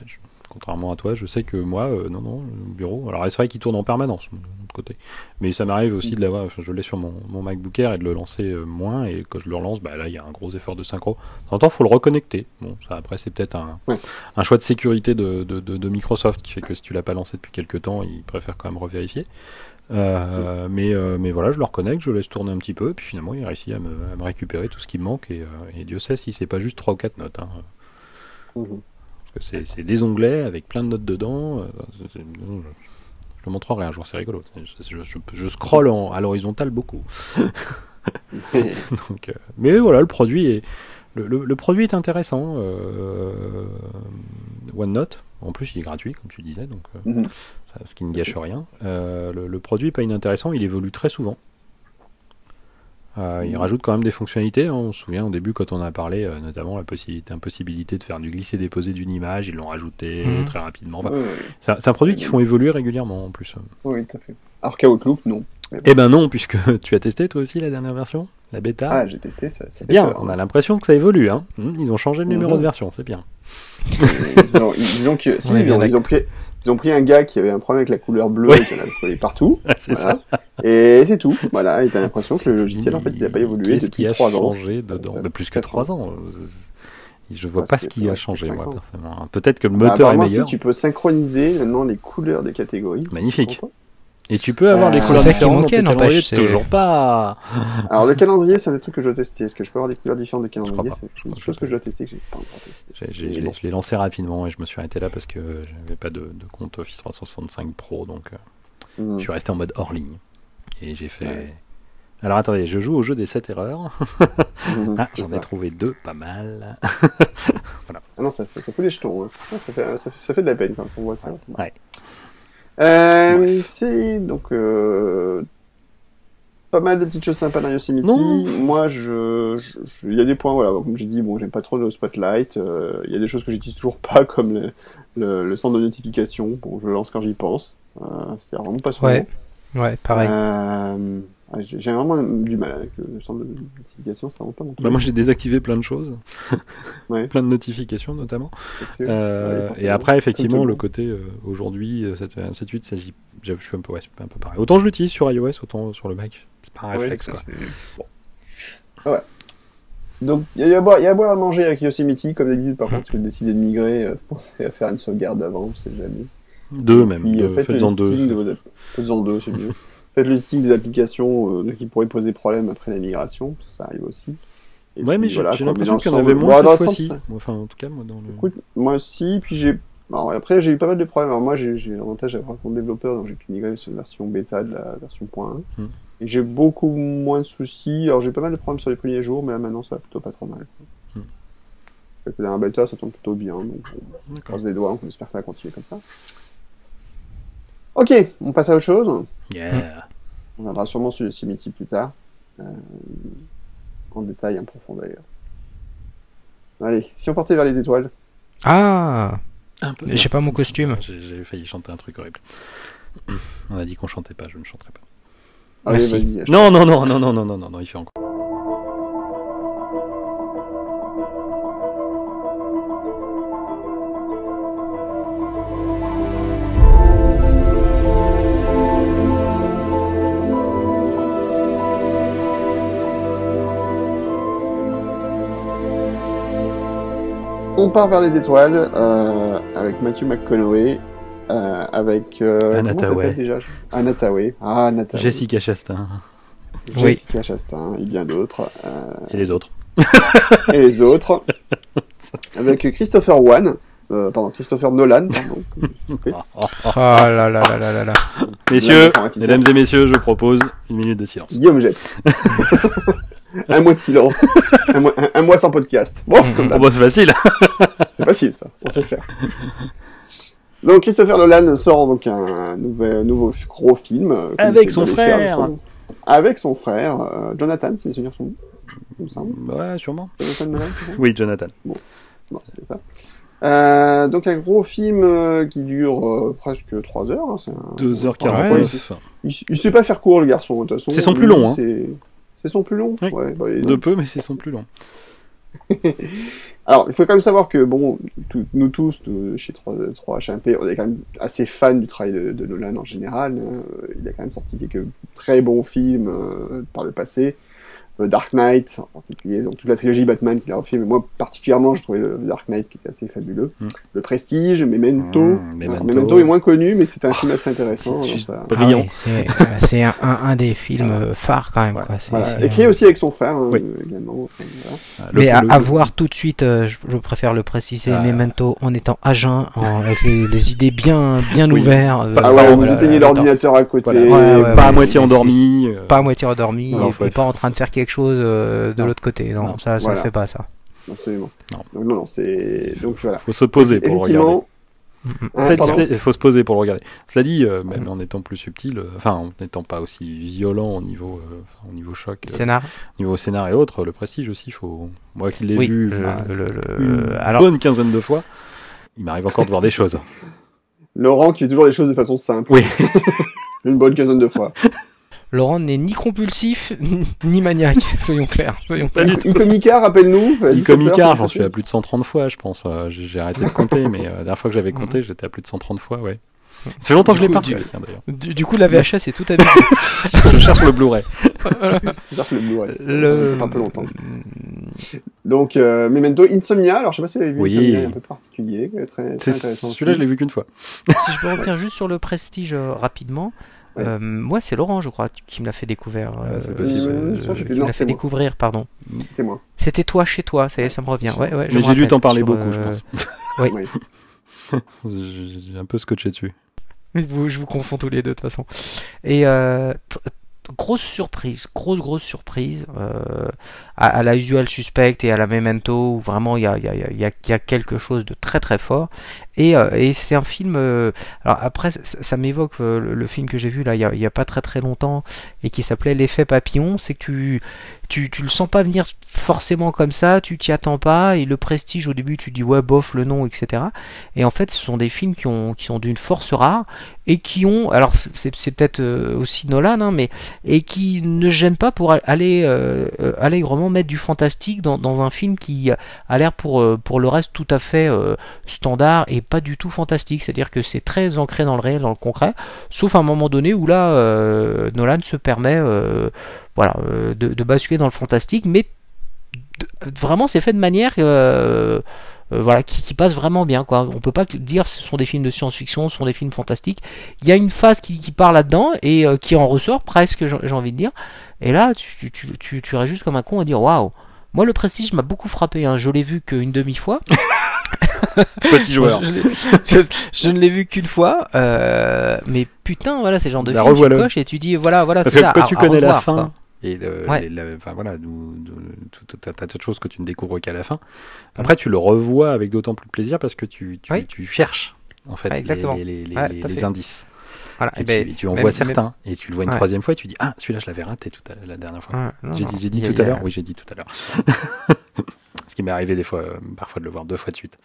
contrairement à toi, je sais que moi, non, non, le bureau. Alors, c'est vrai qu'il tourne en permanence côté. Mais ça m'arrive aussi de l'avoir, je l'ai sur mon, MacBook Air et de le lancer euh, moins, et quand je le relance, bah, là il y a un gros effort de synchro. De temps il faut le reconnecter. Bon, ça après c'est peut-être un, un, choix de sécurité de, de, Microsoft qui fait que si tu l'as pas lancé depuis quelques temps, ils préfèrent quand même revérifier. Euh, mais, euh, mais voilà, je le reconnecte, je laisse tourner un petit peu, et puis finalement il réussit à me, à me récupérer tout ce qui me manque, et, et Dieu sait si c'est pas juste 3 ou 4 notes. Hein. Mhm. C'est des onglets avec plein de notes dedans. Je te montrerai un jour, c'est rigolo. Je, je, scrolle à l'horizontale beaucoup. [laughs] [laughs] Donc, euh, mais voilà, le produit est, le, produit est intéressant. Euh, OneNote, en plus, il est gratuit, comme tu disais, donc euh, mhm. ce qui ne gâche rien. le, le, produit n'est pas inintéressant, il évolue très souvent. Euh, il rajoute quand même des fonctionnalités. Hein. On se souvient au début quand on a parlé euh, notamment la possibilité, impossibilité de faire du glisser-déposer d'une image, ils l'ont rajouté mhm. très rapidement. C'est un, produit qu'ils font évoluer régulièrement en plus. Oui, tout à fait. Alors qu'Outlook, non. Eh ben non, puisque [laughs] tu as testé toi aussi la dernière version, la bêta. Ah, j'ai testé ça. C'est bien. On a l'impression que ça évolue. Hein. Hmm, ils ont changé le numéro mhm. de version, c'est bien. ils, ont, que, ils, ont, pris, Ils ont pris un gars qui avait un problème avec la couleur bleue et qui en a collé partout. [laughs] c'est ça. Et c'est tout. Voilà. Et t'as l'impression que le logiciel, en fait, il n'a pas évolué Qu'est-ce qui depuis a 3 ans. changé dedans De plus que quatre 3 ans. Je vois Parce pas ce qui a changé, moi, personnellement. Peut-être que le Bah, moteur est apparemment, si, meilleur. tu peux synchroniser maintenant les couleurs des catégories. Magnifique. Et tu peux avoir Euh, les c'est couleurs différentes dans manquait, calendriers, c'est- Toujours pas. Alors le calendrier, c'est un des trucs que je dois tester. Est-ce que je peux avoir des couleurs différentes de calendrier. C'est Je crois une que chose que je dois tester que j'ai pas encore testé. J'ai- j'ai- Mais Je l'ai bon. je l'ai lancé rapidement et je me suis arrêté là parce que j'avais pas de, de compte Office 365 Pro, donc euh, Hmm. je suis resté en mode hors ligne. Et j'ai fait. Ouais. Alors attendez, je joue au jeu des 7 erreurs. [laughs] Mhm, Ah, J'en ai trouvé deux, pas mal. [laughs] Ah non, ça fait, ça fait des jetons. hein. Ça, fait, ça, fait, ça fait de la peine quand on voit ça. Ouais. Euh, C'est donc euh, pas mal de petites choses sympas dans Yosemite. Non. Moi, je, je- je- il y a des points, voilà, comme j'ai dit, bon, j'aime pas trop le spotlight. euh, Il y a des choses que j'utilise toujours [laughs] pas, comme le, le, le centre de notification. Bon, je le lance quand j'y pense. Euh, c'est vraiment pas souvent. Ouais, ouais, pareil. Euh, j'ai vraiment du mal avec le, le centre de notification, ça vraiment pas mon truc. Bah, moi j'ai désactivé plein de choses, [laughs] Ouais. plein de notifications notamment. Euh, ouais, et après effectivement le côté euh, aujourd'hui euh, 7, 7 8 ça, j'y- je suis un peu, ouais, c'est un peu pareil. Autant je l'utilise sur iOS, autant sur le Mac. C'est pas un réflexe ça, quoi. c'est- bon. Ah ouais. Donc, il y, a à boire- y a à boire à manger avec Yosemite, comme d'habitude. Par contre, tu peux décider de migrer euh, [laughs] pour à faire une sauvegarde avant, on sait jamais. Deux même. Euh, deux, faites le Faites-en deux. de vos Faites-en deux, c'est mieux. [laughs] Listing des applications euh, qui pourraient poser problème après la migration, ça arrive aussi. Et Ouais, puis, mais j'ai voilà, j'ai quoi, l'impression qu'il y en avait moins le cette fois-ci. Enfin, en tout cas, moi, dans le. Écoute, moi aussi, puis j'ai. Alors, après, j'ai eu pas mal de problèmes. Alors, moi, j'ai l'avantage d'avoir un compte développeur, donc j'ai pu migrer sur la version bêta de la version point 1. Hmm. Et j'ai beaucoup moins de soucis. Alors, j'ai pas mal de problèmes sur les premiers jours, mais là, maintenant, ça va plutôt pas trop mal. Dans la bêta, ça tombe plutôt bien, donc on croise les doigts, on espère que ça va continuer comme ça. Ok, on passe à autre chose. Yeah. On reviendra sûrement sur le cimetière plus tard. Euh, en détail, en profond d'ailleurs. Allez, si on partait vers les étoiles. Ah J'ai pas mon costume. J'ai failli chanter un truc horrible. On a dit qu'on chantait pas, je ne chanterai pas. Non, non, non, non, non, non, non, non, il fait encore. On part vers les étoiles euh, avec Matthew McConaughey, euh, avec euh, déjà? Anna Thaoué. Ah, Anna Thaoué. Jessica Chastain Jessica Chastain et bien d'autres. euh, et les autres. [laughs] et les autres. [laughs] avec Christopher Wan. Euh, pardon, Christopher Nolan, pardon. Oh, [laughs] là là là là là là. Messieurs, mesdames et messieurs, je propose une minute de silence. Guillaume Jette. [laughs] un mois de silence. [laughs] un, mois, un- un mois sans podcast. Bon, comme bah, c'est facile. [laughs] c'est facile ça, on sait faire. Donc Christopher Nolan sort donc un nouvel, nouveau gros film. euh, Avec son faire frère. son- Avec son frère, euh, Jonathan, si mes souvenirs sont bons. Ouais, sûrement. Jonathan Nolan, Oui, Jonathan. Bon, c'est ça. Euh, donc un gros film euh, qui dure euh, presque 3 heures. hein, un- 2h49. Il, il sait pas faire court le garçon de toute façon. C'est son plus long, hein. C'est son plus long. Oui. Ouais, bah, De peu, mais c'est son plus long. [laughs] Alors, il faut quand même savoir que, bon, tout- nous tous, nous, chez 3, 3HMP, on est quand même assez fans du travail de, de Nolan en général. hein. Euh, Il a quand même sorti quelques très bons films euh, par le passé. Euh, Dark Knight, en particulier, donc toute la trilogie Batman qu'il a refait, mais moi, particulièrement, je trouvais le Dark Knight qui était assez fabuleux. Mm. Le Prestige, Memento. Mm, Alors, Memento. Memento. est moins connu, mais c'est un film assez intéressant. c'est Ah c'est euh, c'est un, un, un des films euh, phares quand même. Ouais. Quoi. C'est- Ouais. c'est, Écrit euh, aussi avec son frère, hein, Oui. euh, également. Enfin, voilà. Ah, le- Mais à, le- à voir tout de suite, euh, je, je préfère le préciser, Ah. Memento en étant à jeun, en- avec les, les idées bien, bien Oui. ouvertes. euh, Ah ouais, vous éteignez euh, l'ordinateur à côté. Pas à moitié endormi. euh, Pas à moitié endormi et, pas en train de faire quelque chose euh, de l'autre côté. Non, Non. ça, ça Voilà. fait pas ça. Absolument. Non. Donc, non, non, c'est. Donc voilà. Faut se poser pour le regarder. Pardon cela- Il faut se poser pour le regarder. Cela dit, euh, même en étant plus subtil, euh, enfin en n'étant pas aussi violent au niveau, euh, au niveau choc, euh, Scénar au niveau scénar et autres, le prestige aussi, faut. Moi qui l'ai Oui. vu le- le- le- une alors, bonne quinzaine de fois, il m'arrive encore de voir des choses. [laughs] Laurent qui fait toujours les choses de façon simple. Oui. [laughs] Une bonne quinzaine de fois. [laughs] Laurent n'est ni compulsif [laughs] ni maniaque, [laughs] soyons clairs. Soyons clairs. Icomica, rappelle-nous. Icomica, j'en suis à plus de 130 fois, je pense. Euh, j'ai arrêté de compter, mais euh, la dernière fois que j'avais compté, j'étais à plus de 130 fois, ouais. Fait longtemps que je l'ai pas. Du, tiens, du, du, coup, la VHS est tout habillée. [laughs] je cherche le Blu-ray. je cherche le Blu-ray. Le... un peu longtemps. Donc, euh, Memento Insomnia. Alors, je sais pas si vous avez vu. Oui. Insomnia, un peu particulier, très, très intéressant. Celui-là, je l'ai vu qu'une fois. si je peux revenir juste sur le Prestige euh, rapidement. Ouais. Euh, moi, c'est Laurent, je crois, qui me l'a fait découvrir. Euh, c'est possible. Euh, qui me l'a fait découvrir, pardon. C'était moi. C'était toi chez toi, ça y est, ça me revient. Ouais, ouais, Mais j'ai dû t'en parler beaucoup, je euh, pense. [laughs] oui. [laughs] j'ai un peu scotché dessus. Vous, je vous confonds tous les deux de toute façon. Et euh, grosse surprise, grosse grosse surprise euh, à, la usual suspect et à la memento où vraiment il y a, y, a, y, quelque chose de très très fort. Et, euh, et c'est un film. Euh, alors après, ça, m'évoque le, film que j'ai vu là il y, a, y a pas très très longtemps et qui s'appelait L'effet papillon. C'est que tu tu, tu le sens pas venir forcément comme ça, tu t'y attends pas, et le prestige au début tu dis ouais bof le nom etc. Et en fait ce sont des films qui, ont, qui sont d'une force rare et qui ont, alors c'est, c'est peut-être aussi Nolan, hein, mais et qui ne gênent pas pour aller euh, allègrement mettre du fantastique dans, un film qui a l'air pour, pour le reste tout à fait euh, standard et pas du tout fantastique, c'est-à-dire que c'est très ancré dans le réel, dans le concret, sauf à un moment donné où là euh, Nolan se permet voilà, euh, de, de, basculer dans le fantastique, mais de, vraiment c'est fait de manière euh, euh, voilà, qui, qui, passe vraiment bien. Quoi. On peut pas dire ce sont des films de science-fiction, ce sont des films fantastiques. Il y a une phase qui, qui part là-dedans et euh, qui en ressort presque, j'ai envie de dire. Et là, tu, tu, tu, tu restes juste comme un con à dire waouh. Moi, le Prestige m'a beaucoup frappé. Hein. Je l'ai vu qu'une demi-fois. [laughs] Petit joueur. je, je, je, ne l'ai vu qu'une fois, euh, mais putain, voilà, c'est genre de La film tu coches et tu dis voilà, voilà. Parce que ça, quand à, tu connais revoir, la fin, quoi. Et le, Ouais. les- enfin voilà, t'as t'as de choses que tu ne découvres qu'à la fin. Après, tu le revois avec d'autant plus de plaisir parce que tu, tu, Oui. tu cherches en fait Ouais, les, Ouais, fait. indices. Voilà, Et, et ben, tu, tu en même- vois même- certains et tu le vois une Ouais. troisième fois et tu dis ah celui-là je l'avais raté tout à la dernière fois. J'ai dit, tout à l'heure. Oui, j'ai dit tout à l'heure. [laughs] Ce qui m'est arrivé des fois, euh, parfois de le voir deux fois de suite.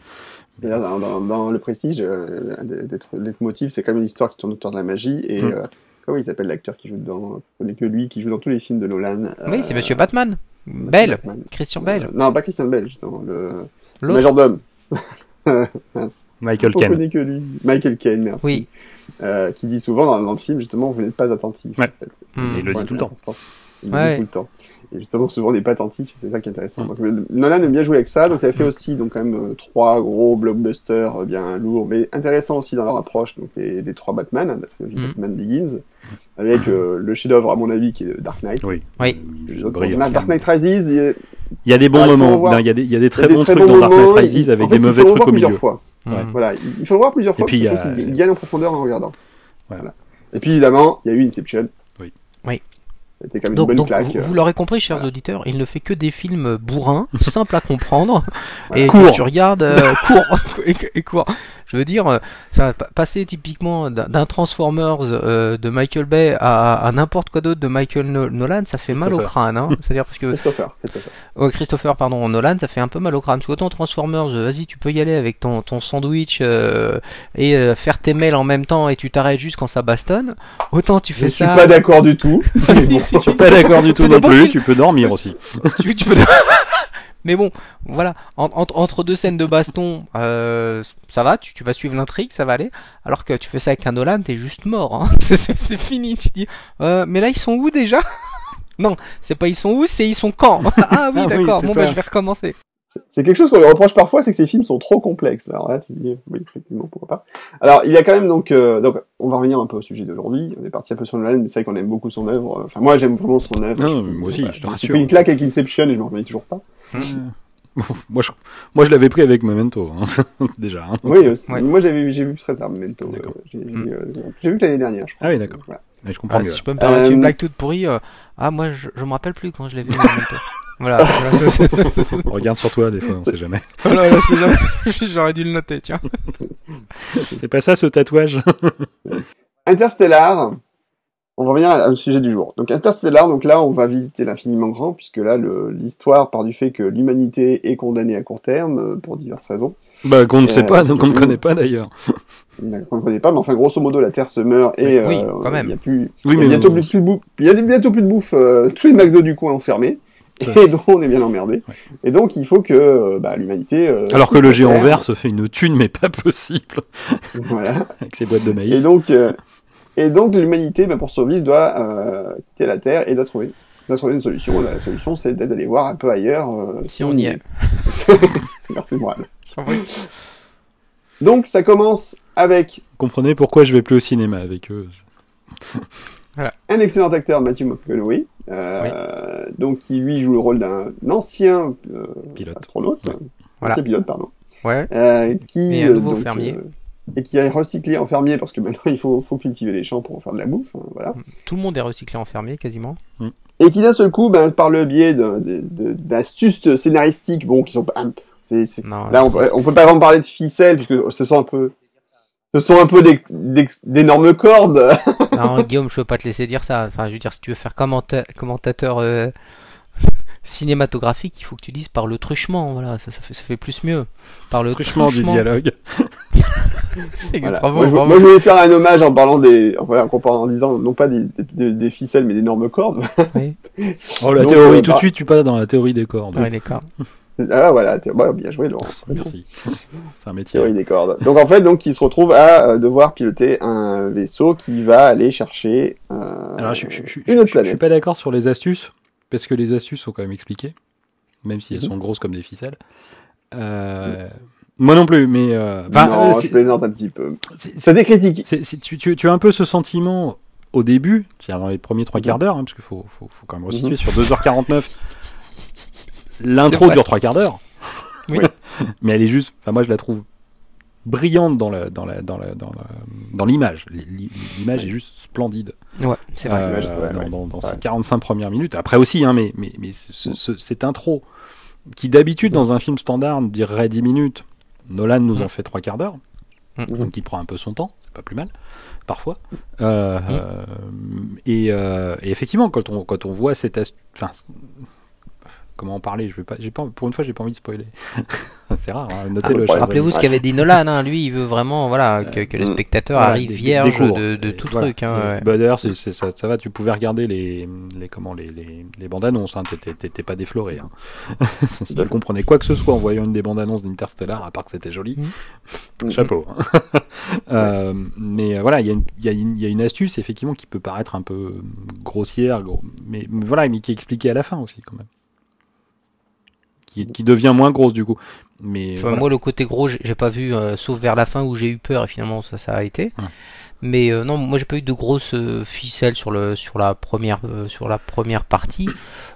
D'ailleurs, dans, dans, dans le prestige, euh, tr- leitmotifs, c'est quand même une histoire qui tourne autour de la magie. Et Mm. euh, comment il s'appelle l'acteur qui joue dedans Je connais que lui, qui joue dans tous les films de Nolan. Oui, euh, c'est Monsieur Batman. Belle. Batman. Christian Euh, Bale. non, pas Christian Bale, justement. Le, majordome. [laughs] Michael On Caine. connaît que lui. Michael Caine, merci. Oui. Euh, qui dit souvent dans, dans le film, justement, vous n'êtes pas attentif. Ouais. en fait. Et il le dit Ouais, tout le temps. Il le dit tout le temps. Et justement, souvent, on n'est pas attentif, c'est ça qui est intéressant. Mm. Donc, euh, Nolan aime bien jouer avec ça, donc il a fait Mm. aussi, donc, quand même, euh, trois gros blockbusters euh, bien lourds, mais intéressants aussi dans leur approche, donc, des, des trois Batman, hein, la trilogie Mm. Batman Begins, avec euh, le chef-d'œuvre, à mon avis, qui est Dark Knight. Oui. Oui. Les brillant. Dark Knight Rises, il y a- Il y a des bons Ah, il moments. Il y, a des, il y a des il y très a des bons très trucs bons dans Dark Knight moments, Rises il- avec en fait, des il mauvais faut le trucs voir au milieu. plusieurs fois. Ouais. Voilà, il il faut le voir plusieurs Et fois, puis, parce il a- qu'il gagne en profondeur en regardant. Ouais. Voilà. Et puis, évidemment, il y a eu Inception. C'était quand même Donc, une bonne donc claque. vous, vous l'aurez compris, chers auditeurs, il ne fait que des films bourrins, [laughs] simples à comprendre, et Court. que tu regardes euh, [laughs] court [laughs] et, et court. Je veux dire, euh, ça passer typiquement d'un Transformers euh, de Michael Bay à, à n'importe quoi d'autre de Michael No- Nolan, ça fait mal au Christopher. crâne. Hein. [laughs] C'est-à-dire parce que Christopher, Christopher. Oh, Christopher, pardon, Nolan, ça fait un peu mal au crâne. Parce qu'autant Transformers, euh, vas-y, tu peux y aller avec ton, ton sandwich euh, et euh, faire tes mails en même temps et tu t'arrêtes juste quand ça bastonne. Autant tu Je fais suis ça. pas d'accord du tout. [laughs] [laughs] Je suis pas d'accord du tout non plus. Tu peux dormir aussi. tu, tu peux... Mais bon, voilà, En- entre- entre deux scènes de baston, euh, ça va, tu, tu vas suivre l'intrigue, ça va aller. Alors que tu fais ça avec un Nolan, t'es juste mort. Hein. [laughs] C'est- fini. Tu dis, euh, mais là ils sont où déjà? [laughs] Non, c'est pas ils sont où, c'est ils sont quand? [laughs] Ah oui, Ah oui, d'accord. bon, bah je vais recommencer. C'est- quelque chose qu'on lui reproche parfois, c'est que ces films sont trop complexes. Alors là, tu dis, oui, effectivement, pourquoi pas. Alors, il y a quand même donc, euh, donc, on va revenir un peu au sujet d'aujourd'hui. On est parti un peu sur Nolan, mais c'est vrai qu'on aime beaucoup son œuvre. Enfin, moi, j'aime vraiment son œuvre. Non, Je- moi aussi, je te J'ai rassure. une claque avec Inception et je m'en remets toujours pas. Moi, je, moi, je l'avais pris avec Memento, hein, [laughs] déjà. hein. Oui, aussi. Ouais. moi, j'ai vu, j'ai vu très tard, Memento. Euh, J'ai Mm. j'ai, euh, j'ai vu que l'année dernière, je crois. Ah oui, d'accord. Voilà. Je comprends Ah, mieux. si je peux me permettre Euh, une blague toute pourrie, euh, ah moi je, je me rappelle plus quand je l'ai vu. [laughs] Voilà, voilà, ça, c'est- [laughs] Regarde sur toi, des fois, on sait jamais. voilà, là, c'est jamais- j'aurais dû le noter, tiens. C'est pas ça, ce tatouage? Interstellar. On va revenir au sujet du jour. Donc Interstellar, donc là on va visiter l'infiniment grand puisque là le- l'histoire part du fait que l'humanité est condamnée à court terme euh, pour diverses raisons. Bah, qu'on ne Euh, sait pas, donc on ne connaît pas d'ailleurs. Vous ne comprenez pas, mais enfin, grosso modo, la Terre se meurt et Oui, euh, quand même. il y a plus, Oui, il y a mais bientôt on- plus de bouffe. Il y a bientôt plus de bouffe. euh, [laughs] tous les McDo du coin ont fermé. Et donc, on est bien emmerdé. Ouais. Et donc, il faut que euh, bah, l'humanité. euh, Alors que le géant Terre. vert se fait une thune, mais pas possible, Voilà. [laughs] avec ses boîtes de Et maïs. donc, euh, et donc l'humanité, bah, pour survivre, doit euh, quitter la Terre et doit trouver, doit trouver une solution. La solution, c'est d'aller voir un peu ailleurs. euh, Si on y est. [laughs] Merci, Mourad. Donc, ça commence avec Comprenez pourquoi je vais plus au cinéma avec eux. [laughs] un excellent acteur, Matthew McConaughey, euh, donc qui lui joue le rôle d'un ancien euh, Pilote. astronaute, Ouais. Voilà. ancien pilote, pardon, Ouais. euh, qui Et un nouveau donc, fermier. Et qui a recyclé en fermier parce que maintenant [laughs] il faut, faut cultiver les champs pour en faire de la bouffe, hein, voilà. Tout le monde est recyclé en fermier quasiment. et qui d'un seul coup, ben, par le biais d'astuces scénaristiques, bon, qui sont pas, Non, là on, on peut pas vraiment parler de ficelles puisque ce sont un peu, ce sont un peu des- des- d'énormes cordes. [laughs] Non, Guillaume, je peux pas te laisser dire ça. Enfin, je veux dire, si tu veux faire commenta- commentateur euh, [laughs] cinématographique, il faut que tu dises par le truchement. Voilà, ça, ça, fait, ça fait plus mieux. Par le Truchement du dialogue. [laughs] Voilà. Bravo, moi, je, bravo. moi, je voulais faire un hommage en parlant des, voilà, en, comparant- en disant non pas des, des, des ficelles mais d'énormes cordes. Oui, [laughs] Oh, la Donc, théorie, euh, tout bah- de suite, tu passes dans la théorie des cordes. ouais, d'accord. ah voilà, ouais, bien joué Laurent. Merci. [laughs] C'est un métier. Théorie des cordes. Donc en fait, donc il se retrouve à euh, devoir piloter un vaisseau qui va aller chercher euh, Alors, je, je, je, une autre je- je suis planète. pas d'accord sur les astuces, parce que les astuces sont quand même expliquées, même si elles Mhm. sont grosses comme des ficelles. Euh, Moi non plus, mais... Euh, non, euh, je c'est- plaisante un petit peu. c'est- Ça décritique. c'est- c'est- tu, tu, tu as un peu ce sentiment au début, c'est-à-dire dans les premiers trois quarts d'heure, hein, parce qu'il faut, faut, faut quand même resituer, Mhm. sur 2h49, [laughs] l'intro C'est vrai. dure trois quarts d'heure. Oui. [laughs] mais elle est juste... Enfin, moi, je la trouve brillante dans la dans la dans la dans la- l'image l'image est juste splendide Ouais, c'est vrai. euh, l'image, ouais, dans, ouais. dans- dans Ouais. ces 45 premières minutes. Après aussi, hein, mais, mais, mais ce- ce- cette intro, qui d'habitude dans un film standard dirait 10 minutes, Nolan nous en fait trois quarts d'heure, Mm. donc il prend un peu son temps, c'est pas plus mal, parfois. Euh, euh, et, euh, et effectivement, quand on, quand on voit cette. Enfin, comment en parler je vais pas, j'ai pas, Pour une fois, j'ai pas envie de spoiler. [laughs] c'est rare, hein, notez-le. chers Rappelez-vous ce qu'avait dit Nolan, hein. lui il veut vraiment voilà, que, que le Mm. spectateur Voilà, arrive des- vierge des cours. de, de Et tout voilà. truc. Hein, ouais. bah, D'ailleurs, c'est- c'est- ça, ça va, tu pouvais regarder les, les, comment, les, les, les bandes annonces, hein, t'étais- t'étais pas défloré. Hein. [laughs] si tu comprenais quoi que ce soit en voyant une des bandes annonces d'Interstellar, à part que c'était joli, [laughs] chapeau. hein. Euh, mais euh, voilà, il y, a une- y, y a astuce effectivement qui peut paraître un peu grossière, gros, mais, mais voilà, mais qui est expliquée à la fin aussi quand même. Qui, qui devient moins grosse du coup. Mais Enfin, voilà. Moi, le côté gros, j'ai pas vu, euh, sauf vers la fin où j'ai eu peur et finalement ça, ça a été. Ouais. Mais euh, non, moi j'ai pas eu de grosses euh, ficelles sur le sur la première euh, sur la première partie.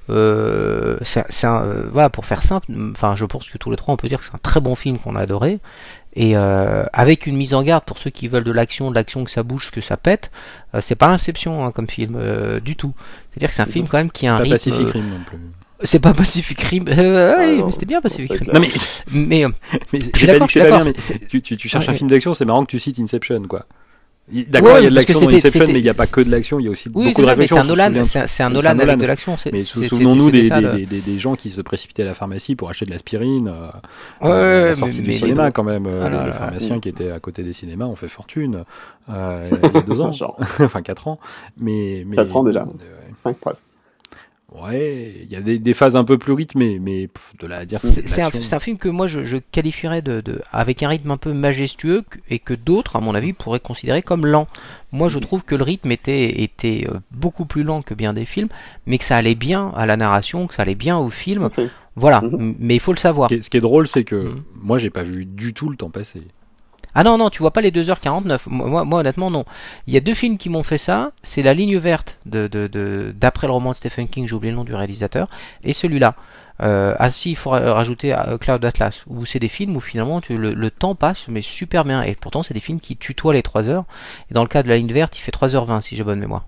C'est c'est un, voilà pour faire simple. Enfin, je pense que tous les trois on peut dire que c'est un très bon film qu'on a adoré et euh, avec une mise en garde pour ceux qui veulent de l'action, de l'action que ça bouge, que ça pète. euh, c'est pas Inception hein, comme film euh, du tout. C'est-à-dire que c'est un film quand même qui a un pas rythme. Pacific Rim non plus. C'est pas [laughs] Pacific Rim. Euh, Ah ouais, non, mais c'était bien Pacific Rim. Non mais, Mais euh, [laughs] mais je suis j'ai pas dit d'accord, tu, tu, tu cherches Ouais, un ouais. film d'action, c'est marrant que tu cites Inception, quoi. D'accord, Ouais, il y a de l'action dans Inception, mais il n'y a pas que de l'action, il y a aussi Oui, beaucoup de ça, mais réflexion. c'est un on Nolan, c'est un, Nolan avec de l'action. Mais souvenons-nous des, des, le- des, des- des gens qui se précipitaient à la pharmacie pour acheter de l'aspirine. euh, Ouais, euh, à la ouais, sortie mais- du mais- cinéma, quand même. euh, Ah là là. pharmaciens qui étaient à côté des cinémas ont fait fortune euh, [laughs] il y a deux ans, Genre, enfin quatre ans. Mais, mais, Quatre ans déjà. 5 presque. Ouais, il y a des, des phases un peu plus rythmées, mais pff, de à dire C'est un, film que moi je, je qualifierais de, de- avec un rythme un peu majestueux et que d'autres, à mon avis, pourraient considérer comme lent. Moi, je trouve que le rythme était, était euh, beaucoup plus lent que bien des films, mais que ça allait bien à la narration, que ça allait bien au film. Voilà, Mhm. M- mais il faut le savoir. Ce qui est- ce qui est drôle, c'est que Mhm. moi, j'ai pas vu du tout le temps passer. Ah non, non, tu vois pas les 2h49. Moi, moi, moi, honnêtement, non. Il y a deux films qui m'ont fait ça. C'est La Ligne Verte, de, de, de- d'après le roman de Stephen King, j'ai oublié le nom du réalisateur, et celui-là. Euh, ah si, il faut ra- rajouter euh, Cloud Atlas, où c'est des films où finalement tu, le, le temps passe, mais super bien. Et pourtant, c'est des films qui tutoient les 3 heures. Et dans le cas de La Ligne Verte, il fait 3h20, si j'ai bonne mémoire.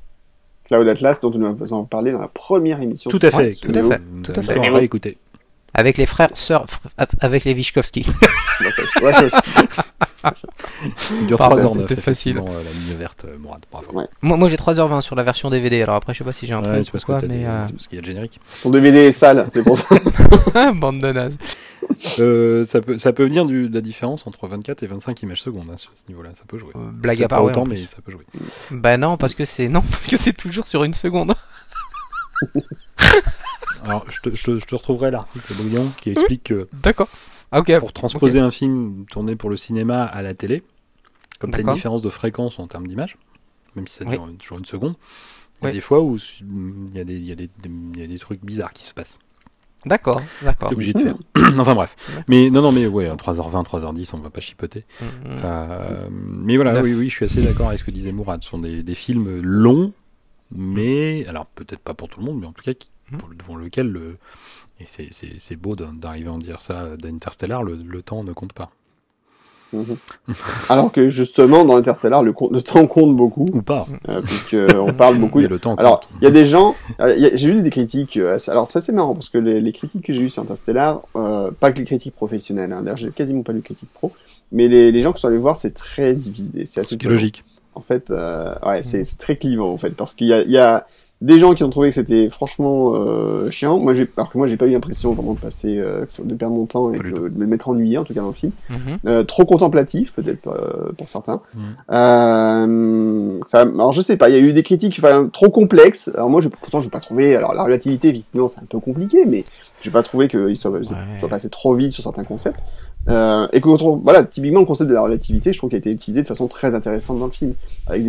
Cloud Atlas, dont nous avons parlé dans la première émission. Tout à fait. Tout à fait, tout à fait. réécouter. Avec les frères, sœurs, avec les Vyshkovsky. [laughs] Il dure Pardon, 3h09. c'était facile. euh, La ligne verte, euh, Mourad, bravo. Ouais. moi, moi j'ai 3h20 sur la version DVD. Alors après, je sais pas si j'ai un Ouais, truc c'est parce t'as mais... des- euh, c'est parce qu'il y a le générique. Ton DVD est sale, c'est pour ça. [laughs] Bande de nazes. euh, ça, peut, ça peut venir du, de la différence entre 24 et 25 images secondes hein, sur ce niveau-là, ça peut jouer. Euh, blague à part, part, autant, mais ça peut jouer. Bah non, parce que c'est non, [laughs] parce que c'est toujours sur une seconde. [laughs] Alors, je te, je te, je te retrouverai l'article brillant qui explique que. D'accord. Ah. Pour transposer un film tourné pour le cinéma à la télé, comme tu as une différence de fréquence en termes d'image, même si ça dure toujours une seconde, il y a des fois où il y a des, il y a des, il y a des trucs bizarres qui se passent. D'accord, d'accord. T'es obligé de faire. [clears throat] enfin bref. Mais non, non, mais ouais, 3h20, 3h10, on va pas chipoter. Mm, mm. Euh, mais voilà, oui, oui, je suis assez d'accord avec ce que disait Mourad. Ce sont des, des films longs, mais alors peut-être pas pour tout le monde, mais en tout cas qui, mm. devant lequel le et c'est beau d'arriver à en dire ça d'Interstellar, le, le temps ne compte pas. Mhm. Alors que justement dans Interstellar le, le temps compte beaucoup ou pas euh, puisque on parle beaucoup. le temps alors il y a des gens, euh, j'ai eu des critiques. Euh, alors ça c'est marrant parce que les, les critiques que j'ai eues sur Interstellar, euh, pas que les critiques professionnelles. Hein, D'ailleurs j'ai quasiment pas de critiques pro, mais les, les gens qui sont allés voir c'est très divisé. C'est assez logique. En fait, euh, ouais, c'est très clivant en fait parce qu'il y a, y a des gens qui ont trouvé que c'était franchement euh, chiant. Moi, j'ai, alors que moi, j'ai pas eu l'impression vraiment de passer, euh, de perdre mon temps et de, me mettre ennuyé en tout cas dans le film. Mhm. euh, trop contemplatif, peut-être euh, pour certains. Euh, ça, alors je sais pas, il y a eu des critiques, enfin, trop complexes. Alors moi, je, pourtant, je pas trouvé. Alors la relativité, effectivement, c'est un peu compliqué, mais j'ai pas trouvé qu'il soit, soit passé trop vite sur certains concepts. Euh, et que voilà, typiquement le concept de la relativité, je trouve qu'il a été utilisé de façon très intéressante dans le film, avec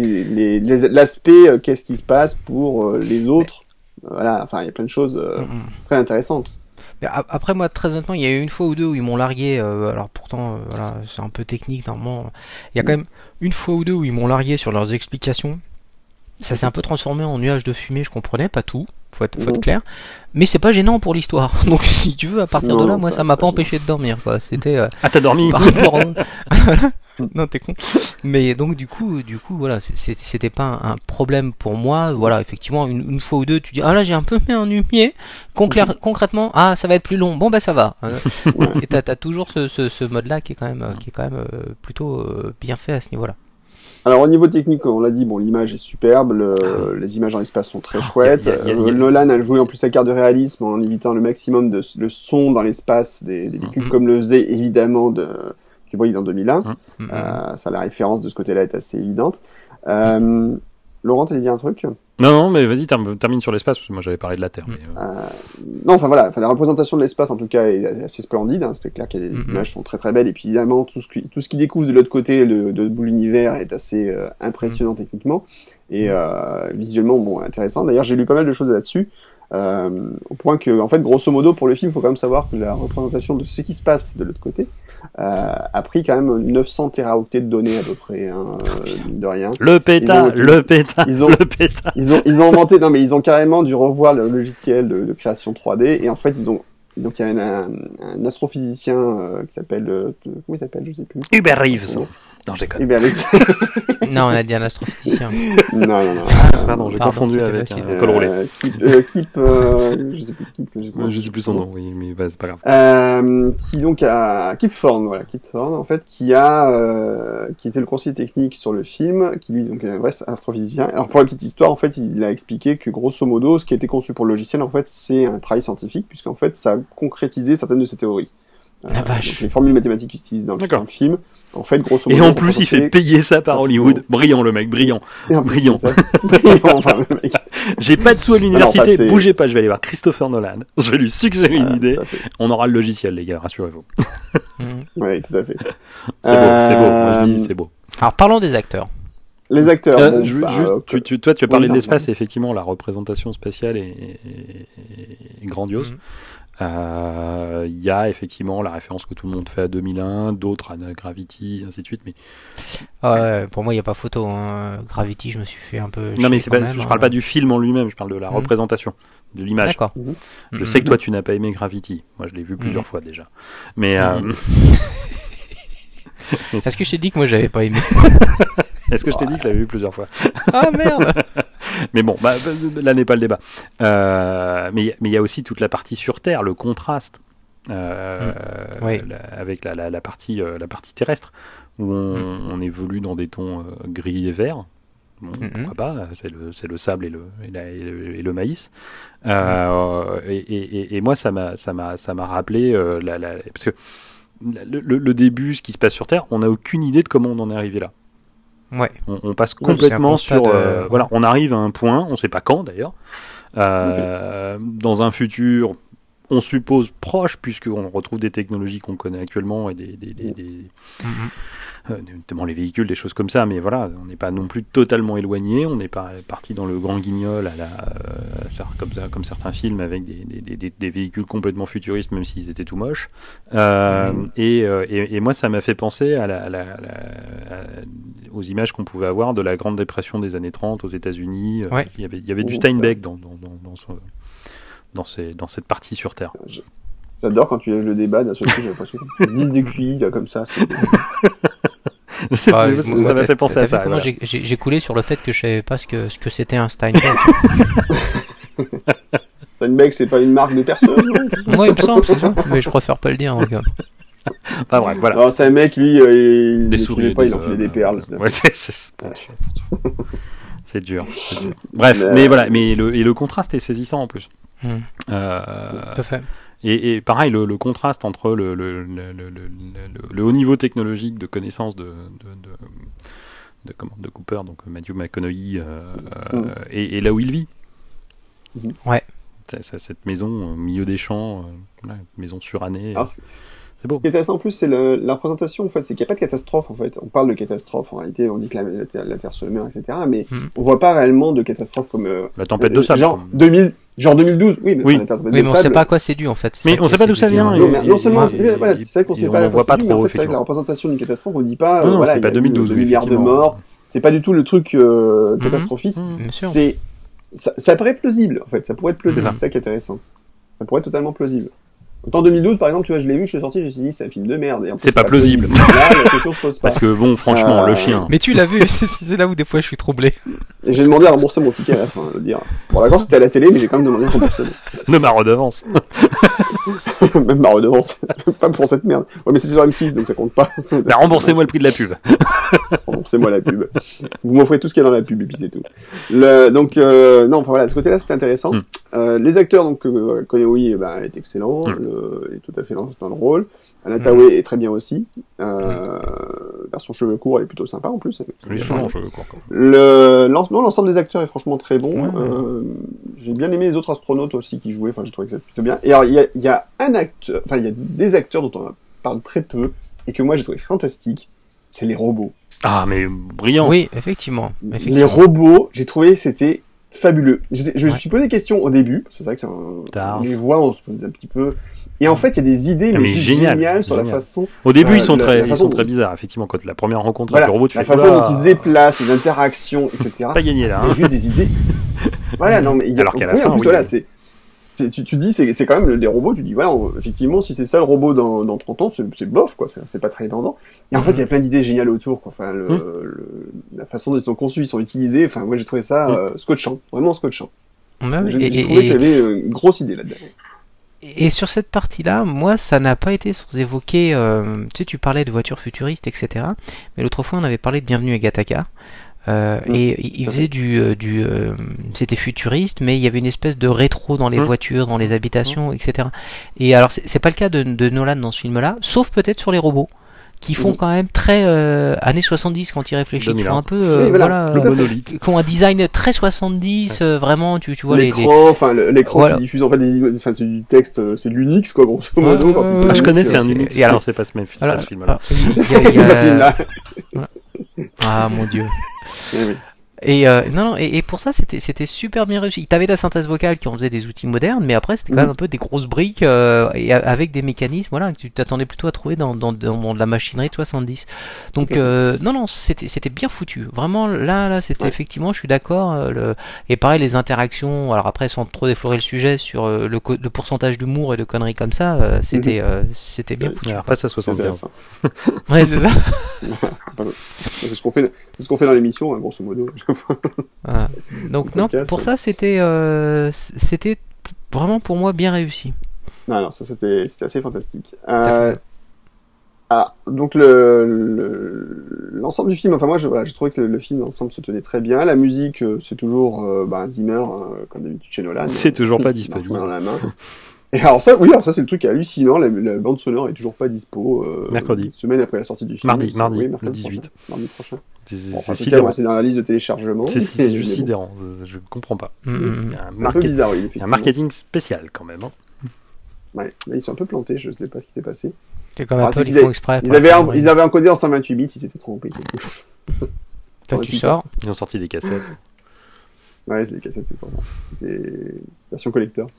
l'aspect euh, qu'est-ce qui se passe pour euh, les autres. Voilà, enfin il y a plein de choses euh, mm, mm. très intéressantes. Après moi très honnêtement, il y a eu une fois ou deux où ils m'ont largué. alors pourtant, voilà, c'est un peu technique normalement. Il y a quand même une fois ou deux où ils m'ont largué sur leurs explications. Ça s'est un peu transformé en nuage de fumée. Je comprenais pas tout faut être, faut être mhm. clair. Mais c'est pas gênant pour l'histoire. [laughs] Donc si tu veux, à partir de là, moi, ça m'a pas empêché de dormir. Quoi. C'était. Euh, ah, t'as dormi. [laughs] [laughs] non, t'es con. Mais donc du coup, du coup, voilà, c'était pas un problème pour moi. Voilà, effectivement, une, une fois ou deux, tu dis, ah là, j'ai un peu fait un humier. Mhm. Concrètement, ah, ça va être plus long. Bon, bah ça va. Et t'as as toujours ce, ce, ce mode-là qui est quand même, qui est quand même euh, plutôt euh, bien fait à ce niveau-là. Alors au niveau technique, on l'a dit, bon, l'image est superbe, ah. les images dans l'espace sont très ah, chouettes. Euh, Nolan a joué en plus sa carte de réalisme en évitant le maximum de le son dans l'espace des, des véhicules, mm-hmm. comme le faisait évidemment de Kubrick dans 2001. Mm-hmm. Euh, ça, la référence de ce côté-là est assez évidente. Euh, Laurent, t'allais dire un truc? Non, non, mais vas-y, termine sur l'espace, parce que moi j'avais parlé de la Terre. Mais, euh... euh non, enfin voilà, la représentation de l'espace en tout cas est assez splendide. Hein. C'était clair que les mm-hmm. images sont très très belles. Et puis évidemment, tout ce qui, tout ce qui découvre de l'autre côté le, de, l'univers est assez euh, impressionnant mm. techniquement et mm. euh, visuellement bon intéressant. D'ailleurs, j'ai lu pas mal de choses là-dessus. Euh, au point que, en fait, grosso modo, pour le film, il faut quand même savoir que la représentation de ce qui se passe de l'autre côté euh, a pris quand même 900 teraoctets de données à peu près, hein, [laughs] de rien. Le péta, le péta, ils ont, le péta. Ils ont, ils ont inventé, non mais ils ont carrément dû revoir le logiciel de, de création 3D et en fait ils ont donc il y a un, un, astrophysicien euh, qui s'appelle euh, comment il s'appelle je sais plus. Hubert Reeves. Non, j'ai Hubert [laughs] non, on a dit un astrophysicien. non, non, non. Ah, pardon, j'ai confondu avec un col roulé. Euh, Keep, euh, keep euh, je sais plus, keep, je sais, plus, je sais plus son nom, oui, mais bah, c'est pas grave. Euh, qui donc a Kip Thorne, voilà, Kip Thorne, en fait, qui a, euh, qui était le conseiller technique sur le film, qui lui donc est un vrai astrophysicien. Alors pour la petite histoire, en fait, il a expliqué que grosso modo, ce qui a été conçu pour le logiciel, en fait, c'est un travail scientifique, puisqu'en fait, ça a concrétisé certaines de ses théories. La vache. les formules mathématiques utilisées dans le, dans le film en fait, grosso modo. Et en plus, il fait payer ça par Hollywood. Brillant, le mec, brillant. [laughs] Brillant. [laughs] [laughs] J'ai pas de sous à l'université. Bougez pas, je vais aller voir Christopher Nolan. Je vais lui suggérer une idée. On aura le logiciel, les gars, rassurez-vous. oui, tout à fait. C'est beau, c'est beau. Moi, je dis, c'est beau. Alors, parlons des acteurs. Les acteurs. Euh, bon, je, bah, tu, tu, toi, tu as parlé de l'espace, effectivement, la représentation spatiale est, est, est grandiose. Mm. Euh, il y a effectivement la référence que tout le monde fait à 2001, d'autres à Gravity, ainsi de suite. Mais ah pour moi, il n'y a pas photo. Hein. Gravity, je me suis fait un peu. Non, mais c'est pas, je parle pas du film en lui-même, je parle de la mhm. représentation, de l'image. D'accord. Mhm. Je mhm. sais que toi, tu n'as pas aimé Gravity. Moi, je l'ai vu plusieurs fois déjà. Mais. Euh... [laughs] Est-ce que je t'ai dit que moi, j'avais pas aimé? [laughs] Est-ce que je t'ai dit que je l'avais vu plusieurs fois? Ah merde [laughs] Mais bon, bah, là n'est pas le débat. Euh, mais il y a aussi toute la partie sur Terre, le contraste. Euh, mm. avec la, la, partie, euh, la partie terrestre, où on, mm. on, évolue dans des tons gris et verts, Bon, mm-hmm. Pourquoi pas C'est le, le, sable et le, et, le, maïs. Euh, et, moi, ça m'a rappelé la, la, parce que le, début, ce qui se passe sur Terre, on n'a aucune idée de comment on en est arrivé là. Ouais. On, passe complètement sur. voilà, on arrive à un point, on ne sait pas quand d'ailleurs, dans un futur on suppose proche, puisqu'on retrouve des technologies qu'on connaît actuellement et des, mm-hmm. euh, notamment les véhicules, des choses comme ça. Mais voilà, on n'est pas non plus totalement éloigné. On n'est pas parti dans le grand guignol à la, euh, comme, comme, certains films avec des, véhicules complètement futuristes, même s'ils étaient tout moches. Euh, mm-hmm. et, moi, ça m'a fait penser à la, aux images qu'on pouvait avoir de la Grande Dépression des années 30 aux États-Unis. Il y avait, il y avait du Steinbeck dans, dans, dans, dans, ces, dans cette partie sur Terre. J'adore quand tu lèves le débat, d'un seul coup, j'ai l'impression que 10 de QI, là, comme ça. Ah, ça m'a fait penser à ça. J'ai coulé sur le fait que je savais pas ce que ce que c'était un Steinbeck. [laughs] Steinbeck, c'est pas une marque de personne Moi, il me semble, c'est ça. Mais je préfère pas le dire, en cas. Pas vrai, voilà. c'est un mec, lui, euh, il des souris, pas, il enfilait des perles. Ouais, [laughs] c'est c'est dur, dur. Bref, mais, voilà, mais le, et le contraste est saisissant en plus. Euh, Tout à fait. Et, et, pareil, le, le contraste entre le, le, le, haut niveau technologique de connaissance de, de, de, de, comment, de Cooper, donc Matthew McConaughey, euh, hmm. et, et, là où il vit. Ouais. Cette maison au milieu des champs, euh, maison surannée. Alors, c'est beau. Ce qui est intéressant en plus, c'est la représentation, en fait, c'est qu'il n'y a pas de catastrophe, en fait. On parle de catastrophe, en réalité, on dit que la, Terre, se meurt, etc., mais hmm. on voit pas réellement de catastrophe comme... Euh, la tempête de euh, sable. Genre, 2000, genre 2012, oui, mais, oui. mais on sait pas à quoi c'est dû, en fait. Mais on sait pas d'où ça vient. Non, seulement, c'est vrai qu'on sait pas, on voit pas trop, en fait, c'est vrai que la représentation d'une catastrophe, on dit pas, non, voilà, il y a 2012, 2 milliards de morts, c'est pas du tout le truc euh, hmm. catastrophiste, c'est... Ça, ça paraît plausible, en fait, ça pourrait être plausible, c'est ça qui est intéressant. Ça pourrait être totalement plausible. En 2012, par exemple, tu vois, je l'ai vu, je suis sorti, je me suis dit, c'est un film de merde. C'est pas plausible. Parce que bon, franchement, le euh, chien. Mais tu l'as vu, [laughs] c'est là où des fois je suis troublé. J'ai demandé à rembourser mon ticket à la fin, je veux dire. Bon, d'accord, c'était à la télé, mais j'ai quand même demandé à rembourser. De ma redevance. [laughs] [laughs] même ma redevance. [laughs] pas pour cette merde. Ouais, mais c'est sur M6, donc ça compte pas. [laughs] Bah, remboursez-moi le prix de la pub. remboursez-moi la pub. Vous m'offrez tout ce qu'il y a dans la pub, et puis c'est tout. Le, donc, euh, non, enfin voilà, de ce côté-là, c'était intéressant. Hmm. Euh, les acteurs, donc, euh, oui, ben, est excellent. Hmm est tout à fait dans, le rôle. Anatawe mm. est très bien aussi. Euh, version cheveux courts, elle est plutôt sympa en plus. cheveux courts. Le l'ensemble des acteurs est franchement très bon. Euh, j'ai bien aimé les autres astronautes aussi qui jouaient. Enfin, j'ai trouvé que c'était plutôt bien. Et alors, il y a, y a, un acteur, enfin, il y a des acteurs dont on parle très peu et que moi j'ai trouvé fantastique. C'est les robots. Ah, mais brillant. Oui, effectivement. effectivement. Les robots, j'ai trouvé c'était fabuleux. Je, me suis posé des questions au début, c'est vrai que c'est un... les voix, on se pose un petit peu. Et en fait, il y a des idées mais, géniales sur la façon. Au début, ils sont très, ils sont très bizarres. Effectivement, quand la première rencontre avec le robot, tu la façon dont ils se déplacent, les interactions, [laughs] etc. Pas gagné là. Il y a hein. juste des idées. [laughs] voilà, non mais il y a. Alors qu'à la fin, en plus, voilà, c'est. Tu, tu dis, c'est quand même des robots, tu dis, voilà, effectivement, si c'est ça le robot dans, dans 30 ans, c'est bof, quoi, c'est pas très vendant. Et en fait, il y a plein d'idées géniales autour, quoi. Enfin, le, hum. la façon dont ils sont conçus, ils sont utilisés, enfin, moi j'ai trouvé ça hum. euh, scotchant, vraiment scotchant. J'ai trouvé qu'il y avait une grosse idée là-dedans. Et sur cette partie-là, moi, ça n'a pas été sans évoquer. Euh, tu sais, tu parlais de voitures futuristes, etc. Mais l'autre fois, on avait parlé de Bienvenue à Gattaca. Euh, Et il faisait du, euh, du euh, c'était futuriste, mais il y avait une espèce de rétro dans les voitures, dans les habitations, etc. Et alors, c'est pas le cas de, de Nolan dans ce film-là, sauf peut-être sur les robots qui font quand même très euh, années 70 quand ils réfléchissent. Ils font un peu, euh, voilà, qui ont un design très 70, euh, vraiment, tu, tu vois l'écran, enfin l'écran qui diffuse en fait des, enfin c'est du texte, c'est l'Unix quoi, grosso modo. ah, je connais, c'est un Unix. Et alors, c'est pas ce même voilà. film là. [laughs] Ah mon dieu. Et euh, non, non, et, pour ça, c'était c'était super bien réussi. T'avais la synthèse vocale qui en faisait des outils modernes, mais après, c'était quand même un peu des grosses briques euh, et avec des mécanismes, voilà, que tu t'attendais plutôt à trouver dans, dans, dans, de la machinerie de 70. Donc, euh, non, non, c'était c'était bien foutu. Vraiment, là, là, c'était effectivement, je suis d'accord. Euh, le... Et pareil, les interactions. Alors après, sans trop déflorer le sujet sur euh, le, le pourcentage d'humour et de conneries comme ça, c'était mhm. c'était bien foutu. Après, ça 75. ouais, c'est ça. [laughs] c'est ce qu'on fait, c'est ce qu'on fait dans l'émission, hein, grosso modo. [laughs] Donc non, pour ça c'était euh, c'était vraiment pour moi bien réussi. Non, non, ça c'était assez fantastique. Euh, Ah, donc le l'ensemble du film, enfin moi je voilà, j'ai trouvé que le, film ensemble se tenait très bien. La musique, euh, c'est toujours euh, bah, Zimmer comme d'habitude chez Nolan. C'est toujours pas disponible. Dans la main. [laughs] Et alors ça, oui, alors ça c'est le truc hallucinant. La, la, bande sonore est toujours pas dispo. Euh, mercredi. Semaine après la sortie du film. Mardi, mardi, oui, le 18. Prochain, mardi prochain. C'est dans la liste de téléchargement. C'est sidérant. Je comprends pas. Mm, mm, Il y a un, un peu bizarre, oui, il y a un marketing spécial quand même. Hein. Ouais, là, ils sont un peu plantés. Je sais pas ce qui s'est passé. C'est comme Apple, ils, font exprès. Ils avaient, ils avaient encodé en 128 bits, ils s'étaient trompés. [laughs] Toi, tu sors. Ils ont sorti des cassettes. Ouais, c'est des cassettes, c'est sûrement. Des versions collector.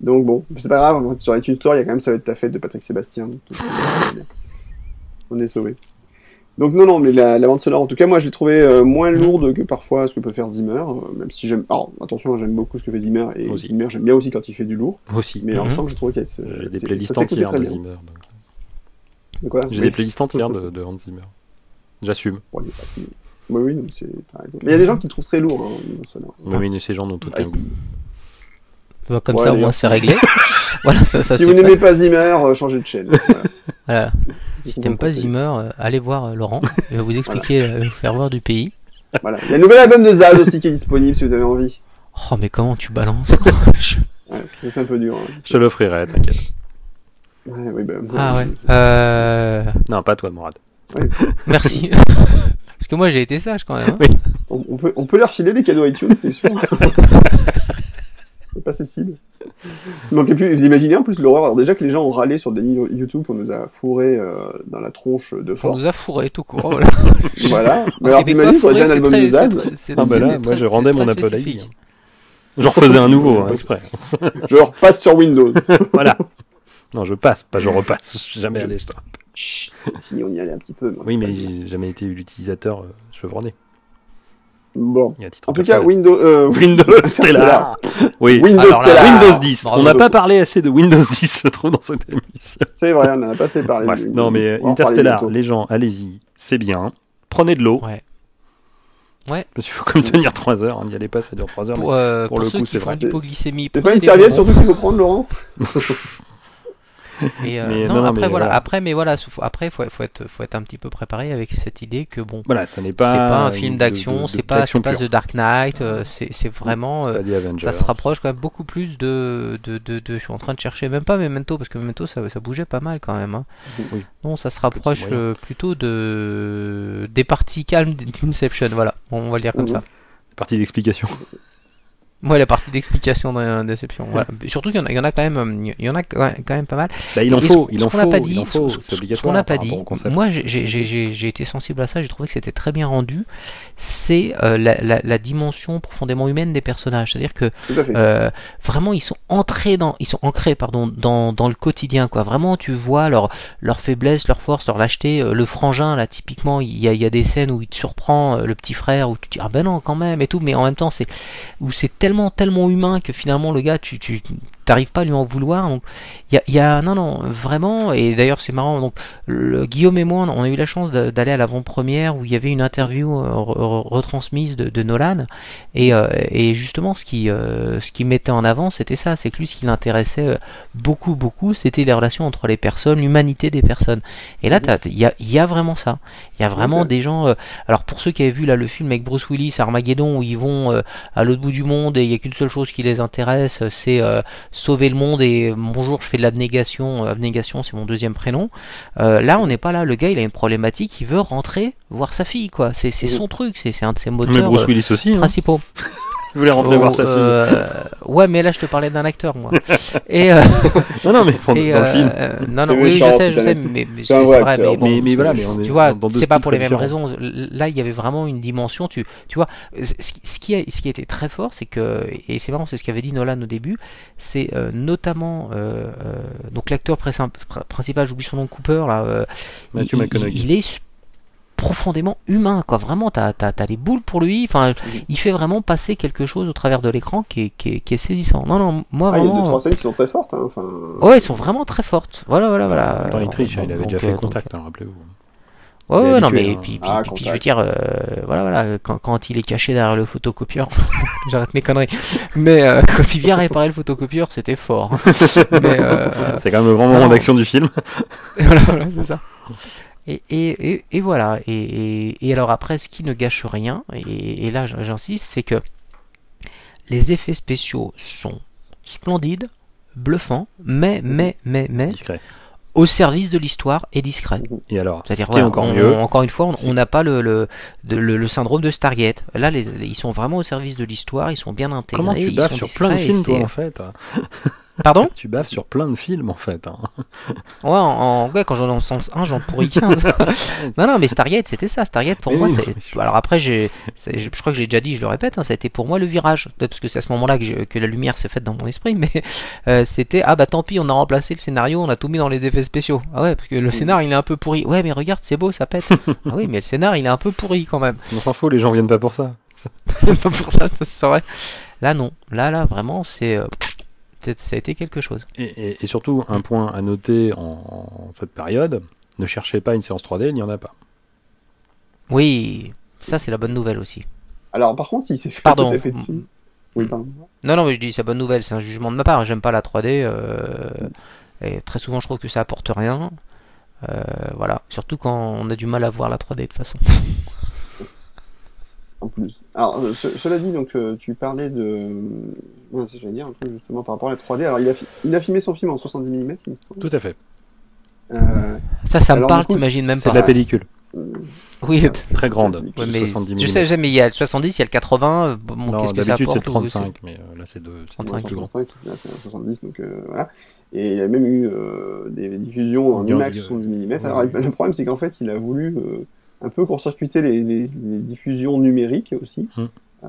Mm. Donc bon, c'est pas grave, sur iTunes Store, il y a quand même Ça va être ta fête de Patrick Sébastien. Donc, on est sauvé. Donc non, non, mais la, la bande sonore, en tout cas, moi, je l'ai trouvé euh, moins lourde que parfois ce que peut faire Zimmer, euh, même si j'aime... Alors, attention, j'aime beaucoup ce que fait Zimmer, et aussi. Zimmer, j'aime bien aussi quand il fait du lourd. Aussi. Mais Mhm. ensemble, je trouve qu'elle... J'ai des playlists entières de Zimmer. donc. De quoi? J'ai Oui. des playlists entières de, de Hans Zimmer. J'assume. Bon, c'est pas- Oui, oui, c'est... Mais il y a des gens qui le trouvent très lourd, hein, sonore. Mais oui, ces gens n'ont aucun Ah, goût. Bah, Comme Ouais, ça, au moins, c'est réglé. [laughs] voilà, ça, ça si vous n'aimez pas Zimmer, euh, changez de chaîne. Voilà. [laughs] Voilà. Si t'aimes pas. Zimmer, euh, allez voir euh, Laurent. [laughs] Il va vous expliquer euh, le ferveur du pays. Voilà. Il y a le nouvel album de Zaz aussi qui est disponible si vous avez envie. Oh, mais comment tu balances Je- Ouais, mais c'est un peu dur. hein. Je te l'offrirai, t'inquiète. Ouais, oui, bah, Ah ouais. Euh... Non, pas toi, Morad. Merci. Parce que moi, j'ai été sage quand même. hein. On, on peut, on peut leur filer des cadeaux iTunes, c'était sûr. Pas Cécile. Il manquait plus, vous imaginez en plus l'horreur. Alors déjà que les gens ont râlé sur déni YouTube, on nous a fourré euh, dans la tronche de On force. nous a fourré tout court. [laughs] Voilà. Voilà. [laughs] Mais alors t'imagines, ça aurait été un fourré, album c'est de très- Zaz. Ah bah là, moi je rendais mon Apple. ID. J'en refaisais un nouveau, hein, exprès. [laughs] Je repasse sur Windows. voilà. Non, je passe, pas je repasse. Je suis jamais allé toi. Chut, si on y allait un petit peu. moi. Oui, mais j'ai jamais été l'utilisateur euh, chevronné. Bon. En tout cas, personnel. Windows. Euh, [laughs] Windows Stellar. Oui. Windows Alors Stellar. Windows 10. bravo. On n'a pas parlé assez de Windows [laughs] 10, je trouve, dans cette émission. C'est vrai, on en a pas assez parlé. Bref, de Windows non, mais 10. euh, On va en parler Interstellar, les gens, allez-y, c'est bien. Prenez de l'eau. Ouais. Ouais. Parce qu'il faut comme tenir 3 heures. On n'y allait pas, ça dure 3 heures. Pour, euh, pour pour le ceux coup, c'est vrai. prenez pas une serviette surtout qu'il faut prendre, Laurent? [laughs] Et, euh, [laughs] Mais non, non, non, après mais voilà, voilà. après mais voilà, faut- après faut, faut être faut être un petit peu préparé avec cette idée que bon, Voilà, ça n'est pas. pas un film d'action, c'est pas c'est pas. The Dark Knight, euh, c'est vraiment euh, ça se rapproche quand même beaucoup plus de, de, de, de- je suis en train de chercher même pas Memento parce que Memento ça, ça bougeait pas mal quand même hein. Oui. non ça se rapproche plutôt de des parties calmes d'Inception voilà on va le dire comme Mhm. ça Partie d'explication. [laughs] ouais la partie d'explication d'Inception voilà surtout qu'il y en a, il y en a quand même euh, il y en a quand même pas mal Bah, il en Et faut, ce- il ce en qu'on n'a faut, pas il dit, en faut, ce- c'est ce obligatoire. qu'on n'a pas dit, moi j'ai- j'ai j'ai- j'ai été sensible à ça, j'ai trouvé que c'était très bien rendu, c'est euh, la, la, la dimension profondément humaine des personnages. C'est-à-dire que euh, vraiment ils sont entrés dans, ils sont ancrés pardon dans, dans le quotidien quoi. Vraiment tu vois leur leur faiblesse, leur force, leur lâcheté. Euh, Le frangin là typiquement il y a, il y a des scènes où il te surprend euh, le petit frère où tu te dis ah ben non quand même et tout, mais en même temps c'est où c'est tellement tellement humain que finalement le gars tu tu t'arrives pas à lui en vouloir. Donc il y a, il y a non non vraiment et d'ailleurs c'est marrant donc le, Guillaume et moi on a eu la chance d'aller à l'avant-première où il y avait une interview euh, re- re- retransmise de, de Nolan et, euh, et justement ce qui euh, ce qui mettait en avant c'était ça c'est que lui ce qui l'intéressait beaucoup beaucoup c'était les relations entre les personnes l'humanité des personnes et là il y a, y a vraiment ça il y a vraiment des gens euh, alors pour ceux qui avaient vu là le film avec Bruce Willis Armageddon où ils vont à l'autre bout du monde et il y a qu'une seule chose qui les intéresse c'est sauver le monde et euh, bonjour je fais de l'abnégation Euh, abnégation c'est mon deuxième prénom. Euh, là on n'est pas là. Le gars il a une problématique il veut rentrer voir sa fille quoi. C'est son truc c'est un de ses Mais moteurs Bruce euh, Willis aussi, hein. [laughs] il voulait rentrer Oh, voir sa fille. euh, ouais mais là je te parlais d'un acteur moi [laughs] et, euh, Non, non, mais dans et, le euh, film. non non oui je sais je sais mais, mais C'est vrai acteur. mais bon, Mais, mais voilà, mais on est tu vois, dans c'est pas pour les mêmes raisons. Là, il y avait vraiment une dimension. Tu, tu vois, ce ce qui a, ce qui a été très fort, c'est que, et c'est marrant, c'est ce qu'avait dit Nolan au début, c'est euh, notamment donc l'acteur principal, j'oublie son nom, Cooper là, euh, Matthew il, McConaughey. il- il est profondément humain quoi vraiment t'as as, les boules pour lui enfin il fait vraiment passer quelque chose au travers de l'écran qui est, qui, est, qui est saisissant non non moi Ah, il y a vraiment deux, trois scènes qui sont très fortes. Hein. Enfin, ouais ils sont vraiment très fortes voilà voilà voilà Attends, il triche, Donc, il avait donc, déjà fait euh, contact, hein, rappelez-vous. Ouais, non, mais hein. puis, puis, ah, puis, je veux dire, euh, voilà, voilà, quand, quand, il est caché derrière le photocopieur, [laughs] j'arrête mes conneries. Mais euh, [laughs] quand il vient réparer le photocopieur, c'était fort. [laughs] Euh, c'est quand même le grand moment d'action du film. voilà, voilà c'est ça. Et, et, et, voilà. Et, alors après, ce qui ne gâche rien, et, là j'insiste, c'est que les effets spéciaux sont splendides, bluffants, mais, mais, mais, mais, Discret au service de l'histoire et discret. Et alors, c'est-à-dire encore mieux, encore une fois, on n'a pas le le, le, syndrome de Stargate. Là, les, ils sont vraiment au service de l'histoire, ils sont bien intégrés. Comment tu baves sur plein de films, toi, en fait Pardon [laughs] Tu baves sur plein de films en fait. Hein. Ouais, en, ouais, quand j'en en sens 1, j'en pourris 15. [laughs] non, non, mais Stargate, c'était ça. Stargate, pour moi, c'est. Alors après, j'ai, je crois que j'ai déjà dit, je le répète, hein, ça a été pour moi le virage. Peut-être parce que c'est à ce moment-là que, que, la lumière s'est faite dans mon esprit, mais euh, c'était ah bah tant pis, on a remplacé le scénario, on a tout mis dans les effets spéciaux. Ah ouais, parce que le scénario il est un peu pourri. Ouais, mais regarde, c'est beau, ça pète. ah oui, mais le scénario il est un peu pourri quand même. On s'en fout, les gens viennent pas pour ça. [laughs] pas pour ça, ça vrai. Là, non. Là, là, vraiment, c'est. Ça a été quelque chose. Et, surtout, un point à noter en, cette période, ne cherchez pas une séance 3D, il n'y en a pas. Oui, ça c'est la bonne nouvelle aussi. Alors par contre, il s'est fait pardon. Oui, pardon. Non, non, mais je dis c'est bonne nouvelle, c'est un jugement de ma part. J'aime pas la 3D. Euh, et très souvent, je trouve que ça apporte rien. Euh, voilà, surtout quand on a du mal à voir la 3D de toute façon. [laughs] en plus. Alors, euh, cela dit, donc, euh, tu parlais de. Ouais, j'allais dire un peu justement par rapport à la 3D. Alors, il a, il a filmé son film en 70 mm, Tout à fait. Euh... Ça, ça me parle, t'imagines même pas. C'est de la pellicule. Oui, très grande. mais 70 je sais jamais, il y a le 70, il y a le 80. Bon, non, d'habitude c'est le 35, mais là c'est de 35 plus grand. Là c'est 70, donc voilà. Et il y a même eu des diffusions en IMAX 70 mm. Alors le problème c'est qu'en fait il a voulu un peu court-circuiter les, les, diffusions numériques aussi, hum. euh,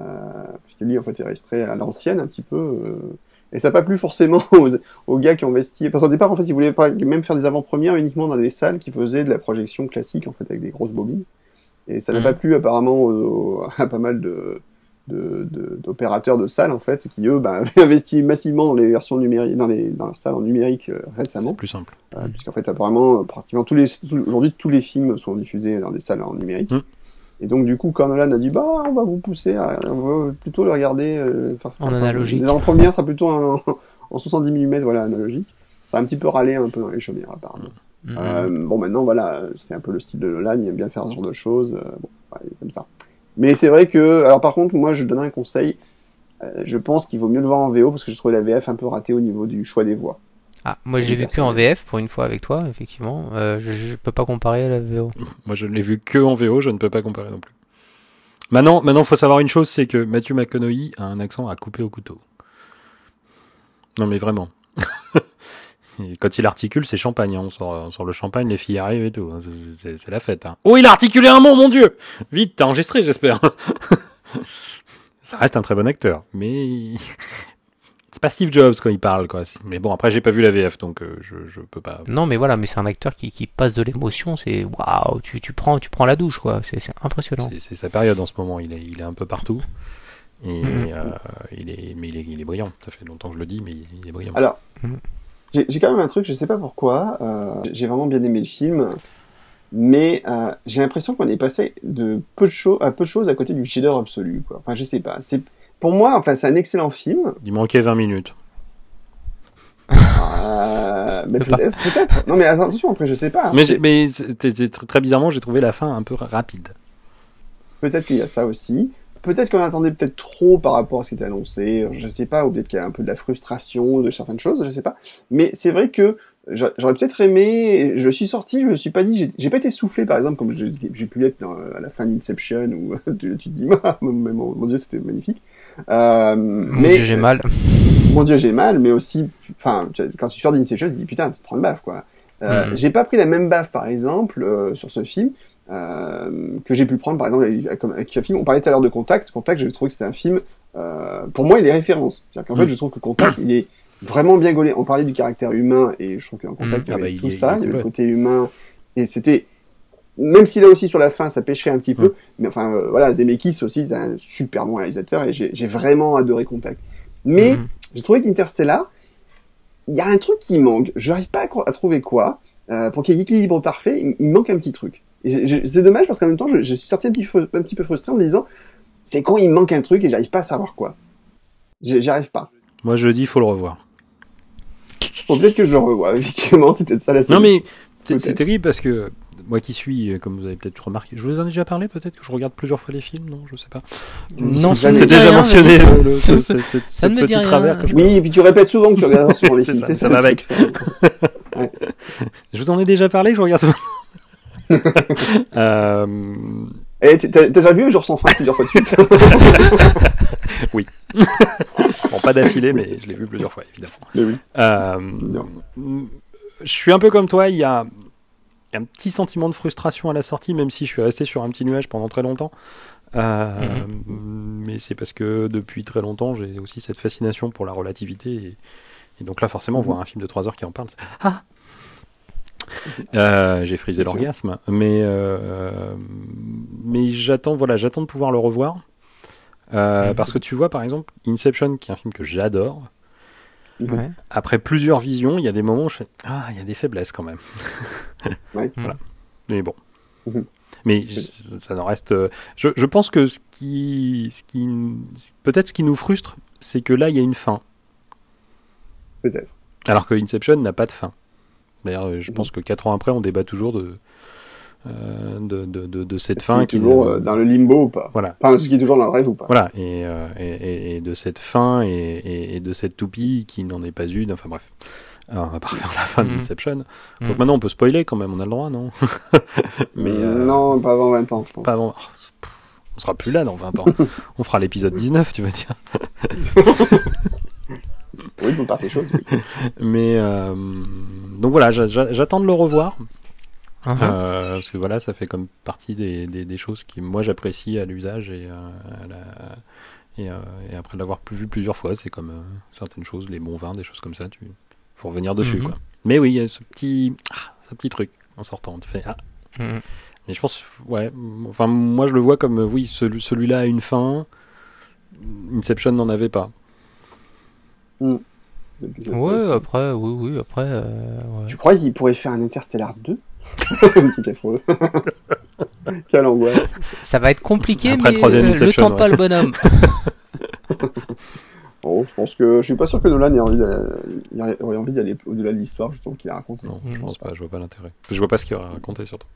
puisque lui en fait est resté à l'ancienne un petit peu. Euh, et ça n'a pas plu forcément [laughs] aux, aux, gars qui ont investi. Parce qu'au départ, en fait, ils voulaient pas même faire des avant-premières uniquement dans des salles qui faisaient de la projection classique, en fait, avec des grosses bobines. Et ça n'a hum. pas plu apparemment à pas mal de, d'opérateurs de, de, salles en fait qui eux [laughs] bah, avaient investi massivement dans les versions numériques dans les dans leurs salles en numérique euh, récemment. Plus simple. Euh, puisqu'en fait apparemment pratiquement tous les aujourd'hui tous les films sont diffusés dans des salles en numérique. Mmh. et donc du coup Cornelan a dit bah on va vous pousser à, on va plutôt le regarder euh, en analogique. en première ça plutôt en, [laughs] en 70 mm voilà analogique. Ça a un petit peu râlé un peu dans les chaumières apparemment. Mmh. euh, bon maintenant voilà c'est un peu le style de Nolan il aime bien faire ce genre de choses bon comme ça mais c'est vrai que, alors par contre, moi je donnerais un conseil. Euh, je pense qu'il vaut mieux le voir en VO parce que je trouvé la VF un peu ratée au niveau du choix des voix. Ah, moi je l'ai vu que en VF pour une fois avec toi, effectivement. Euh, je, je peux pas comparer à la VO. moi je ne l'ai vu que en VO, je ne peux pas comparer non plus. Maintenant, maintenant, faut savoir une chose, c'est que Matthew McConaughey a un accent à couper au couteau. Non mais vraiment. [laughs] quand il articule, c'est champagne. Hein. On, sort, le champagne, les filles arrivent et tout. Hein. C'est la fête. Hein. Oh, il a articulé un mot, mon Dieu Vite, t'as enregistré, j'espère. [laughs] Ça reste un très bon acteur, mais [laughs] c'est pas Steve Jobs quand il parle, quoi. Mais bon, après, j'ai pas vu la VF, donc euh, je, je peux pas. Non, mais voilà, mais c'est un acteur qui, qui passe de l'émotion. C'est waouh, tu, tu prends, tu prends la douche, quoi. C'est impressionnant. C'est sa période en ce moment. Il est, il est un peu partout. Et mm-hmm. euh, il est, mais il est, il est brillant. Ça fait longtemps que je le dis, mais il est brillant. Alors, mm-hmm. J'ai quand même un truc, je sais pas pourquoi. Euh, j'ai vraiment bien aimé le film, mais euh, j'ai l'impression qu'on est passé de peu de choses à peu de choses à côté du cheater absolu. Quoi. Enfin, je sais pas. C'est pour moi, enfin, c'est un excellent film. Il manquait 20 minutes. Euh, mais peut-être, peut-être. Non, mais attention, après, je sais pas. Mais, mais très bizarrement, j'ai trouvé la fin un peu rapide. Peut-être qu'il y a ça aussi peut-être qu'on attendait peut-être trop par rapport à ce qui était annoncé, je sais pas, ou peut-être qu'il y a un peu de la frustration de certaines choses, je sais pas. Mais c'est vrai que j'aurais peut-être aimé, je suis sorti, je me suis pas dit, j'ai pas été soufflé par exemple comme j'ai pu l'être à la fin d'Inception où [laughs] tu, te dis, mon, mon, dieu c'était magnifique. Euh, mon mais, dieu j'ai mal. [laughs] Mon dieu j'ai mal, mais aussi, enfin quand tu sors d'Inception tu te dis putain prends une baffe quoi. Euh, mm. J'ai pas pris la même baffe par exemple euh, sur ce film que j'ai pu prendre par exemple avec, un film. On parlait tout à l'heure de Contact. Contact, j'ai trouvé que c'était un film. Euh, pour moi, il est référence. C'est-à-dire qu'en fait, je trouve que Contact, il est vraiment bien gaulé. On parlait du caractère humain et je trouve qu'en Contact, il y avait tout ça. Il, y avait le côté humain et c'était même si là aussi sur la fin ça pêchait un petit peu, mais enfin euh, voilà, Zemeckis aussi c'est un super bon réalisateur et j'ai vraiment adoré Contact. Mais j'ai trouvé qu'Interstellar, il y a un truc qui manque. Je n'arrive pas à, trouver quoi. Euh, pour qu'il y ait l'équilibre parfait, il, manque un petit truc. C'est dommage parce qu'en même temps, je, suis sorti un petit, un petit peu frustré en me disant, c'est con, il me manque un truc et j'arrive pas à savoir quoi. J'y arrive pas. Moi, je dis, il faut le revoir. Bon, peut-être que je le revois, [laughs] effectivement, c'était ça la solution. Non, mais c'est terrible parce que moi qui suis, comme vous avez peut-être remarqué, je vous en ai déjà parlé peut-être que je regarde plusieurs fois les films, non Je sais pas. Non, ça déjà mentionné le, [laughs] ce, ce, ce, ce petit travers. oui, et puis tu répètes souvent que tu regardes sur les films. Ça, ça, va avec. ouais. [laughs] Je vous en ai déjà parlé, je regarde souvent. Euh... Et t'as déjà vu un jour sans fin plusieurs fois de suite [laughs] Oui. [laughs] bon, pas d'affilée, mais je l'ai vu plusieurs fois, évidemment. Oui. Euh... Je suis un peu comme toi, il y a un petit sentiment de frustration à la sortie, même si je suis resté sur un petit nuage pendant très longtemps. Euh, mhm. Mais c'est parce que depuis très longtemps, j'ai aussi cette fascination pour la relativité. Et, donc là, forcément, voir un film de 3 heures qui en parle, ah euh, j'ai frisé l'orgasme, mais euh, mais j'attends voilà, j'attends de pouvoir le revoir mhm. parce que tu vois par exemple Inception, qui est un film que j'adore, après plusieurs visions, il y a des moments où je fais Ah, il y a des faiblesses quand même. [laughs] voilà. Mais bon. Mhm. Mais ça n'en reste. Euh, je, je, pense que ce qui. Ce qui Peut-être ce qui nous frustre, c'est que là, il y a une fin. Peut-être. Alors que Inception n'a pas de fin. D'ailleurs, je mhm. pense que 4 ans après, on débat toujours de, euh, de, de, de, cette fin qui est toujours euh, dans le limbo ou pas? Voilà. Enfin ce qui est toujours dans le rêve ou pas. Voilà et, euh, et, et, de cette fin et, et, de cette toupie qui n'en est pas une enfin bref. Alors, on va pas refaire la fin mm. d'Inception donc mm. maintenant on peut spoiler quand même on a le droit non? [laughs] Mais non pas avant 20 ans pas avant oh, on sera plus là dans 20 ans. [laughs] On fera l'épisode 19 tu vas dire [laughs] oui vous partez choses mais donc voilà j'attends de le revoir Uh-huh. Euh, parce que voilà, ça fait comme partie des, des, des choses qui moi j'apprécie à l'usage et, euh, et, euh, et, après l'avoir vu plusieurs fois, c'est comme certaines choses, les bons vins, des choses comme ça, tu faut revenir dessus mm-hmm. quoi. Mais oui, il y a ce petit, ah, ce petit truc en sortant, tu fais ah. Mm-hmm. Mais je pense, ouais, enfin moi je le vois comme oui, celui, celui-là a une fin, Inception n'en avait pas. Mm. Ouais, après, oui, oui, après. Ouais. Tu crois qu'il pourrait faire un Interstellar 2 truc affreux. Quelle angoisse. Ça va être compliqué, Après, mais euh, le temps pas le bonhomme. [laughs] [laughs] bon, je pense que je suis pas sûr que Nolan ait envie d'aller, envie d'aller au-delà de l'histoire justement qu'il a raconté. Non, je pense pas. Je vois pas l'intérêt. Je vois pas ce qu'il aura raconté surtout.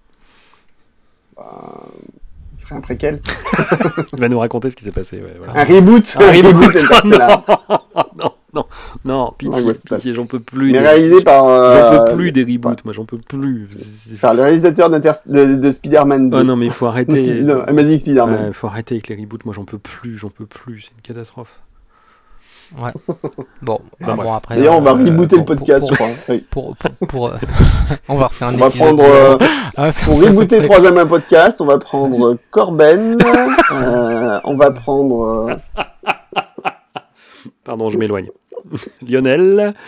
Bah, il ferait un préquel. [laughs] il va nous raconter ce qui s'est passé. Ouais, voilà. Un reboot. Un, reboot. non, non, [laughs] non, pitié, pitié j'en peux plus. Mais réalisé par. Euh... J'en peux plus des reboots, moi, j'en peux plus. Par le réalisateur de, de Spider-Man 2. Oh non, mais il faut arrêter. Non, Amazing Spider-Man. Il faut arrêter avec les reboots, moi, j'en peux plus, j'en peux plus, c'est une catastrophe. Ouais. [laughs] Bon, bah, bon après. D'ailleurs, on va euh, rebooter le podcast, pour, je crois. Oui. Pour, pour, pour euh, [laughs] on va refaire un On va prendre, euh, ah, pour rebooter troisième un podcast, on va prendre Corben, euh, on va prendre. Pardon, je m'éloigne. [laughs] Lionel. [laughs]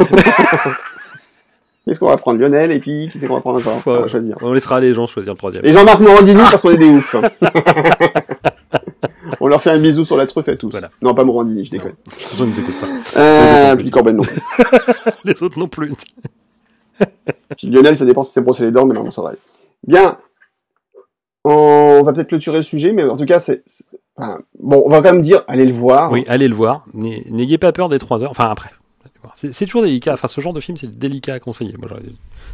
Qu'est-ce qu'on va prendre Lionel et puis qui c'est qu'on va prendre encore? On va choisir. On laissera les gens choisir le troisième. Et Jean-Marc Morandini parce qu'on est des oufs. [laughs] on leur fait un bisou sur la truffe à tous. Voilà. Non, pas Morandini, je déconne. Les autres ne écoutent pas. Euh, puis Corben non les autres non plus. puis Lionel, ça dépend si c'est brossé les dents, mais non, ça va. Bien. On va peut-être clôturer le sujet, mais en tout cas, c'est bon, on va quand même dire, allez le voir. Oui, allez le voir. N'ayez pas peur des trois heures. Enfin, après. C'est toujours délicat. Enfin, ce genre de film, c'est délicat à conseiller. Moi, j'aurais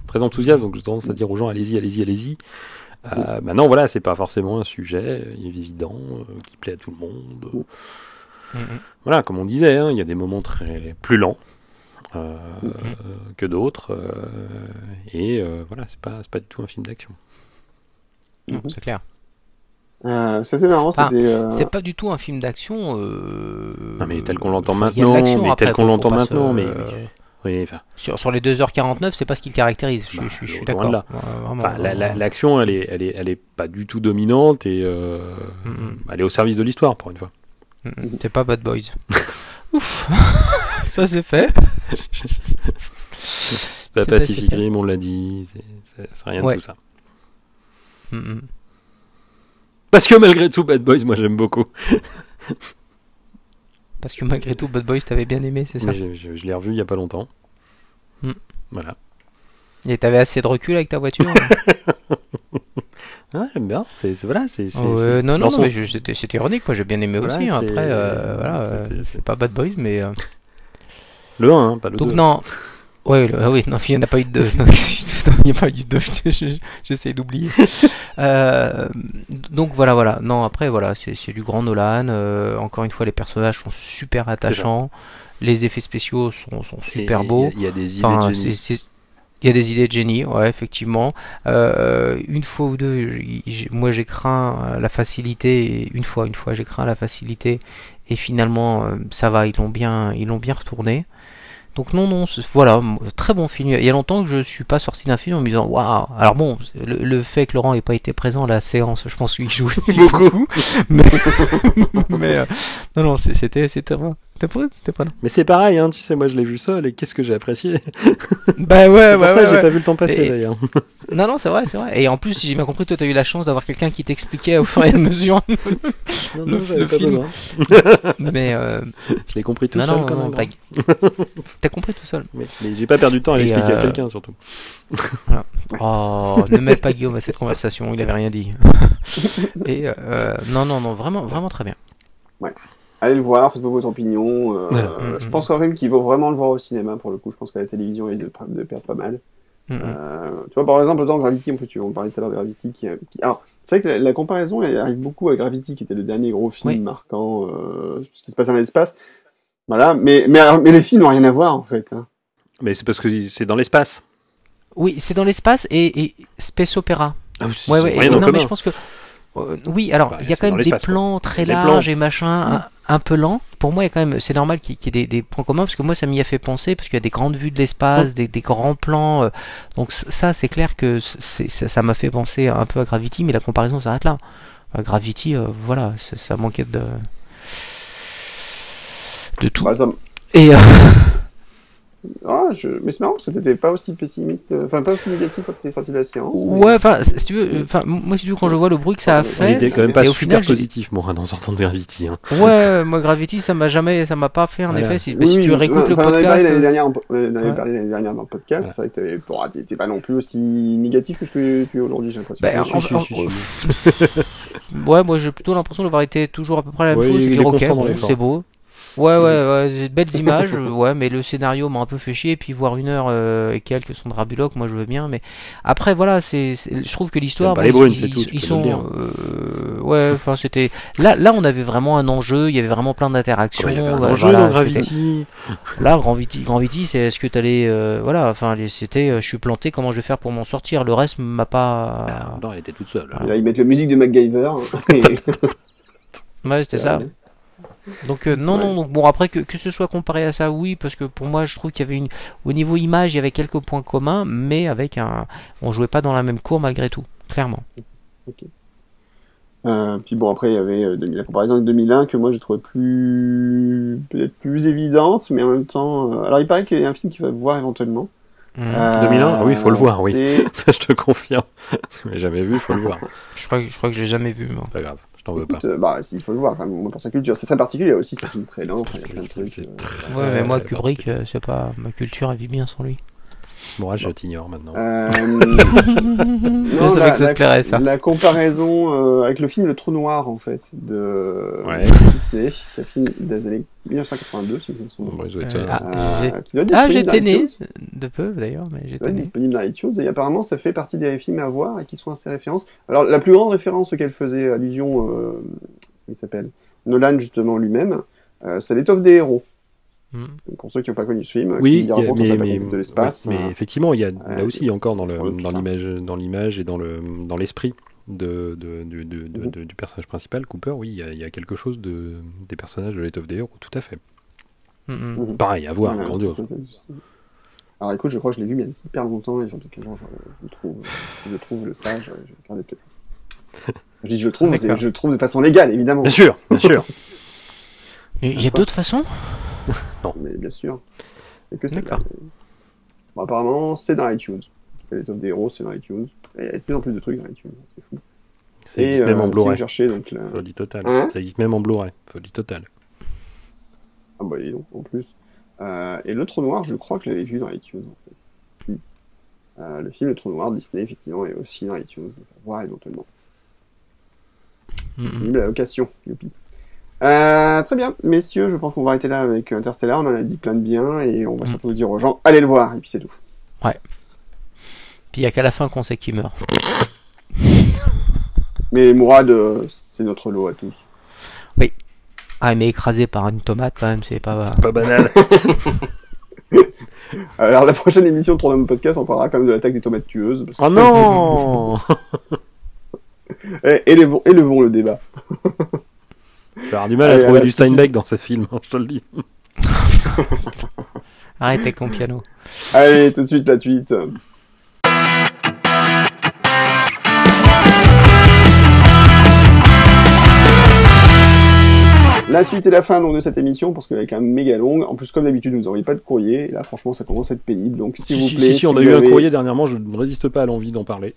très enthousiaste, donc j'ai tendance à dire aux gens, allez-y, allez-y, allez-y. Euh, maintenant, voilà, c'est pas forcément un sujet évident euh, qui plaît à tout le monde. Mm-hmm. Voilà, comme on disait, hein, il y a des moments très plus lents euh, mm-hmm. que d'autres, euh, et euh, voilà, c'est pas, pas du tout un film d'action. C'est clair. Euh, c'est marrant, c'était. Euh, c'est pas du tout un film d'action. Euh... Non, mais tel qu'on l'entend maintenant, mais tel qu'on l'entend maintenant, mais. Oui, enfin... sur, sur les 2h49, c'est pas ce qui le caractérise. Je, bah, je, je suis d'accord. Enfin, L'action, elle est, elle est, elle est pas du tout dominante et euh, mm -hmm. elle est au service de l'histoire pour une fois. Mm -hmm. C'est pas Bad Boys. [laughs] Ouf, [laughs] ça c'est fait. [laughs] c'est pas Pacific Rim, on l'a dit. C'est rien ouais. de tout ça. Parce que malgré tout, Bad Boys, moi j'aime beaucoup. Parce que malgré tout, Bad Boys, t'avais bien aimé, c'est ça Je, je, je l'ai revu il y a pas longtemps. Mm. Voilà. Et t'avais assez de recul avec ta voiture [laughs] Ah, j'aime bien. C'est voilà, c'est. non, non, non, mais c'était ironique. Moi, j'ai bien aimé aussi. Hein. Après, euh, voilà, c'est pas Bad Boys, mais. Le 1, hein, pas le Donc, 2. non. Ouais, ah oui, non, il n'y en a pas eu de deux. [laughs] il n'y a pas eu de deux. J'essaie d'oublier. [laughs] euh, donc voilà, voilà. Non, après, voilà, c'est du grand Nolan. Euh, encore une fois, les personnages sont super attachants. Les effets spéciaux sont, sont super beaux. Il y, a des idées de génie. Il y a des idées de génie, ouais, effectivement. Euh, une fois ou deux, moi j'ai craint la facilité. Une fois, une fois, j'ai craint la facilité. Et finalement, ça va, ils l'ont bien, ils l'ont bien retourné. Donc non, non, voilà, très bon film. Il y a longtemps que je suis pas sorti d'un film en me disant waouh. Alors bon, le, fait que Laurent ait pas été présent à la séance, je pense qu'il joue aussi [laughs] beaucoup. mais, [laughs] mais euh, non, non, c'était, c'était. C'était pas, Mais c'est pareil, hein, tu sais, moi je l'ai vu seul et qu'est-ce que j'ai apprécié? [laughs] bah ouais, pour ouais, ça, j'ai pas vu le temps passer d'ailleurs. [laughs] non, non, c'est vrai, c'est vrai. Et en plus, j'ai bien compris, toi, t'as eu la chance d'avoir quelqu'un qui t'expliquait au fur et à mesure [laughs] non, le, non, le film. mais euh... je l'ai compris tout seul quand même. Hein. T'as compris tout seul. Mais, mais j'ai pas perdu de temps à l'expliquer à euh, quelqu'un surtout. Voilà. Oh, ne mets pas Guillaume à cette conversation, il avait rien dit. et euh, non, non, non, vraiment, vraiment très bien. Ouais. Allez le voir, faites-vous votre opinion. Euh, mm, Je mm, pense quand même qu'il vaut vraiment le voir au cinéma pour le coup. Je pense qu'à la télévision, il risque de, perdre pas mal. Mm, euh, tu vois, par exemple, autant Gravity, en plus, tu en parlais tout à l'heure de Gravity. Qui, qui... Alors, c'est vrai que la, comparaison elle arrive beaucoup à Gravity, qui était le dernier gros film marquant euh, ce qui se passe dans l'espace. Voilà, mais, mais, mais les films n'ont rien à voir en fait. Hein. Mais c'est parce que c'est dans l'espace. Oui, c'est dans l'espace et, et space opéra. Ah, ouais, ouais, non, mais je pense que euh, oui, alors bah, il y a quand même des plans très larges et machin un peu lent. Pour moi, il y a quand même, c'est normal qu'il y ait des, points communs parce que moi, ça m'y a fait penser parce qu'il y a des grandes vues de l'espace, des, grands plans. Euh, donc ça, c'est clair que ça m'a fait penser un peu à Gravity, mais la comparaison s'arrête là. Gravity, euh, voilà, ça manquait de de tout. Bah, Et [laughs] Ah, je... Mais c'est marrant parce que t'étais pas aussi pessimiste, euh, enfin pas aussi négatif quand t'es sorti de la séance. Ouais, enfin, si tu veux, enfin, moi si tu veux, quand je vois le bruit que ça a fait. Il était quand même pas super positif, moi, dans sortant de Gravity. Hein. Ouais, moi Gravity, ça m'a jamais, ça m'a pas fait en effet. Si, si tu réécoutes le podcast. On avait l'année dernière, on avait parlé l'année dernière dans le podcast. C'est vrai que t'étais pas non plus aussi négatif que ce que tu es aujourd'hui, j'ai l'impression. Ouais, moi j'ai plutôt l'impression d'avoir été toujours à peu près la même chose. C'est dire ok, c'est beau. Ouais, ouais, ouais, belles images, ouais, mais le scénario m'a un peu fait chier. Et puis voir une heure euh, et quelques son Drabuloc, moi je veux bien. Mais après, voilà, c'est, je trouve que l'histoire. Pas les brunes, c'est tout. Ils sont, euh, ouais, enfin c'était. Là, là, on avait vraiment un enjeu. Il y avait vraiment plein d'interactions. il y avait un enjeu dans Gravity. [laughs] Là, Gravity, Gravity, c'est est-ce que t'allais, euh, voilà, enfin, c'était, je suis planté, comment je vais faire pour m'en sortir. Le reste m'a pas. Ah, non, elle était toute seule. Là, ils mettent la musique de MacGyver. [laughs] ouais, c'était [laughs] ça. Donc euh, non, non, donc bon après que, que ce soit comparé à ça, oui, parce que pour moi je trouve qu'il y avait une, au niveau image, il y avait quelques points communs, mais avec un, on jouait pas dans la même cour malgré tout, clairement. Ok. Euh, puis bon après il y avait euh, la comparaison avec 2001 que moi j'ai trouvé plus peut-être plus évidente, mais en même temps, alors il paraît qu'il y a un film qu'il va voir éventuellement. 2001 ah oui, il faut le voir, oui. [laughs] Ça, je te confirme. [laughs] Mais jamais vu, il faut le voir. Je crois, je crois que je l'ai jamais vu. C'est pas grave. T'en veux pas. Euh, bah, il faut le voir quand même, pour sa culture. C'est très particulier aussi, c'est film très lent. Il y a plein de trucs. Euh, ouais, mais moi, Kubrick, euh, c'est pas. Ma culture, elle vit bien sans lui. Moi, je t'ignore maintenant. Euh... [laughs] je savais que ça te plairait, ça. La comparaison euh, avec le film Le Trou Noir, en fait, de ouais. Disney, qui est un film des années 1982, si je me souviens. Bon, euh, ah, j'étais né de peu, d'ailleurs, mais j'étais disponible dans iTunes, et apparemment, ça fait partie des films à voir et qui sont assez références. Alors, la plus grande référence auquel faisait allusion, euh, il s'appelle? Nolan, justement, lui-même, euh, c'est l'étoffe des héros. Hmm. Pour ceux qui n'ont pas connu ce film, oui, qui mais, mais, de l'espace. mais effectivement, il y a là aussi encore dans le dans l'image dans l'image et dans le dans l'esprit de, de, de, de, du personnage principal, Cooper. Oui, il y a, il y a quelque chose de des personnages de l'étoffe des héros, tout à fait. Hmm, hmm. Pareil, à voir, voilà, grandiose. Alors écoute, je crois que je l'ai vu mais il y a hyper longtemps et surtout que je, je, trouve, je trouve le stage, je vais regarder peut-être. [laughs] Je dis je trouve, je le trouve de façon légale, évidemment. Bien sûr, bien sûr. [laughs] Il y a d'autres façons [laughs] non. Mais bien sûr. Et que c'est bon, apparemment, c'est dans iTunes. Les top des héros, c'est dans iTunes. il y a de plus en plus de trucs dans iTunes. C'est fou. Ça existe même en euh, Blu-ray. Si donc la... Folie totale. Hein ça existe même en Blu-ray. Folie totale. Ah bah dis donc, en plus. Euh, et Le Trou Noir, je crois que je l'avais vu dans iTunes, en fait. Euh, le film Le Trou Noir, Disney, effectivement, est aussi dans iTunes. On voir éventuellement. Mm La location. Euh, très bien, messieurs, je pense qu'on va arrêter là avec Interstellar. On en a dit plein de bien et on va mm. surtout dire aux gens allez le voir et puis c'est tout. Ouais. Puis il n'y a qu'à la fin qu'on sait qu'il meurt. [laughs] mais Mourad, euh, c'est notre lot à tous. Oui. Ah, mais écrasé par une tomate, quand même, c'est pas... pas banal. [laughs] Alors, la prochaine émission de Tournament Podcast, on parlera quand même de l'attaque des tomates tueuses. Oh non [laughs] et, élevons, élevons, le débat. [laughs] Je vais avoir du mal à trouver du Steinbeck dans ce film, [laughs] hein, je te le dis. [laughs] Arrête avec ton piano. Allez, tout de suite la tweet. La suite et la fin donc, de cette émission, parce qu'elle est quand même méga longue. En plus, comme d'habitude, vous n'envoyez pas de courrier. Et là, franchement, ça commence à être pénible. Donc, s'il vous plaît. Si, si, on a eu un courrier dernièrement, je ne résiste pas à l'envie d'en parler.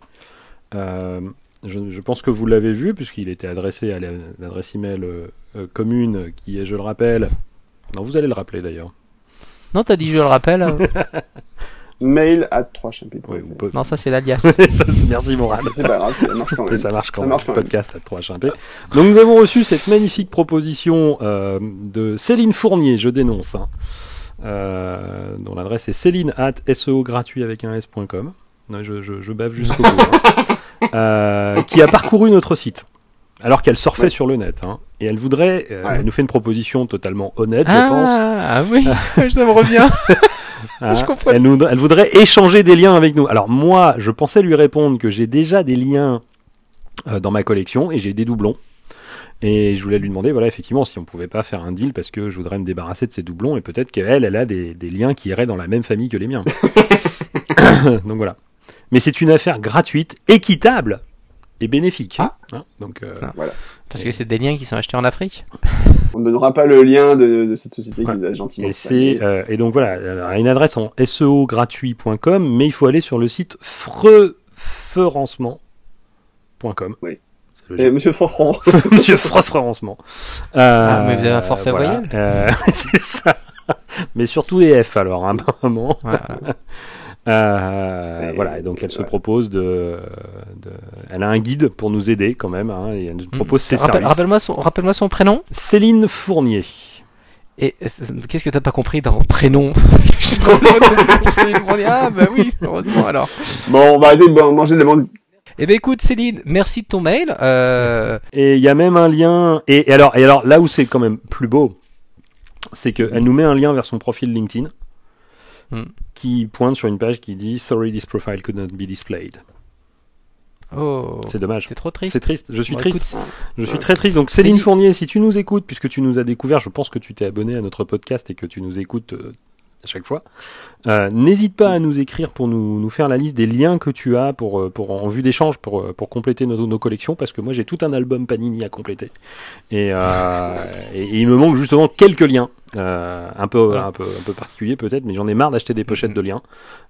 Euh, je, pense que vous l'avez vu, puisqu'il était adressé à l'adresse email euh, euh, commune, qui est, je le rappelle. Non, vous allez le rappeler d'ailleurs. Non, t'as dit je le rappelle. [laughs] mail à 3 Non, ça c'est l'alias. [laughs] merci Moral. C'est pas grave, ça marche quand [laughs] même. ça marche quand même. Podcast à 3 Donc nous avons reçu cette magnifique proposition euh, de Céline Fournier, je dénonce, hein, euh, dont l'adresse est céline at seo gratuit avec un s.com. Je, je, je, bave jusqu'au bout. Hein. Euh, qui a parcouru notre site alors qu'elle surfait sur le net. Hein. Et elle voudrait, euh, elle nous fait une proposition totalement honnête, je pense. Ah oui, [laughs] ça me revient. [laughs] Hein elle, elle, voudrait échanger des liens avec nous. Alors moi, je pensais lui répondre que j'ai déjà des liens euh, dans ma collection et j'ai des doublons. Et je voulais lui demander, voilà, effectivement, si on pouvait pas faire un deal parce que je voudrais me débarrasser de ces doublons et peut-être qu'elle, elle a des, des, liens qui iraient dans la même famille que les miens. [laughs] [coughs] Donc voilà. Mais c'est une affaire gratuite, équitable et bénéfique. Ah. Hein, donc euh, ah, voilà. Parce que c'est des liens qui sont achetés en Afrique. On ne donnera pas le lien de, de cette société qui nous a gentiment. Et, c'est, euh, et donc voilà, elle a une adresse en seo-gratuit.com, mais il faut aller sur le site freferancement.com. Oui. Et Monsieur Frefran. [laughs] Monsieur Frefrancement. Euh, ah, mais vous avez un forfait voilà. euh, [laughs] C'est ça. Mais surtout EF alors, hein, apparemment. Voilà. Euh, voilà, et donc elle se propose de, de, Elle a un guide pour nous aider quand même, hein, et elle nous propose ses Rappel, services. Rappelle-moi son, rappelle son prénom Céline Fournier. Et qu'est-ce que t'as pas compris dans prénom? [laughs] [laughs] Ah bah oui, heureusement alors. Bon, on va arrêter de manger de la bande. Eh ben écoute Céline, merci de ton mail. Euh... Et il y a même un lien. Et, et, alors, et alors là où c'est quand même plus beau, c'est qu'elle nous met un lien vers son profil LinkedIn. Hmm qui pointe sur une page qui dit Sorry, this profile could not be displayed. Oh, c'est dommage. C'est trop triste. C'est triste. Je suis triste. je suis très triste. Donc Céline Fournier, si tu nous écoutes, puisque tu nous as découvert, je pense que tu t'es abonné à notre podcast et que tu nous écoutes euh, à chaque fois. Euh, N'hésite pas à nous écrire pour nous, nous, faire la liste des liens que tu as pour, euh, pour en vue d'échange pour, euh, pour compléter nos, nos, collections parce que moi j'ai tout un album Panini à compléter et, euh, et, et il me manque justement quelques liens. Euh, un peu un peu un peu particulier peut-être mais j'en ai marre d'acheter des pochettes mm-hmm. de liens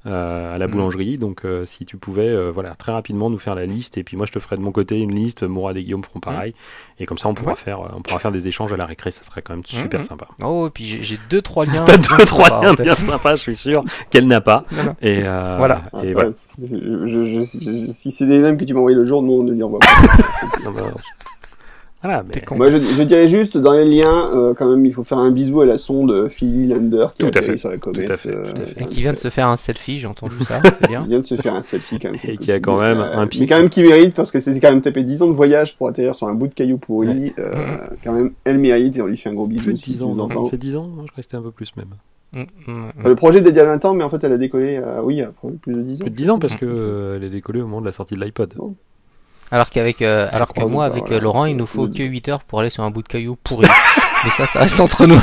euh, à la mm-hmm. boulangerie. Donc euh, si tu pouvais euh, voilà très rapidement nous faire la liste et puis moi je te ferai de mon côté une liste. Mourad et Guillaume feront mm-hmm. pareil. Et comme ça on pourra faire on pourra faire des échanges à la récré. Ça serait quand même super sympa. Oh et puis j'ai deux trois liens [laughs] t'as deux trois liens bien sympas je suis sûr qu'elle n'a pas. Et voilà. et voilà. Je, je, je, si c'est les mêmes que tu m'as envoyé le jour nous on ne les envoie pas [laughs] voilà, Moi, je, je, dirais juste, dans les liens, euh, quand même, il faut faire un bisou à la sonde Philly Lander qui tout a à fait. sur la comète. Tout à fait, euh, Et qui vient de se faire un selfie, j'ai entendu ça. [laughs] Bien. vient de se faire un selfie quand même. Et qui a quand même euh, un pied. Mais quand même qui mérite, parce que c'était quand même tapé 10 ans de voyage pour atterrir sur un bout de caillou pourri. Ouais. Euh, mmh. Quand même, elle mérite et on lui fait un gros bisou. Plus de 10 ans, c'est 10 ans Je restais un peu plus même. Mmh, mmh, le projet est dédié à 20 ans, mais en fait, elle a décollé, euh, oui, après plus de 10 ans. Plus de 10 ans parce que elle est décollée au moment de la sortie de l'iPod. Oh. Alors qu'avec, euh, alors que moi, avec euh, Laurent, il nous faut que 8 heures pour aller sur un bout de caillou pourri. [laughs] Mais ça, ça reste entre nous. [laughs]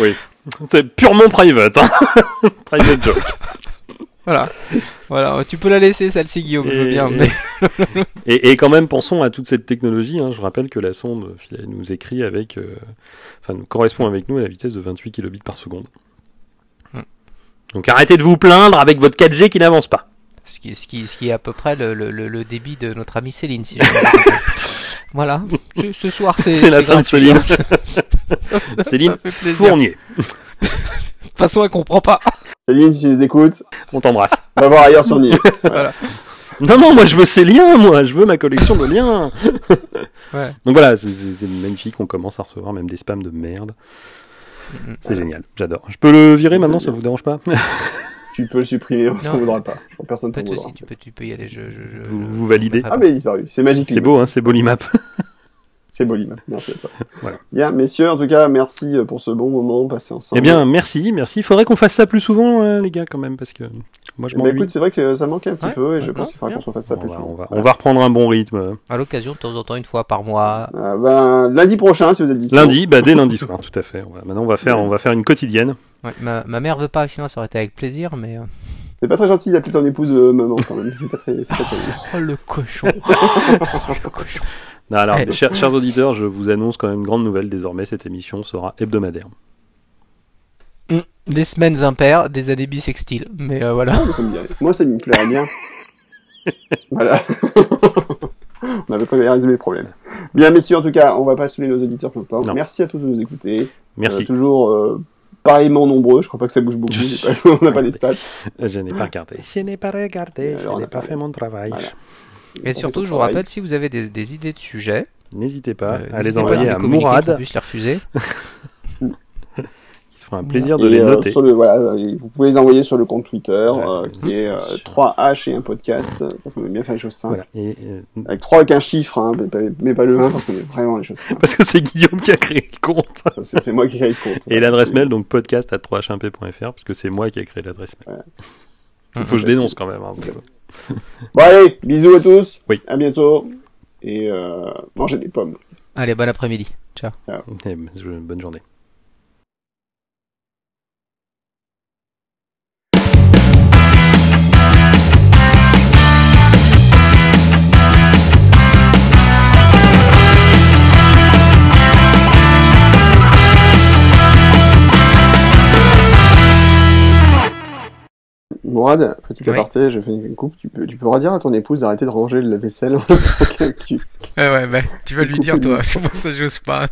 oui. C'est purement private, hein. [laughs] private joke. Voilà. Voilà. Tu peux la laisser, celle-ci, Guillaume, je veux bien. Mais... et, et, quand même, pensons à toute cette technologie. Hein. Je rappelle que la sonde nous écrit avec, euh, enfin, nous correspond avec nous à la vitesse de 28 kilobits par seconde. Donc arrêtez de vous plaindre avec votre 4G qui n'avance pas. Ce qui, ce, qui, ce qui est à peu près le, le, le débit de notre amie Céline. Si [laughs] voilà, ce, ce soir c'est... C'est la Sainte Céline. [laughs] Céline Fournier. de toute façon elle comprend pas. Céline, si tu les écoutes, on t'embrasse. On [laughs] va voir ailleurs sur voilà. Non, non, moi je veux ces liens, moi, je veux ma collection de liens. ouais. Donc voilà, c'est magnifique, on commence à recevoir même des spams de merde. C'est génial, j'adore. Je peux le virer maintenant, ça vous dérange pas [laughs] Tu peux le supprimer, on ne voudra pas. Je personne ne voudra. Tu peux, tu peux y aller, je, je, vous, vous validez Ah mais il est disparu, c'est magique. C'est beau, hein, c'est beau l'imap. [laughs] C'est toi. Voilà. Bien, messieurs, en tout cas, merci euh, pour ce bon moment passé ensemble. Eh bien, merci, merci. Il faudrait qu'on fasse ça plus souvent, euh, les gars, quand même, parce que moi, je eh ben, écoute, c'est vrai que ça manquait un petit peu, et je pense qu'il faudra qu'on fasse ça plus souvent. On va, on va, reprendre un bon rythme. À l'occasion, de temps en temps, une fois par mois. Euh, ben, lundi prochain, si vous êtes disponible. Lundi, bah, dès lundi soir, tout à fait. Maintenant, on va faire, on va faire une quotidienne. Ouais, ma, ma mère veut pas, sinon ça aurait été avec plaisir, mais. C'est pas très gentil d'appeler ton épouse maman quand même. C'est pas très, c'est pas [laughs] très... oh le cochon. oh, [laughs] le cochon. Non, alors, chers, chers, auditeurs, je vous annonce quand même une grande nouvelle. Désormais, cette émission sera hebdomadaire. Mm. Des semaines impaires, des années bissextiles. Mais euh, voilà. Ah, ça me Moi, ça me plairait bien. [laughs] voilà. [laughs] on n'avait pas résolu les problèmes. Bien, messieurs, en tout cas, on va pas saouler nos auditeurs tout le temps. Merci à tous de nous écouter. Merci. Euh, toujours euh, pareillement nombreux. Je crois pas que ça bouge beaucoup. [laughs] on n'a pas les stats. Je n'ai pas regardé. Je n'ai pas regardé. je n'ai pas fait mon travail. Et surtout, je vous rappelle, si vous avez des, des idées de sujets, n'hésitez pas euh, à les envoyer à Mourad. puisse les refuser. Il se fera un plaisir de les euh, noter. Sur le, voilà, euh, vous pouvez les envoyer sur le compte Twitter, qui est 3H et un podcast. On aime bien faire les choses simples. Voilà. Et, Avec 3 avec un chiffre, hein, mais, pas, le 1 parce qu'on est vraiment les choses simples. Parce que c'est Guillaume qui a créé le compte. c'est moi qui ai créé le compte. Et l'adresse mail, donc podcast à 3hmp.fr, parce que c'est moi qui ai créé l'adresse mail. Il faut que je dénonce quand même. Hein, [laughs] bon allez, bisous à tous. Oui. À bientôt. Et euh, mangez des pommes. Allez, bon après-midi. Ciao. Ciao. bonne journée. Mourad, petit aparté, je fais une coupe. Tu, peux, tu pourras dire à ton épouse d'arrêter de ranger le vaisselle [laughs] [laughs] Ouais, ouais, bah, tu vas lui dire, toi. [laughs] C'est pour ça que j'ose pas.